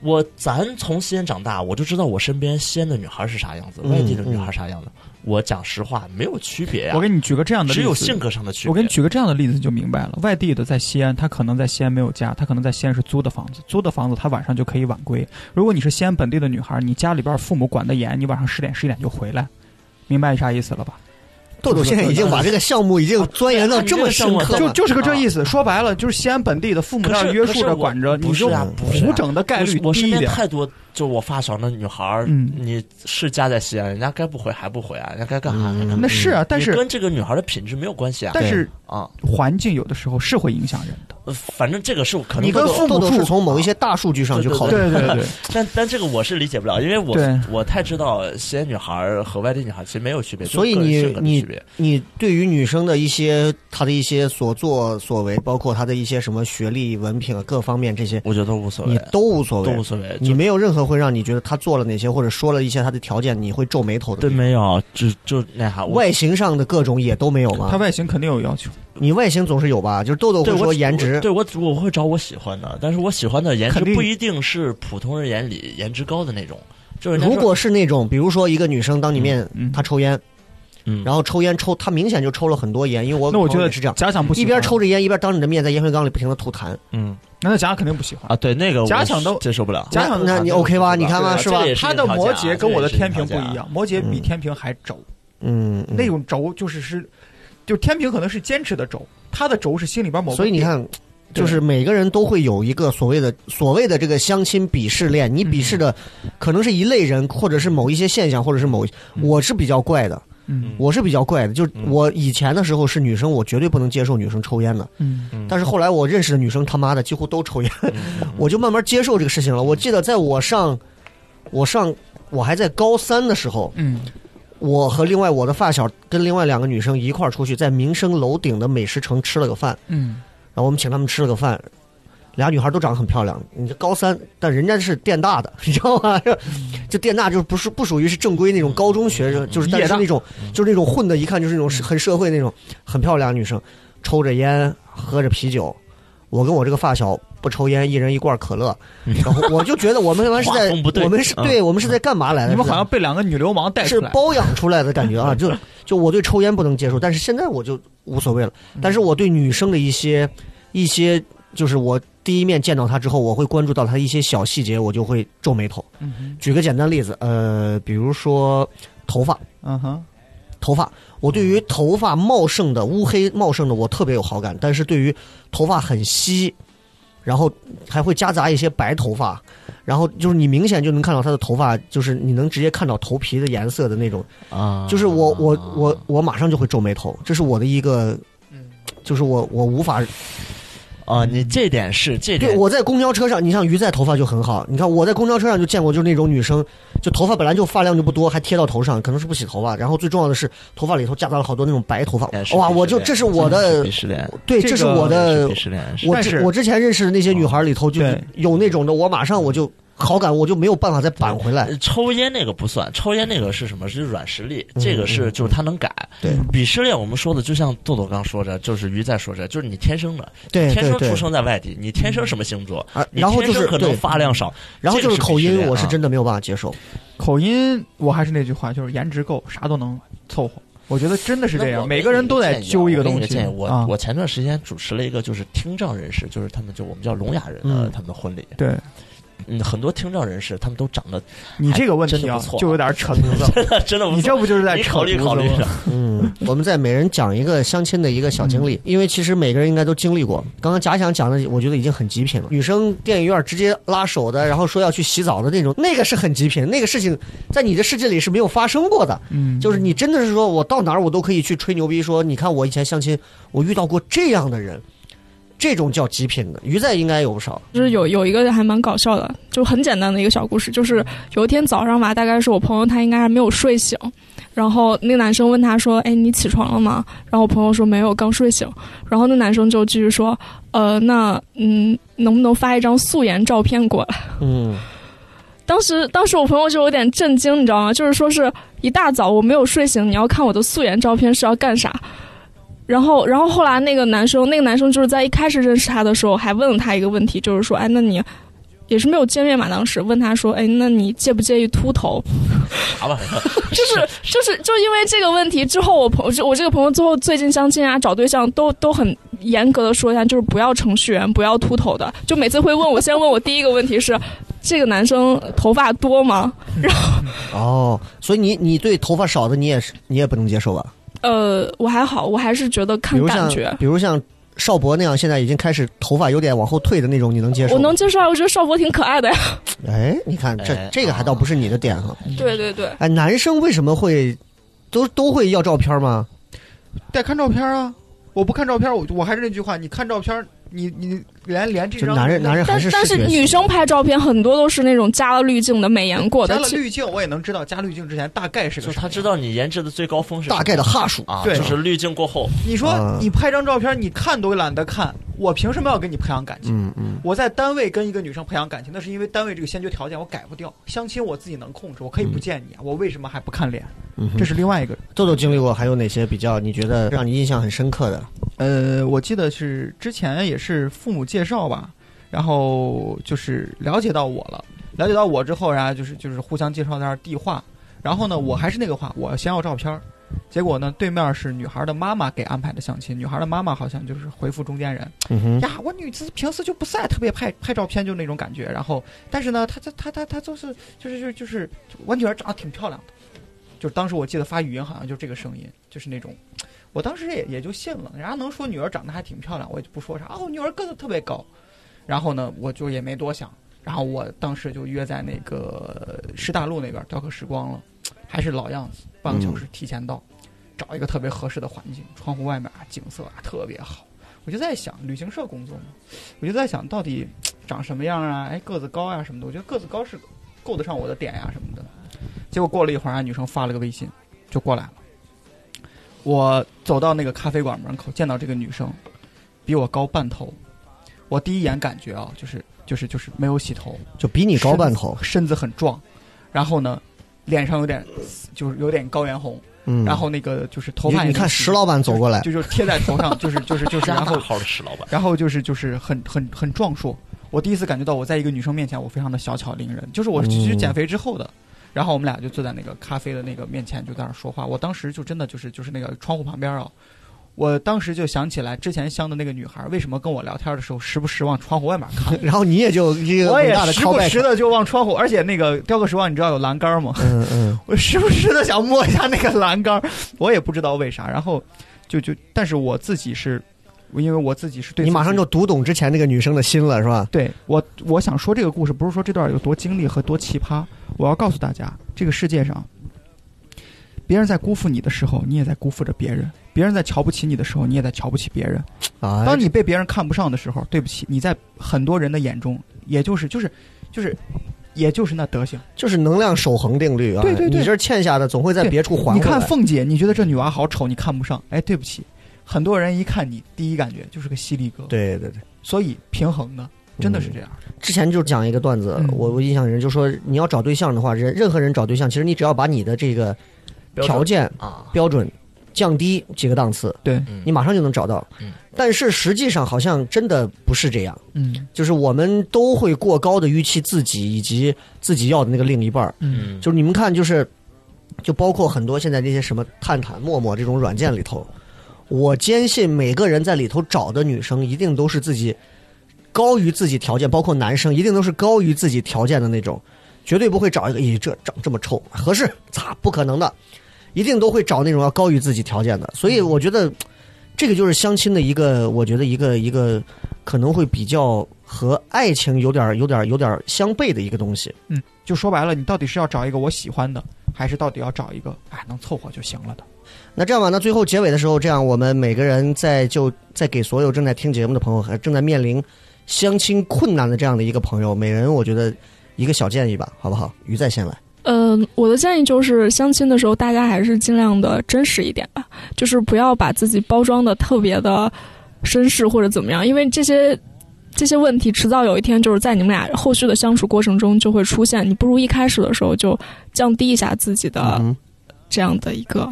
[SPEAKER 4] 我咱从西安长大，我就知道我身边西安的女孩是啥样子，
[SPEAKER 2] 嗯
[SPEAKER 4] 外地的女孩啥样的。我讲实话，没有区别呀、
[SPEAKER 3] 我给你举个这样的例子，
[SPEAKER 4] 只有性格上的区别。
[SPEAKER 3] 我给你举个这样的例子就明白了。外地的在西安，他可能在西安没有家，他可能在西安是租的房子，租的房子他晚上就可以晚归。如果你是西安本地的女孩，你家里边父母管得严，你晚上十点十一点就回来，明白啥意思了吧？
[SPEAKER 2] 豆豆现在已经把这个项目已经钻研到这么深刻了，
[SPEAKER 3] 就就是个这意思。说白了，就是西安本地的父母
[SPEAKER 4] 可是
[SPEAKER 3] 那儿约束着管着，你就
[SPEAKER 4] 啊不
[SPEAKER 3] 整的概率
[SPEAKER 4] 我我身边
[SPEAKER 3] 低一点。
[SPEAKER 4] 太多，就我发小那女孩儿，
[SPEAKER 3] 嗯
[SPEAKER 4] 你是家在西安，人家该不回还不回啊，人家该干啥还干啥。
[SPEAKER 3] 那是啊，但是
[SPEAKER 4] 跟这个女孩的品质没有关系啊。
[SPEAKER 3] 但是
[SPEAKER 4] 啊，
[SPEAKER 3] 环境有的时候是会影响人的。
[SPEAKER 4] 呃反正这个是可能
[SPEAKER 2] 你跟父母是从某一些大数据上去考虑。
[SPEAKER 3] 对对对，
[SPEAKER 4] 但但这个我是理解不了，因为我我太知道西安女孩和外地女孩其实没有区别，
[SPEAKER 2] 所以你你。你对于女生的一些她的一些所作所为，包括她的一些什么学历、文凭啊各方面这些，
[SPEAKER 4] 我觉得都无所
[SPEAKER 2] 你
[SPEAKER 4] 谓，
[SPEAKER 2] 都无所谓，
[SPEAKER 4] 都无所谓。
[SPEAKER 2] 你没有任何会让你觉得她做了哪些，或者说了一些她的条件，你会皱眉头的
[SPEAKER 4] 对。没有，就就那啥，
[SPEAKER 2] 外形上的各种也都没有吗？
[SPEAKER 3] 她外形肯定有要求。
[SPEAKER 2] 你外形总是有吧？就是豆豆会说颜值，
[SPEAKER 4] 对我我会找我喜欢的，但是我喜欢的颜值不一定是普通人眼里颜值高的那种。就是
[SPEAKER 2] 如果是那种，比如说一个女生当你面她抽烟，
[SPEAKER 4] 嗯，
[SPEAKER 2] 然后抽烟抽，她明显就抽了很多烟，因为我
[SPEAKER 3] 那我觉得
[SPEAKER 2] 是这样，
[SPEAKER 3] 假想不喜欢
[SPEAKER 2] 一边抽着烟一边当你的面在烟灰缸里不停的吐痰，
[SPEAKER 4] 嗯
[SPEAKER 3] 那那假想肯定不喜欢。
[SPEAKER 4] 啊，对那个我
[SPEAKER 3] 假想都
[SPEAKER 4] 接受不了。
[SPEAKER 3] 假想
[SPEAKER 2] 那那你 OK 吧？你看吧，是吧
[SPEAKER 3] 他的摩羯跟我的天平不一样，摩羯比天平还轴，
[SPEAKER 2] 嗯，嗯
[SPEAKER 3] 那种轴就是是，就天平可能是坚持的轴，他的轴是心里边某个，
[SPEAKER 2] 所以你看，就是每个人都会有一个所谓的所谓的这个相亲鄙视链，你鄙视的可能是一类人，或者是某一些现象，或者是某一，我是比较怪的，
[SPEAKER 3] 嗯。
[SPEAKER 2] 我是比较怪的，就我以前的时候是女生，我绝对不能接受女生抽烟的，
[SPEAKER 3] 嗯。
[SPEAKER 4] 嗯。
[SPEAKER 2] 但是后来我认识的女生他妈的几乎都抽烟，
[SPEAKER 4] 嗯。[laughs]
[SPEAKER 2] 我就慢慢接受这个事情了。我记得在我上，我上我还在高三的时候，
[SPEAKER 3] 嗯
[SPEAKER 2] 我和另外我的发小跟另外两个女生一块儿出去，在民生楼顶的美食城吃了个饭。
[SPEAKER 3] 嗯
[SPEAKER 2] 然后我们请他们吃了个饭，俩女孩都长得很漂亮。你这高三，但人家是电大的，你知道吗？[laughs] 就电大就是不是不属于是正规那种高中学生，就是但是那种就是那种混的，一看就是那种很社会那种很漂亮的女生，抽着烟，喝着啤酒。我跟我这个发小不抽烟，一人一罐可乐，然后我就觉得我们他 [laughs] 妈是在我们是
[SPEAKER 4] 嗯
[SPEAKER 2] 对我们是在干嘛来的？
[SPEAKER 3] 你们好像被两个女流氓带
[SPEAKER 2] 是
[SPEAKER 3] 出来，
[SPEAKER 2] 包养出来的感觉啊！[laughs] 就就我对抽烟不能接受，但是现在我就无所谓了。
[SPEAKER 3] 嗯
[SPEAKER 2] 但是我对女生的一些一些，就是我第一面见到她之后，我会关注到她一些小细节，我就会皱眉头。举个简单例子，呃，比如说头发，
[SPEAKER 3] 嗯哼，
[SPEAKER 2] 头发，我对于头发茂盛的、乌黑茂盛的，我特别有好感。但是对于头发很稀，然后还会夹杂一些白头发，然后就是你明显就能看到他的头发，就是你能直接看到头皮的颜色的那种。
[SPEAKER 4] 啊，
[SPEAKER 2] 就是我我我我马上就会皱眉头，这是我的一个，就是我我无法
[SPEAKER 4] 啊，你这点是这点，
[SPEAKER 2] 对我在公交车上，你像鱼在头发就很好，你看我在公交车上就见过，就是那种女生，就头发本来就发量就不多，还贴到头上，可能是不洗头发，然后最重要的是头发里头夹杂了好多那种白头发哇，我就这是我的对，
[SPEAKER 3] 这
[SPEAKER 2] 是我的我之我之前认识的那些女孩里头就有那种的，我马上我就好感，我就没有办法再扳回来，
[SPEAKER 4] 呃抽烟那个不算，抽烟那个是什么？是软实力，这个是
[SPEAKER 2] 嗯
[SPEAKER 4] 就是他能改。
[SPEAKER 2] 对
[SPEAKER 4] 鄙视链我们说的，就像豆豆刚说的，就是鱼在说着，就是你天生的，天生出，生在外地，你天生什么星座？
[SPEAKER 2] 啊，
[SPEAKER 4] 你
[SPEAKER 2] 然后就是
[SPEAKER 4] 天生可能，发量少，
[SPEAKER 2] 然后就是口音，我是。真的没有办法接受。
[SPEAKER 3] 口音，我还是那句话，就是颜值够，啥都能凑合。我觉得真的是这样，每个人都得揪一个东西
[SPEAKER 4] 我我、
[SPEAKER 3] 啊。
[SPEAKER 4] 我前段时间主持了一个就是听障人士，就是他们就我们叫聋哑人的、
[SPEAKER 2] 嗯
[SPEAKER 4] 他们的婚礼。
[SPEAKER 3] 对
[SPEAKER 4] 嗯，很多听障人士他们都长得
[SPEAKER 3] 你这个问题啊
[SPEAKER 4] 真的不错，
[SPEAKER 3] 就有点扯犊子。[laughs]
[SPEAKER 4] 真的真的不错，
[SPEAKER 3] 你这不就是在
[SPEAKER 4] 你
[SPEAKER 3] 扯
[SPEAKER 4] 考虑考虑
[SPEAKER 3] 犊子吗？
[SPEAKER 2] 嗯，我们再每人讲一个相亲的一个小经历，因为其实每个人应该都经历过。刚刚贾想讲的，我觉得已经很极品了。女生电影院直接拉手的，然后说要去洗澡的那种，那个是很极品，那个事情在你的世界里是没有发生过的。
[SPEAKER 3] 嗯，
[SPEAKER 2] 就是你真的是说我到哪儿我都可以去吹牛逼，说你看我以前相亲，我遇到过这样的人。这种叫极品的，鱼仔应该有不少。
[SPEAKER 5] 就是有有一个还蛮搞笑的，就很简单的一个小故事，就是有一天早上吧，大概是我朋友他应该还没有睡醒，然后那个男生问他说：“哎，你起床了吗？”然后我朋友说：“没有，刚睡醒。”然后那男生就继续说：“呃，那嗯，能不能发一张素颜照片过来？”
[SPEAKER 2] 嗯，[laughs]
[SPEAKER 5] 当时当时我朋友就有点震惊，你知道吗？就是说是一大早我没有睡醒，你要看我的素颜照片是要干啥？然后，然后后来那个男生，那个男生就是在一开始认识他的时候，还问了他一个问题，就是说，哎，那你也是没有见面嘛？当时问他说，哎，那你介不介意秃头？
[SPEAKER 4] 啥玩意儿？
[SPEAKER 5] 就是就是就因为这个问题之后，我朋友我这个朋友最后最近相亲啊，找对象都都很严格的说一下，就是不要程序员，不要秃头的。就每次会问我，先问我第一个问题是，这个男生头发多吗？
[SPEAKER 2] 然后哦，所以你你对头发少的你也是你也不能接受吧？
[SPEAKER 5] 呃，我还好，我还是觉得看感觉。
[SPEAKER 2] 比如像邵博那样，现在已经开始头发有点往后退的那种，你能接受？
[SPEAKER 5] 我能接受啊，我觉得邵博挺可爱的呀。[laughs]
[SPEAKER 2] 哎，你看这
[SPEAKER 4] 哎
[SPEAKER 2] 这个还倒不是你的点哈。
[SPEAKER 5] 对对对，
[SPEAKER 2] 哎，男生为什么会都都会要照片吗？
[SPEAKER 3] 得看照片啊！我不看照片，我我还是那句话，你看照片，你你连连这张
[SPEAKER 2] 男人男人还
[SPEAKER 5] 但但是女生拍照片很多都是那种加了滤镜的、美颜过的
[SPEAKER 3] 加了。滤镜，我也能知道加滤镜之前大概是个啥
[SPEAKER 4] 就他知道你颜值的最高峰是
[SPEAKER 2] 大概的哈数
[SPEAKER 4] 啊，
[SPEAKER 3] 对
[SPEAKER 4] 就是滤镜过后，
[SPEAKER 3] 你说
[SPEAKER 2] 啊
[SPEAKER 3] 你拍张照片，你看都懒得看，我凭什么要跟你培养感情？
[SPEAKER 2] 嗯嗯，
[SPEAKER 3] 我在单位跟一个女生培养感情，那是因为单位这个先决条件我改不掉。相亲我自己能控制，我可以不见你啊，我为什么还不看脸？
[SPEAKER 2] 嗯
[SPEAKER 3] 这是另外一个。
[SPEAKER 2] 豆豆经历过还有哪些比较你觉得让你印象很深刻的？
[SPEAKER 3] 呃，我记得是之前也是父母介绍吧，然后就是了解到我了，了解到我之后，然后就是就是互相介绍在那儿递话，然后呢，我还是那个话，我先要照片儿，结果呢，对面是女孩的妈妈给安排的相亲，女孩的妈妈好像就是回复中间人，
[SPEAKER 2] 嗯，
[SPEAKER 3] 呀，我女子平时就不晒特别拍拍照片，就那种感觉。然后，但是呢，她她她她她就是就是就是就是我女儿长得挺漂亮的，就是当时我记得发语音好像就这个声音，就是那种，我当时也也就信了。人家能说女儿长得还挺漂亮，我也就不说啥。哦，女儿个子特别高，然后呢，我就也没多想。然后我当时就约在那个师大路那边雕刻时光了，[tsk] 还是老样子，半个小时提前到，找一个特别合适的环境，窗户外面啊景色啊特别好。我就在想，旅行社工作嘛，我就在想到底 [tsk] 长什么样啊？哎，个子高呀、什么的，我觉得个子高是够得上我的点呀、什么的。结果过了一会儿，啊，女生发了个微信，就过来了。我走到那个咖啡馆门口，见到这个女生，比我高半头。我第一眼感觉啊，就是就是就是没有洗头，
[SPEAKER 2] 就比你高半头，
[SPEAKER 3] 身子很壮，然后呢，脸上有点就是有点高原红，
[SPEAKER 2] 嗯，
[SPEAKER 3] 然后那个就是头发
[SPEAKER 2] 你你看石老板走过来，
[SPEAKER 3] 就就贴在头上，[laughs] 就是就是就是，然后 [laughs]
[SPEAKER 4] 好的石老板，
[SPEAKER 3] 然后就是就是很很很壮硕。我第一次感觉到我在一个女生面前，我非常的小巧玲人。就是我
[SPEAKER 2] 嗯
[SPEAKER 3] 其实减肥之后的，然后我们俩就坐在那个咖啡的那个面前，就在那说话。我当时就真的就是就是那个窗户旁边啊，我当时就想起来之前相的那个女孩为什么跟我聊天的时候时不时往窗户外面看。[laughs]
[SPEAKER 2] 然后你也就这个
[SPEAKER 3] 我也
[SPEAKER 2] 伟大的
[SPEAKER 3] 时不时的就往窗户，而且那个雕刻时光，你知道有栏杆吗？
[SPEAKER 2] 嗯嗯，[laughs]
[SPEAKER 3] 我时不时的想摸一下那个栏杆儿，我也不知道为啥。然后就就，但是我自己是，因为我自己是对己
[SPEAKER 2] 你马上就读懂之前那个女生的心了，是吧？
[SPEAKER 3] 对我我想说这个故事，不是说这段有多经历和多奇葩，我要告诉大家，这个世界上，别人在辜负你的时候，你也在辜负着别人；别人在瞧不起你的时候，你也在瞧不起别人。
[SPEAKER 2] 啊，
[SPEAKER 3] 当你被别人看不上的时候，对不起，你在很多人的眼中，也就是就是就是，也就是那德行。
[SPEAKER 2] 就是能量守恒定律啊，
[SPEAKER 3] 对对对
[SPEAKER 2] 你这欠下的总会在别处还
[SPEAKER 3] 你。看凤姐，你觉得这女娃好丑，你看不上，哎，对不起，很多人一看你，第一感觉就是个犀利哥。，
[SPEAKER 2] 对对对，
[SPEAKER 3] 所以平衡的真的是这样。
[SPEAKER 2] 之前就讲一个段子，
[SPEAKER 3] 嗯
[SPEAKER 2] 我我印象很深，就说你要找对象的话，人任何人找对象，其实你只要把你的这个条件
[SPEAKER 4] 啊，
[SPEAKER 2] 标准降低几个档次，
[SPEAKER 3] 对，
[SPEAKER 4] 嗯。
[SPEAKER 2] 你马上就能找到。
[SPEAKER 4] 嗯。
[SPEAKER 2] 但是实际上好像真的不是这样，
[SPEAKER 3] 嗯。
[SPEAKER 2] 就是我们都会过高的预期自己以及自己要的那个另一半儿。
[SPEAKER 3] 嗯。
[SPEAKER 4] 嗯，
[SPEAKER 2] 就是你们看，就是就包括很多现在那些什么探探、陌陌这种软件里头，我坚信每个人在里头找的女生一定都是自己高于自己条件，包括男生一定都是高于自己条件的那种，绝对不会找一个咦这长这么臭合适，咋不可能的，一定都会找那种要高于自己条件的。所以我觉得这个就是相亲的一个，我觉得一个一个可能会比较和爱情有点有点有点相悖的一个东西。
[SPEAKER 3] 嗯就说白了，你到底是要找一个我喜欢的，还是到底要找一个哎能凑合就行了的？
[SPEAKER 2] 那这样吧，那最后结尾的时候，这样我们每个人在就在给所有正在听节目的朋友，和正在面临相亲困难的这样的一个朋友，每人我觉得一个小建议吧，好不好？鱼在先来。
[SPEAKER 5] 嗯、我的建议就是，相亲的时候大家还是尽量的真实一点吧，就是不要把自己包装的特别的绅士或者怎么样，因为这些这些问题迟早有一天就是在你们俩后续的相处过程中就会出现。你不如一开始的时候就降低一下自己的
[SPEAKER 2] 嗯
[SPEAKER 5] 这样的一个，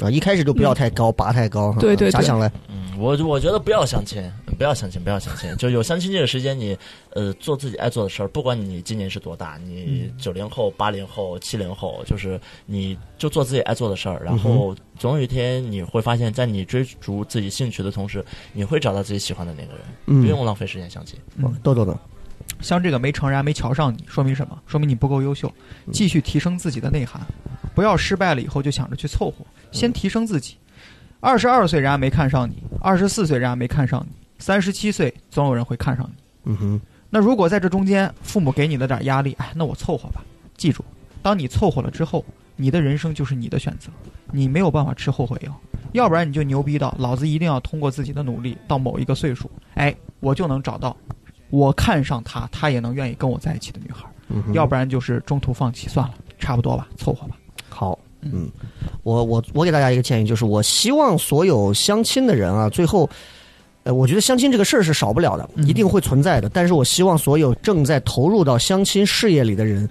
[SPEAKER 2] 啊，一开始就不要太高，拔太高。哈
[SPEAKER 5] 对对对
[SPEAKER 2] 咋想嘞，
[SPEAKER 4] 嗯，我我觉得不要相亲，不要相亲，不要相亲。就有相亲这个时间，你呃做自己爱做的事儿，不管你今年是多大，你九零后、八零后、七零后，就是你就做自己爱做的事儿，然后总有一天你会发现，在你追逐自己兴趣的同时，你会找到自己喜欢的那个人，
[SPEAKER 2] 嗯
[SPEAKER 4] 不用浪费时间相亲。
[SPEAKER 3] 嗯
[SPEAKER 2] 豆豆呢？
[SPEAKER 3] 像这个没成然没瞧上你，说明什么？说明你不够优秀，继续提升自己的内涵，不要失败了以后就想着去凑合，先提升自己。二十二岁人家没看上你，二十四岁人家没看上你，三十七岁总有人会看上你。
[SPEAKER 2] 嗯哼，
[SPEAKER 3] 那如果在这中间父母给你了点压力，哎，那我凑合吧。记住，当你凑合了之后，你的人生就是你的选择，你没有办法吃后悔药，要不然你就牛逼到老子一定要通过自己的努力到某一个岁数，哎，我就能找到我看上他，他也能愿意跟我在一起的女孩。
[SPEAKER 2] 嗯哼
[SPEAKER 3] 要不然就是中途放弃，算了，差不多吧，凑合吧。
[SPEAKER 2] 好，嗯，我我我给大家一个建议，就是我希望所有相亲的人啊，最后，呃，我觉得相亲这个事儿是少不了的，
[SPEAKER 3] 嗯
[SPEAKER 2] 一定会存在的。但是我希望所有正在投入到相亲事业里的人，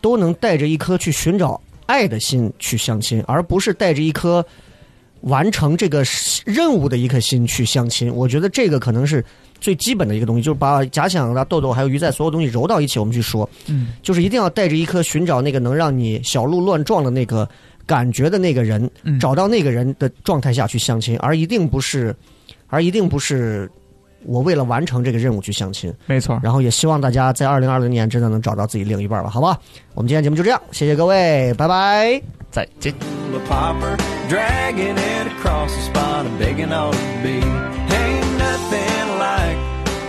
[SPEAKER 2] 都能带着一颗去寻找爱的心去相亲，而不是带着一颗完成这个任务的一颗心去相亲。我觉得这个可能是最基本的一个东西，就是把假想的、豆豆还有鱼仔所有东西揉到一起，我们去说。
[SPEAKER 3] 嗯，
[SPEAKER 2] 就是一定要带着一颗寻找那个能让你小鹿乱撞的那个感觉的那个人，
[SPEAKER 3] 嗯
[SPEAKER 2] 找到那个人的状态下去相亲，而一定不是，而一定不是我为了完成这个任务去相亲。
[SPEAKER 3] 没错。
[SPEAKER 2] 然后也希望大家在二零二零年真的能找到自己另一半吧，好吧？我们今天节目就这样，谢谢各位，拜拜。
[SPEAKER 4] 再见。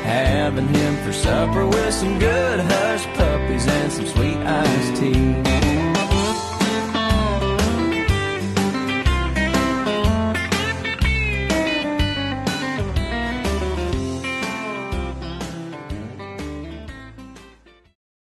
[SPEAKER 6] and having him for supper with some good hush